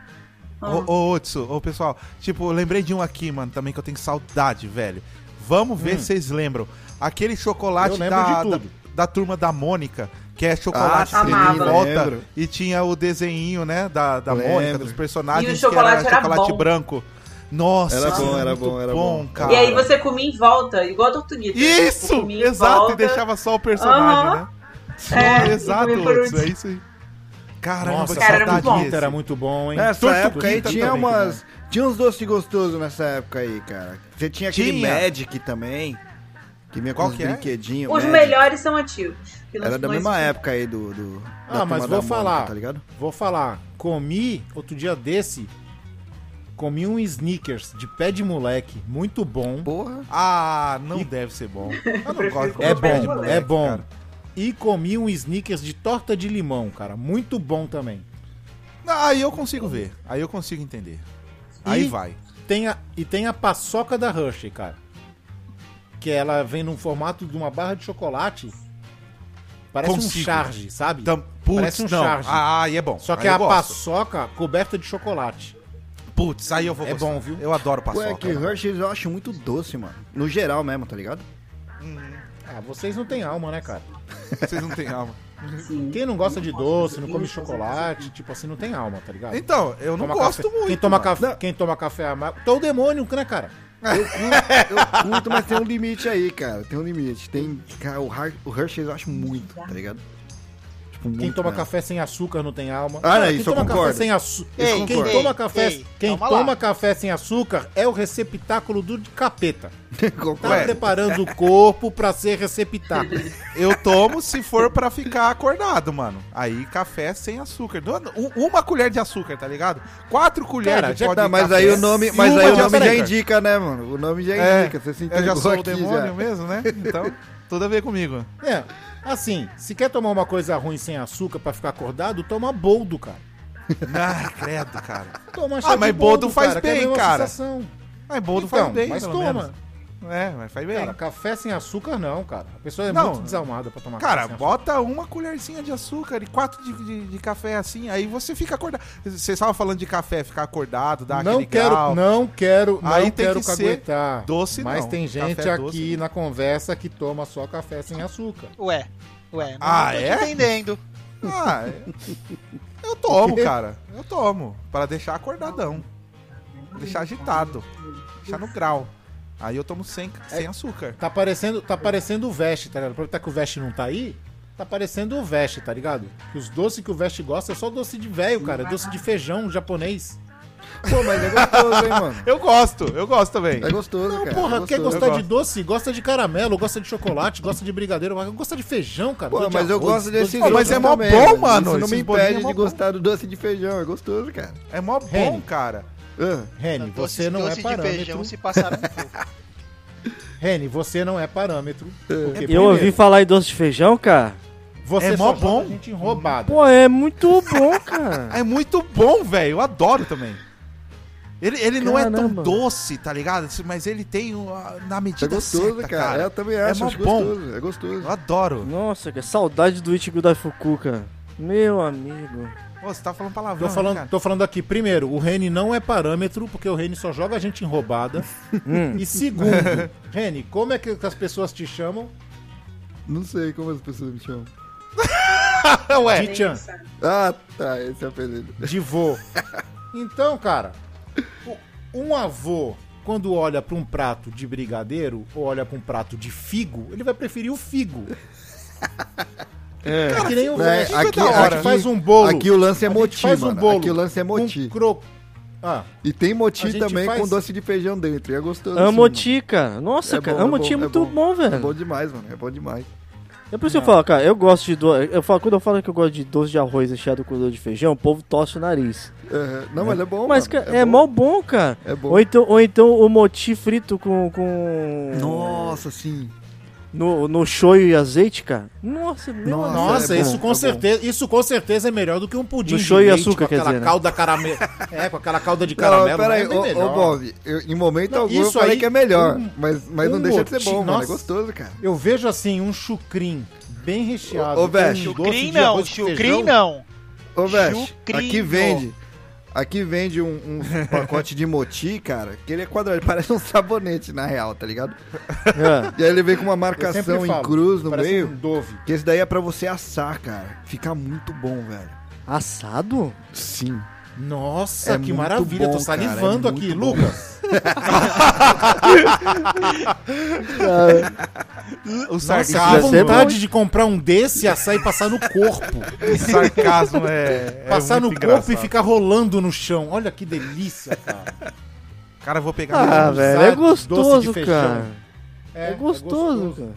Ah. Ô, ô, pessoal. Tipo, eu lembrei de um aqui, mano, também que eu tenho saudade, velho. Vamos ver Hum. se vocês lembram. Aquele chocolate da, da, da turma da Mônica, que é chocolate Ah, em volta. lembro. E tinha o desenhinho, né, da, da Lembro. Mônica, dos personagens, E o chocolate que era era chocolate bom. branco. Nossa, Era isso bom, é era bom, era bom. cara. E aí você comia em volta, igual a tortuguita. Isso! Tipo, em Exato, volta. e deixava só o personagem, Aham. né? É, e exato, Hudson, é isso aí. Caramba, Nossa, que cara, era muito bom. desse. Era muito bom, hein? Nessa Tortuguita época aí tinha também, umas. Tinha uns doces gostosos nessa época aí, cara. Você tinha aquele Tinha. Magic também. Que vinha com Qual uns é? brinquedinhos. Os Magic. melhores são antigos. Era da mesma época aí do. do Ah, da mas vou da Mônica, falar. Tá ligado? Vou falar. Comi, outro dia desse, comi um Snickers de pé de moleque, muito bom. Porra. Ah, não E- deve ser bom. [laughs] Eu não gosto É comer pé de bom, moleque, é bom. E comi um Snickers de torta de limão, cara. Muito bom também. Aí eu consigo ver. Aí eu consigo entender. Aí E- vai. Tem a, e tem a paçoca da Hershey, cara. Que ela vem num formato de uma barra de chocolate. Parece um Consigo. charge, sabe? Então, putz, Parece um não. charge. Ah, aí é bom. Só que aí é a gosto. paçoca coberta de chocolate. Putz, aí eu vou É gostar. bom, viu? Eu adoro paçoca. é que Hershey's eu acho muito doce, mano. No geral mesmo, tá ligado? Ah, vocês não têm alma, né, cara? Vocês não têm alma. Sim. Quem não gosta de doce, não come chocolate, tipo assim, não tem alma, tá ligado? Então, eu não Toma gosto café- muito. Quem toma, mano. café, quem toma café amargo. Então o demônio, né, cara? Eu curto, eu curto, mas tem um limite aí, cara. Tem um limite. Tem. Cara, o, Har- o Hershey's eu acho muito, tá ligado? Tipo, Quem toma mesmo. café sem açúcar não tem alma. Ah, não, quem isso eu toma café concordo. sem açúcar. Ei, Quem ei, toma café, ei, quem lá. toma café sem açúcar é o receptáculo do capeta. [laughs] Tá Concordo. Preparando o corpo pra ser receptáculo. Eu tomo se for pra ficar acordado, mano. Aí café sem açúcar. Um- Uma colher de açúcar, tá ligado? Quatro colheres Cara, de já- pó de Tá, mas café aí o nome, mas aí o nome já indica, né, mano? O nome já É, indica. Você se Eu entregou já sou o aqui demônio já. mesmo, né? Então, tudo a ver comigo. É, assim, se quer tomar uma coisa ruim sem açúcar pra ficar acordado, toma boldo, cara. Ai, [laughs] credo, cara. Toma Ah, mas boldo faz cara, é bem, cara. sensação. Mas boldo Então, faz bem, mas toma. menos. É, mas faz bem. Cara, café sem açúcar não, cara. A pessoa é Não. muito desalmada pra tomar Cara, café açúcar. bota uma colherzinha de açúcar e quatro de, de- de café assim, aí você fica acordado. Vocês estavam falando de café, ficar acordado, dar Não aquele quero, grau. não quero, não Aí tem quero que ser caguetar. doce, Mas não. tem gente Café aqui doce, na conversa que toma só café sem açúcar. Ué, ué, não Ah, tô te é? entendendo. Ah, é. eu tomo, [laughs] cara. Eu tomo. Pra deixar acordadão. Deixar agitado. Deixar no grau. Aí eu tomo sem, sem açúcar. Tá parecendo, tá parecendo o Veste, tá ligado? Aproveitar que o Veste não tá aí, tá parecendo o Veste, tá ligado? Que os doces que o Veste gosta é só doce de velho, cara. Doce de feijão japonês. Pô, mas é gostoso, hein, mano? Eu gosto, eu gosto também. É gostoso, Não, cara. porra, é quer gostoso. gostar Eu de doce? Gosta de caramelo, gosta de chocolate, gosta de brigadeiro, mas gosta de feijão, cara. Pô, mas eu arroz, gosto gosta de- desses Pô, mas é mó também, bom, mano, Isso não me impede é de gostar do doce de feijão, é gostoso, cara. É mó bom, Reni. cara. Ah, Reni, você não é de parâmetro. feijão se passaram um pouco. Reni, você não é parâmetro. Eu ouvi falar em doce de feijão, cara. Você É mó bom. gente enrobada. Pô, é muito bom, cara. [laughs] É muito bom, velho. Eu adoro também. Ele, ele não é tão doce, tá ligado? Mas ele tem uma, na medida é gostoso, certa, cara. cara. Eu também É acho, mó acho bom. gostoso. É gostoso. Eu adoro. Nossa, que saudade do Ichigo da Fuku, cara. Meu amigo. Pô, você tá falando palavrão, Tô falando, né, cara? tô falando aqui, primeiro, o Reni não é parâmetro, porque o Reni só joga a gente enrobada. [laughs] Hum. E segundo, Reni, como é que as pessoas te chamam? Não sei como as pessoas me chamam. [laughs] Ué, De Chan, Ah, tá, esse é o apelido. de vô. Então, cara, um avô, quando olha pra um prato de brigadeiro ou olha pra um prato de figo, ele vai preferir o figo. [laughs] É, que nem o É, velho. aqui- A gente aqui- faz um bolo. Aqui o lance é moti, faz um bolo Aqui o lance é moti. cro... Ah, E tem moti também faz- com doce de feijão dentro. E é gostoso. assim, Amoti, cara. Nossa, É cara. bom, é Amoti é, bom, é muito bom. bom, mano. É velho. bom demais, mano. É bom demais. É por isso que eu falo, cara, eu gosto de doce. Eu falo, quando eu falo que eu gosto de doce de arroz recheado com doce de feijão, o povo torce o nariz. Aham. Não, mas é bom, Mas mano. cara, é, mó bom, cara. É bom. Ou então, ou então o moti frito com. com... Nossa, sim. No, no shoyu e azeite, cara. Nossa, meu Nossa. Nossa, é bom, isso, com é certeza, isso com certeza é melhor do que um pudim No de show e leite açúcar, com quer aquela dizer, né? calda caramelo. É, com aquela calda de Não, caramelo. peraí, né? É ô, ô melhor. Bob, eu- em momento Não, algum eu isso falei aí, que é melhor. um- mas mas não um deixa de ser bom, mano. É nossa. gostoso, cara. Eu vejo assim um chucrim bem recheado. Ô, ô, com velho, doce Chucrim não, chucrim feijão. não. Ô, Chucrinho. aqui vende. Aqui vende um, um pacote de moti, cara, que ele é quadrado, ele [laughs] parece um sabonete, na real, tá ligado? É. E aí ele vem com uma marcação sempre em falo, cruz no meio. um Dove. Que esse daí é pra você assar, cara. Fica muito bom, velho. Assado? Sim. Nossa, É que maravilha. bom, Tô salivando cara, é aqui, bom. Lucas. [laughs] o Nossa, sarcasmo, ser vontade de comprar um desse, assar e passar no corpo. o sarcasmo é, é passar no muito corpo e engraçado. ficar rolando no chão. Olha que delícia, cara. Cara, eu vou pegar Ah, meu- velho, é doce de gostoso, feijão. cara. É, gostoso, cara.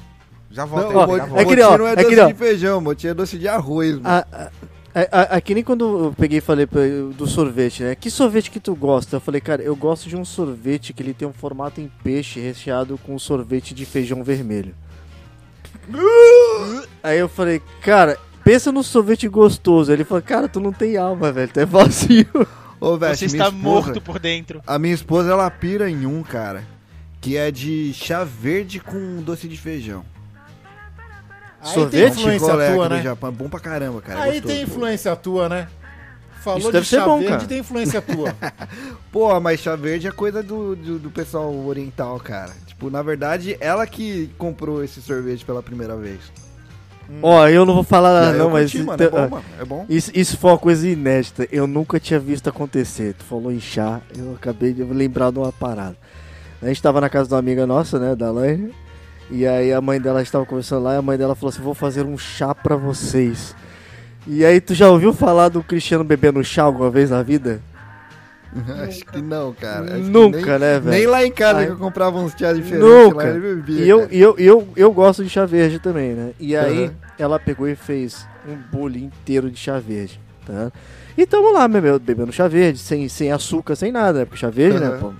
Já volto Não, aí, o já é que não é é doce de feijão, moti é doce de arroz, mano. A, a, a, a- que nem quando eu peguei e falei pra- do sorvete, né? Que sorvete que tu gosta? Eu falei, cara, eu gosto de um sorvete que ele tem um formato em peixe recheado com sorvete de feijão vermelho. Aí eu falei, cara, pensa no sorvete gostoso. Ele falou, cara, tu não tem alma, velho, tu é vazio. Ô, velho, Você está esposa- morto por dentro. A minha esposa, ela pira em um, cara, que é de chá verde com doce de feijão. Aí Sorvete? tem influência tua, né? Japão, é bom pra caramba, cara. é Aí gostoso. tem influência tua, né? Falou Isso de deve ser chá bom, verde, cara. tem influência tua. [laughs] Pô, mas chá verde é coisa do, do, do pessoal oriental, cara. Tipo, na verdade, ela que comprou esse sorvete pela primeira vez. Ó, eu não vou falar não, eu mas. curti, mano, é bom, mano, é bom. Isso, isso foi uma coisa inédita. Eu nunca tinha visto acontecer. Tu falou em chá, eu acabei de lembrar de uma parada. A gente tava na casa de uma amiga nossa, né, da Laine. E aí a mãe dela estava conversando lá e a mãe dela falou assim: Vou fazer um chá pra vocês. E aí, tu já ouviu falar do Cristiano bebendo chá alguma vez na vida? [laughs] Acho que não, cara. Acho Nunca, nem, né, velho? Nem lá em casa Ai. que eu comprava uns chá diferentes Nunca. lá, ele bebia, E eu, e eu, e eu, eu gosto de chá verde também, né? E aí Aham. ela pegou e fez um bolo inteiro de chá verde, tá? E tamo lá, meu, bebendo chá verde, sem, sem açúcar, sem nada, né? Porque chá verde, né, Aham. pô?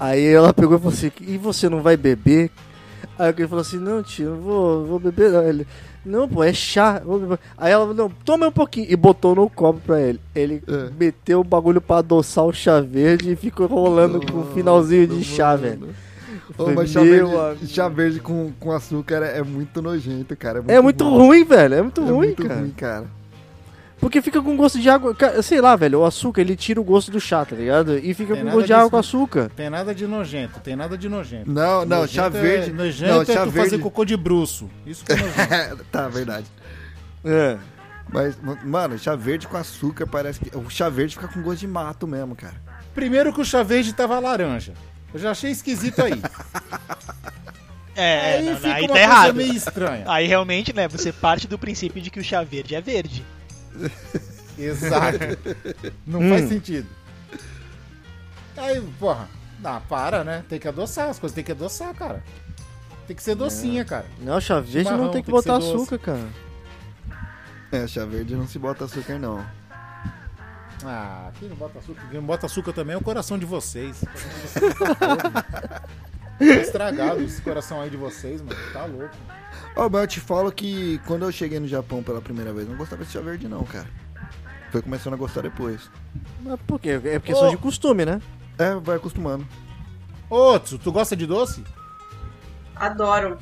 Aí ela pegou e falou assim, e você não vai beber? Aí ele falou assim, não tio, não vou, vou beber não. Ele, não pô, é chá. vou beber." Aí ela falou, não, toma um pouquinho. E botou no copo pra ele. Ele É. meteu o bagulho pra adoçar o chá verde e ficou rolando com um finalzinho de chá, velho. Foi, mas chá verde, chá verde com, com açúcar é muito nojento, cara. É muito ruim, velho. É muito É ruim, muito cara. ruim, cara. Porque fica com gosto de água. Sei lá, velho. O açúcar ele tira o gosto do chá, tá ligado? E fica Tem com gosto de água com açúcar. Tem nada de nojento, tem nada de nojento. Não, não, Nojento chá é- verde. nojento não, é chá tu verde. fazer cocô de bruxo. Isso que é nojento. [laughs] tá, verdade. É. Mas, mano, chá verde com açúcar parece que. O chá verde fica com gosto de mato mesmo, cara. Primeiro que o chá verde tava laranja. Eu já achei esquisito aí. [laughs] É, aí não, não, fica aí uma tá coisa errado. meio estranha. Aí realmente, né, você parte do princípio de que o chá verde é verde. [laughs] Exato. Não Hum. faz sentido. Aí, porra, ah, para, né? Tem que adoçar, as coisas tem que adoçar, cara. Tem que ser docinha, cara. Não, chá verde não tem que tem que botar doce. açúcar, cara. É, chá verde não se bota açúcar, não. Ah, quem não bota açúcar? Quem não bota açúcar também é o coração de vocês. [laughs] Tá estragado esse coração aí de vocês, mano. Tá louco. Ó, mas eu te falo que quando eu cheguei no Japão pela primeira vez, não gostava de chá verde, não, cara. Foi começando a gostar depois. Mas por quê? É questão Ô. de costume, né? É, vai acostumando. Ô, Tsu, tu gosta de doce? Adoro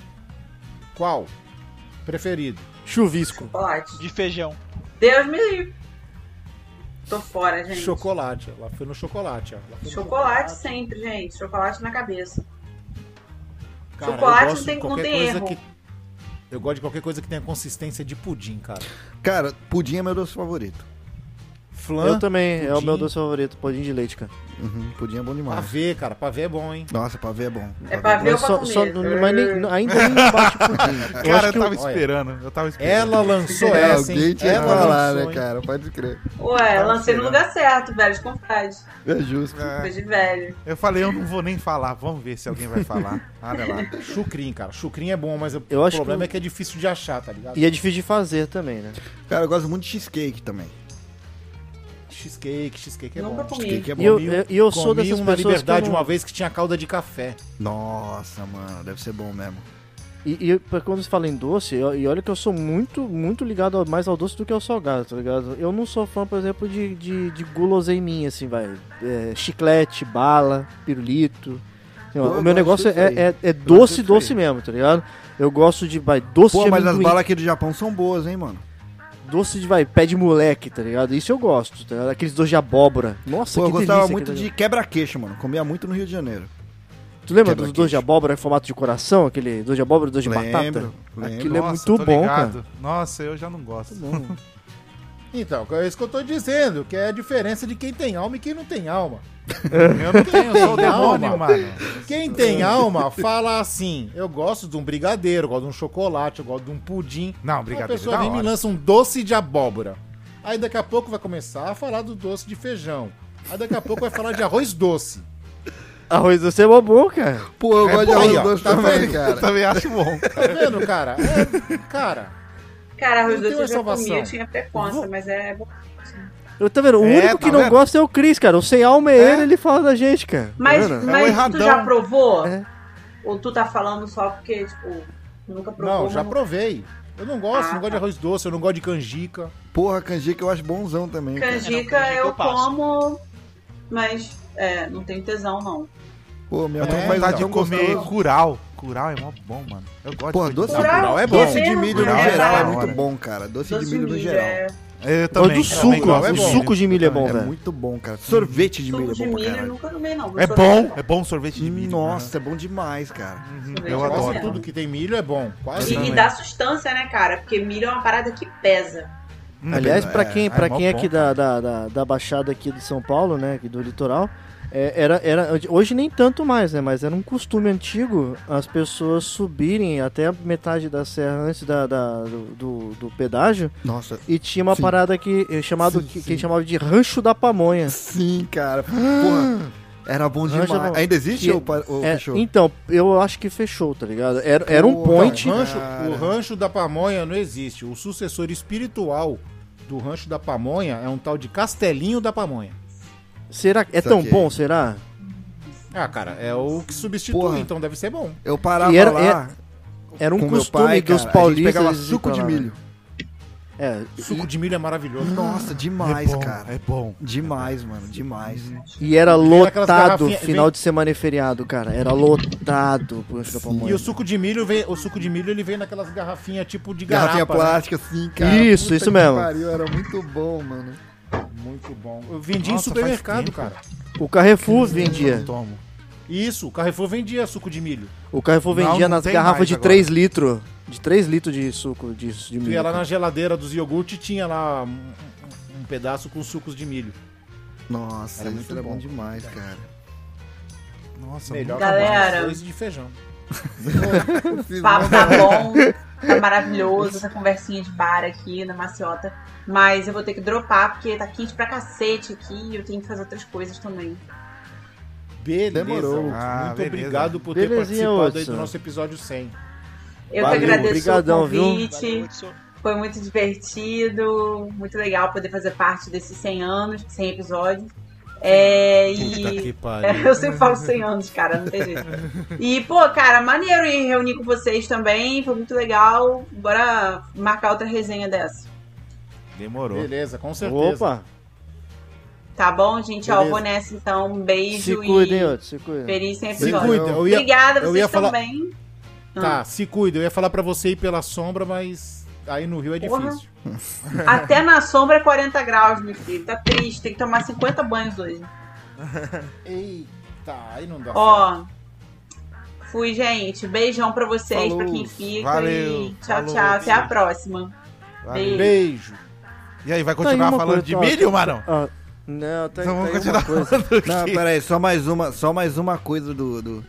Qual? Preferido. Chuvisco. chocolate. De feijão. Deus me livre. Tô fora, gente. Chocolate. Ela foi no chocolate, ó. Ela foi no Chocolate sempre, gente. Chocolate na cabeça. Cara, Chocolate não gosto tem- não qualquer tem coisa erro. que Eu gosto de qualquer coisa que tenha consistência de pudim, cara. Cara, pudim é meu doce favorito. Flan, Eu também, é o pudim. meu doce favorito, pudim de leite, cara. Uhum, pudim é bom demais. Pavê, cara. Pavê é bom, hein? Nossa, pavê é bom. É pra ver ou Só, comer? só, mas nem- ainda nem bate pudim. [laughs] Eu Cara, eu que tava olha, esperando. Eu tava esperando. Ela lançou É, essa, alguém hein? Ela falar, né, hein? cara? Pode crer. Ué, Tava lancei no lugar certo, velho, de confrade. É justo. É, de velho. eu falei, eu não vou nem falar. Vamos ver se alguém vai falar. [laughs] Olha lá. Chucrim, cara. Chucrim é bom, mas o Eu acho problema que- é que é difícil de achar, tá ligado? E é difícil de fazer também, né? Cara, eu gosto muito de cheesecake também. Cheesecake, cheesecake é Nunca bom. comi. Cheesecake é bom. E eu, eu, eu sou dessas uma pessoas liberdade não- uma vez que tinha calda de café. Nossa, mano, deve ser bom mesmo. E, e quando você fala em doce, eu- e olha que eu sou muito, muito ligado ao- mais ao doce do que ao salgado, tá ligado? Eu não sou fã, por exemplo, de, de, de guloseiminha, assim, vai. É, chiclete, bala, pirulito. Assim, ó, o meu negócio é, é, é gosto doce, doce mesmo, tá ligado? Eu gosto de, vai, doce Pô, de mas as amendoim, balas aqui do Japão são boas, hein, mano? Doce de, vai, pé de moleque, tá ligado? Isso eu gosto, tá ligado? Aqueles doces de abóbora. Nossa, Pô, eu que gostava delícia muito de quebra-queixo, mano. Comia muito no Rio de Janeiro. Tu lembra dos doces de abóbora em formato de coração? Aquele doce de abóbora e doce de batata? Lembro, lembro. Aquilo é Nossa, muito tô bom, ligado. cara. Nossa, eu já não gosto. Bom. [laughs] Então, é isso que eu tô dizendo, que é a diferença de quem tem alma e quem não tem alma. Eu não tenho, eu sou demônio, alma. mano. Quem tem alma fala assim: eu gosto de um brigadeiro, eu gosto de um chocolate, eu gosto de um pudim. Não, Aí a brigadeiro pessoa da vem e me lança um doce de abóbora. Aí daqui a pouco vai começar a falar do doce de feijão. Aí daqui a pouco vai falar de arroz doce. Arroz doce é bom, cara. Pô, eu É gosto de arroz aí, ó. doce Tá também, vendo? Eu cara. também acho bom. Tá vendo, cara? É, cara, Cara, arroz Não doce eu já uma comi, eu salvação. tinha preconceito, mas é bom. Eu tá vendo? O É, único tá que não vendo? gosta é o Cris, cara. O sem alma é, É. ele, ele fala da gente, cara. Tá Mas, mas tu erradão. já provou? É. Ou tu tá falando só porque, tipo, nunca provou? não, já mas provei. Eu não gosto, Ah, não gosto de tá. arroz doce, eu não gosto de canjica. Porra, canjica eu acho bonzão também. Canjica É, não, canjica eu, eu como, mas é, não tenho tesão, não. Pô, minha É, Tenho faz vontade de comer gostoso. curau. Curau é mó bom, mano. Eu gosto Porra, de doce, Não, curau é bom. doce de milho no Curau é geral é muito bom, cara. Doce, Doce de milho no geral. é- Eu também. do também suco, é o suco de milho é bom, É velho. muito bom, cara. Sorvete de milho é de bom pra milho eu caralho. nunca tomei, não. É bom, é bom sorvete de milho. Nossa, é bom demais, cara. Uhum, Eu é adoro. Tudo que tem milho é bom. Quase E, e dá sustância, né, cara? Porque milho é uma parada que pesa. Hum, Aliás, é, pra quem, é pra quem é aqui da, da, da, da Baixada aqui de São Paulo, né, aqui do litoral, é, era, era, hoje nem tanto mais, né, mas era um costume antigo as pessoas subirem até a metade da serra antes da, da- do, do, do pedágio Nossa, e tinha uma Sim. parada que, eh, chamado, Sim, que, sim. que chamava de Rancho da Pamonha. sim, cara. Porra, era bom Rancho demais. da- Ainda existe que- ou, ou É, fechou? então, eu acho que fechou, tá ligado? Era, era um point. O, rancho, o rancho da pamonha não existe. O sucessor espiritual do rancho da pamonha é um tal de Castelinho da pamonha. Será que é tão Saquei. bom, será? Ah, cara, é o que substitui, Porra. então deve ser bom. Eu parava E era- lá Era um com meu costume pai, dos cara, a paulistas. gente pegava eles suco de milho. É, Suco de milho é maravilhoso. Nossa, É demais, bom, cara. é bom. Demais, mano, demais. E era aquelas lotado garrafinhas- final vem- de semana e feriado, cara. Era lotado da Pamonha. E o suco de milho vem, o suco de milho ele vem naquelas garrafinhas tipo de Garrafinha garrafa. né? plástica, assim, cara. Isso, Puta isso que mesmo. Pariu, era muito bom, mano. Muito bom. Eu vendi em Nossa, supermercado, faz tempo. cara. O Carrefour Eu vendia. não tomo. Isso, o Carrefour vendia suco de milho. O Carrefour Não, vendia não nas tem garrafas de agora. 3 litros. De 3 litros de suco de, de milho. ia lá na geladeira dos iogurtes e tinha lá um, um pedaço com sucos de milho. Nossa, Era isso muito era bom bom. demais, cara. Nossa, Melhor Galera. que de feijão. [laughs] O papo tá bom, tá maravilhoso, essa conversinha de bar aqui na maciota. Mas eu vou ter que dropar porque tá quente pra cacete aqui e eu tenho que fazer outras coisas também. Beleza. Demorou. Ah, Muito beleza. obrigado por ter Belezinha, participado aí do nosso episódio 100. Eu Valeu, que agradeço obrigadão, o convite. Foi muito divertido, muito legal poder fazer parte desses 100 anos, 100 episódios. É, Puta e [laughs] eu sempre falo 100 anos, cara, não tem jeito. E, pô, cara, maneiro ir reunir com vocês também, foi muito legal. Bora marcar outra resenha dessa. Demorou. Beleza, com certeza. Opa, Tá bom, gente? Ó, Beleza. vou nessa então. Um se beijo cuidem, e outro, se cuidem. feliz sem Se episódio. cuida. Eu ia, Obrigada, eu vocês ia falar- também. Tá, se cuida. Eu ia falar pra você ir pela sombra, mas aí no Rio é Porra. difícil. [laughs] Até na sombra é 40 graus, meu filho. Tá triste, tem que tomar 50 banhos hoje. [laughs] Eita, aí não dá. Ó, fui, gente. Beijão pra vocês, Falou. pra quem fica. Valeu. E tchau, Falou, tchau. Até a próxima. Valeu. Beijo. E aí, vai Tá aí continuar falando coisa, de ó, milho, Marão? ó, não, tá, Então vamos tá aí continuar coisa. falando. Não, pera aí, só mais uma, só mais uma coisa do, do,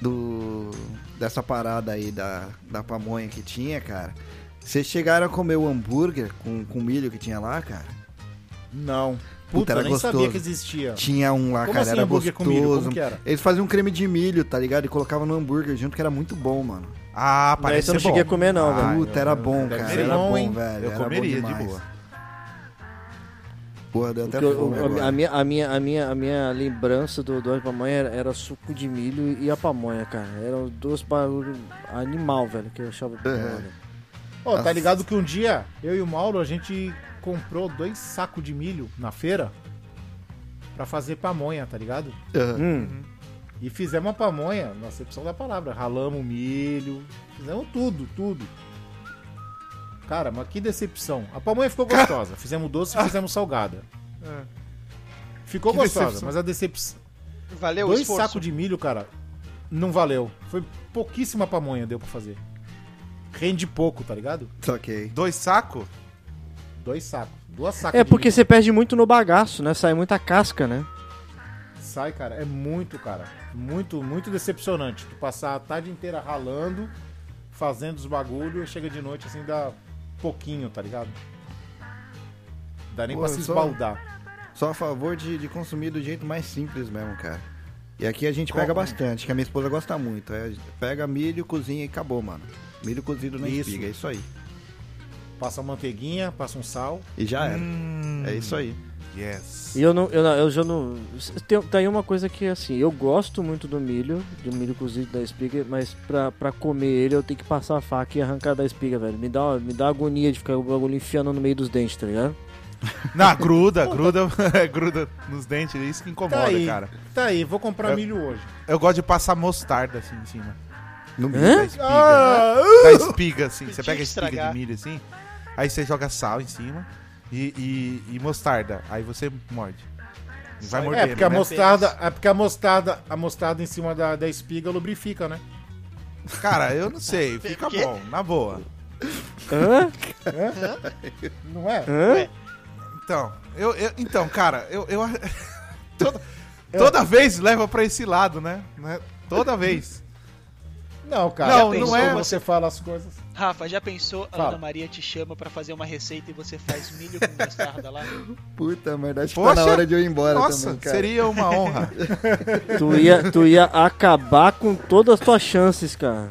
do- dessa parada aí da, da pamonha que tinha, cara. Vocês chegaram a comer o hambúrguer com, com milho que tinha lá, cara? Não. Puta, Puta, era nem sabia gostoso. que existia. Tinha um lá, Como cara, assim era hambúrguer gostoso. com milho? Como que era? Eles faziam um creme de milho, tá ligado? E colocavam no hambúrguer junto, que era muito bom, mano. Ah, parece eu não ser bom. cheguei a comer, não, Ah, velho. Puta, era bom, cara. ser Era bom, bom, hein? velho. Eu era comeria bom de boa. Porra, deu até eu- fome eu- a, minha, a, minha, a, minha, a minha lembrança do do pamonha era, era suco de milho e a pamonha, cara. Eram dois barulhos animal, velho, que eu achava bom, Ó, tá ligado que um dia eu e o Mauro a gente comprou dois sacos de milho na feira pra fazer pamonha, tá ligado? Aham. Hum, E fizemos uma pamonha, na acepção da palavra. Ralamos o milho, fizemos tudo, tudo. Cara, mas que decepção. A pamonha ficou [laughs] gostosa. Fizemos doce e fizemos salgada. Ficou Que gostosa, decepção. mas a decepção. Valeu Dois sacos de milho, cara, não valeu. Foi pouquíssima pamonha deu pra fazer. Rende pouco, tá ligado? Saquei. Dois sacos? Dois sacos. Duas sacas É porque você perde muito no bagaço, né? Sai muita casca, né? Sai, cara. É muito, cara. Muito, muito decepcionante. Tu passar a tarde inteira ralando, fazendo os bagulho e chega de noite assim, dá pouquinho, tá ligado? Dá nem Pô, pra se só- esbaldar. Só a favor de, de consumir do jeito mais simples mesmo, cara. E aqui a gente Como? pega bastante, que a minha esposa gosta muito. É, pega milho, cozinha e acabou, mano. Milho cozido na Isso. espiga, é isso aí. Passa uma manteiguinha, passa um sal. E já era. Hum, É isso aí. Yes. E eu não, eu, não- eu já não. Tem, tem uma coisa que assim, eu gosto muito do milho, do milho cozido da espiga, mas pra, pra comer ele eu tenho que passar a faca e arrancar da espiga, velho. Me dá, me dá agonia de ficar o bagulho enfiando no meio dos dentes, tá ligado? [laughs] Não, gruda, gruda, [laughs] gruda nos dentes, é isso que incomoda, Tá aí, cara. tá aí. Vou comprar Eu- milho hoje. Eu gosto de passar mostarda assim em cima. No Da milho. espiga. Ah! Da espiga, assim. Você pega a espiga estragar. de milho assim, aí você joga sal em cima e, e, e mostarda. Aí você morde. E vai É, mordendo. É, porque a né? mostarda, é porque a mostarda, a mostarda em cima da, da espiga lubrifica, né? Cara, eu não sei, [laughs] fica quê? bom, na boa. Hã? Não é? Hã? Então, eu, eu- então, cara, eu, eu [laughs] toda, toda vez leva pra esse lado, né? Né? Toda vez. Não, cara. Não, não pensou é- Você fala as coisas. Rafa, já pensou a. Ana Maria te chama pra fazer uma receita e você faz milho com mostarda lá? [laughs] Puta merda, acho que Poxa, tá na hora de eu ir embora Nossa, também, cara. seria uma honra. [laughs] Tu ia, tu ia acabar com todas as tuas chances, cara.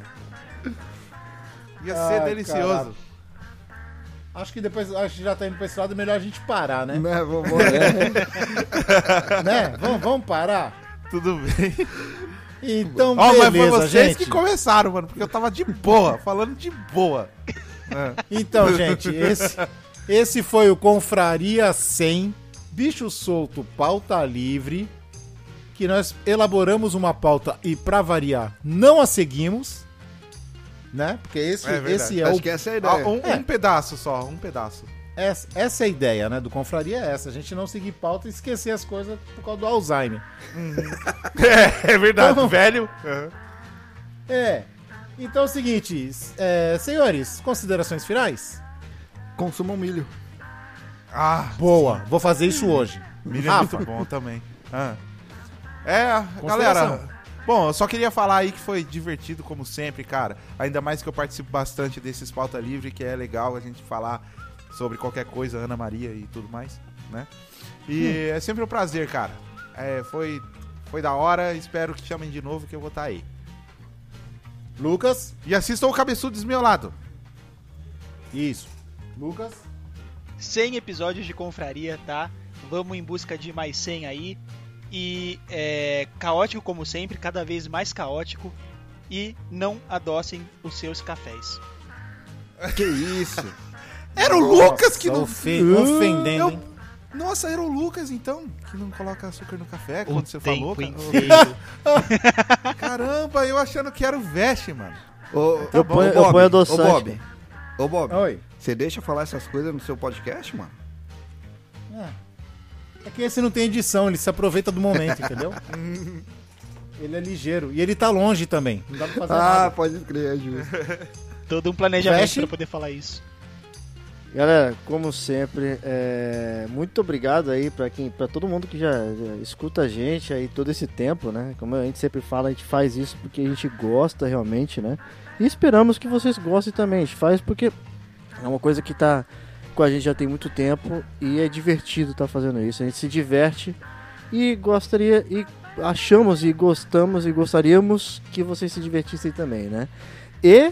Ia ser Ai, delicioso. caralho. Acho que depois, acho que já tá indo pra esse lado, é melhor a gente parar, né? Né, vamos- [laughs] né? Vamos, vamos parar? Tudo bem. Então, Ó, mas foi beleza, vocês gente. que começaram, mano, porque eu tava de boa, falando de boa. É. Então, gente, esse, esse foi o Confraria 100, Bicho Solto, Pauta Livre, que nós elaboramos uma pauta e, pra variar, não a seguimos, né? Porque esse É esse é Acho o... que essa é a Ah, ideia. um, É. um pedaço só, um pedaço. Essa, essa é a ideia, né, do Confraria é essa, a gente não seguir pauta e esquecer as coisas por causa do Alzheimer. [laughs] É, é verdade, Então- velho. Aham. É, então é o seguinte, é, senhores, considerações finais? Consumam milho. Ah, Boa, vou fazer isso hoje. milho é muito bom também. Ah. É, galera. Bom, eu só queria falar aí que foi divertido, como sempre, cara. Ainda mais que eu participo bastante desses pauta livre, que é legal a gente falar sobre qualquer coisa, Ana Maria e tudo mais, né? E é sempre um prazer, cara. É, foi, Foi da hora, espero que chamem de novo que eu vou estar aí. Lucas? E assistam o Cabeçudo Desmiolado. Isso. Lucas? 100 episódios de confraria, tá? Vamos em busca de mais 100 aí. E é caótico como sempre, cada vez mais caótico. E não adossem os seus cafés. Que isso? [laughs] Era o Lucas que não. Ofe- ofendendo, Eu- hein? Nossa, era o Lucas então, que não coloca açúcar no café quando você falou. cara. [laughs] Caramba, eu achando que era o Veste, mano. Ô, Eu ô, ponho- eu Bob, ponho Ô, adoçante. Bob. Ô, Bob. Oi. Você deixa falar essas coisas no seu podcast, mano? É que esse não tem edição, ele se aproveita do momento, entendeu? [laughs] ele é ligeiro. E ele tá longe também. Não dá pra fazer Ah, nada. pode crer, é justo. Todo um planejamento Feche. pra poder falar isso. Galera, como sempre, é, muito obrigado aí pra quem, para todo mundo que já, já escuta a gente aí todo esse tempo, né? Como a gente sempre fala, a gente faz isso porque a gente gosta realmente, né? E esperamos que vocês gostem também. A gente faz porque é uma coisa que tá com a gente já tem muito tempo e é divertido estar fazendo isso. A gente se diverte e gostaria e achamos e gostamos e gostaríamos que vocês se divertissem também, né? E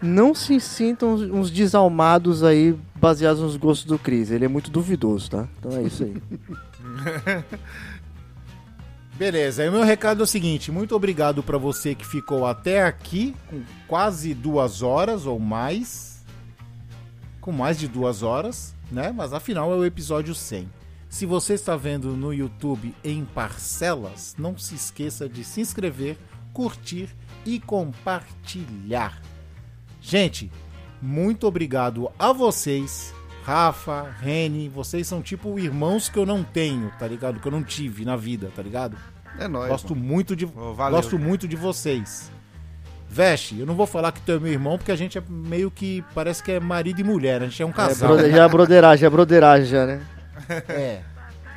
não se sintam uns desalmados aí baseados nos gostos do Chris. Ele é muito duvidoso, tá? Então é isso aí. [laughs] Beleza, aí o meu recado é o seguinte: muito obrigado pra você que ficou até aqui, com quase duas horas ou mais. Com mais de duas horas, né? Mas afinal é o episódio 100. Se você está vendo no YouTube em parcelas, não se esqueça de se inscrever, curtir e compartilhar. Gente, muito obrigado a vocês, Rafa, Reni, vocês são tipo irmãos que eu não tenho, tá ligado? Que eu não tive na vida, tá ligado? É nóis. Gosto muito de Ô, valeu, gosto cara. muito de vocês. Veste, eu não vou falar que tu é meu irmão porque a gente é meio que parece que é marido e mulher, a gente é um É casal. brode- já é [laughs] broderagem, é broderagem já, né? É.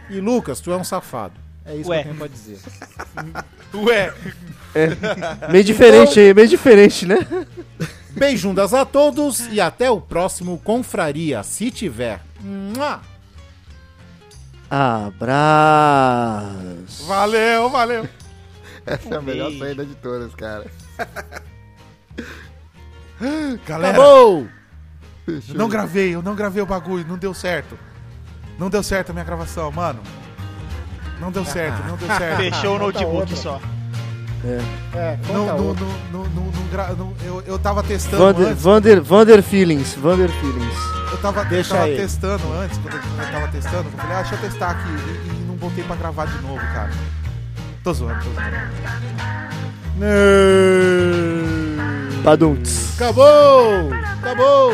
E Lucas, tu é um safado. É isso Ué. que eu tenho pra dizer. Ué, Meio diferente aí, meio diferente, né? [laughs] Beijundas a todos e até o próximo Confraria, se tiver. Mua! Abraço. valeu, valeu. [laughs] Essa é a melhor saída de todas, cara. [laughs] Galera, Acabou! eu não gravei, eu não gravei o bagulho, não deu certo. Não deu certo a minha gravação, mano. Não deu certo, não deu [laughs] certo. Fechou o notebook só. É, conta Não, não, não, eu, eu tava testando Vander, antes. Vander, Vander Feelings, Vander Feelings. Eu tava, eu Deixa tava ele. testando antes, quando eu, eu tava testando, eu falei, ah, deixa eu testar aqui. E, e não voltei pra gravar de novo, cara. Tô zoando, tô zoando. Badunts. Acabou! Acabou!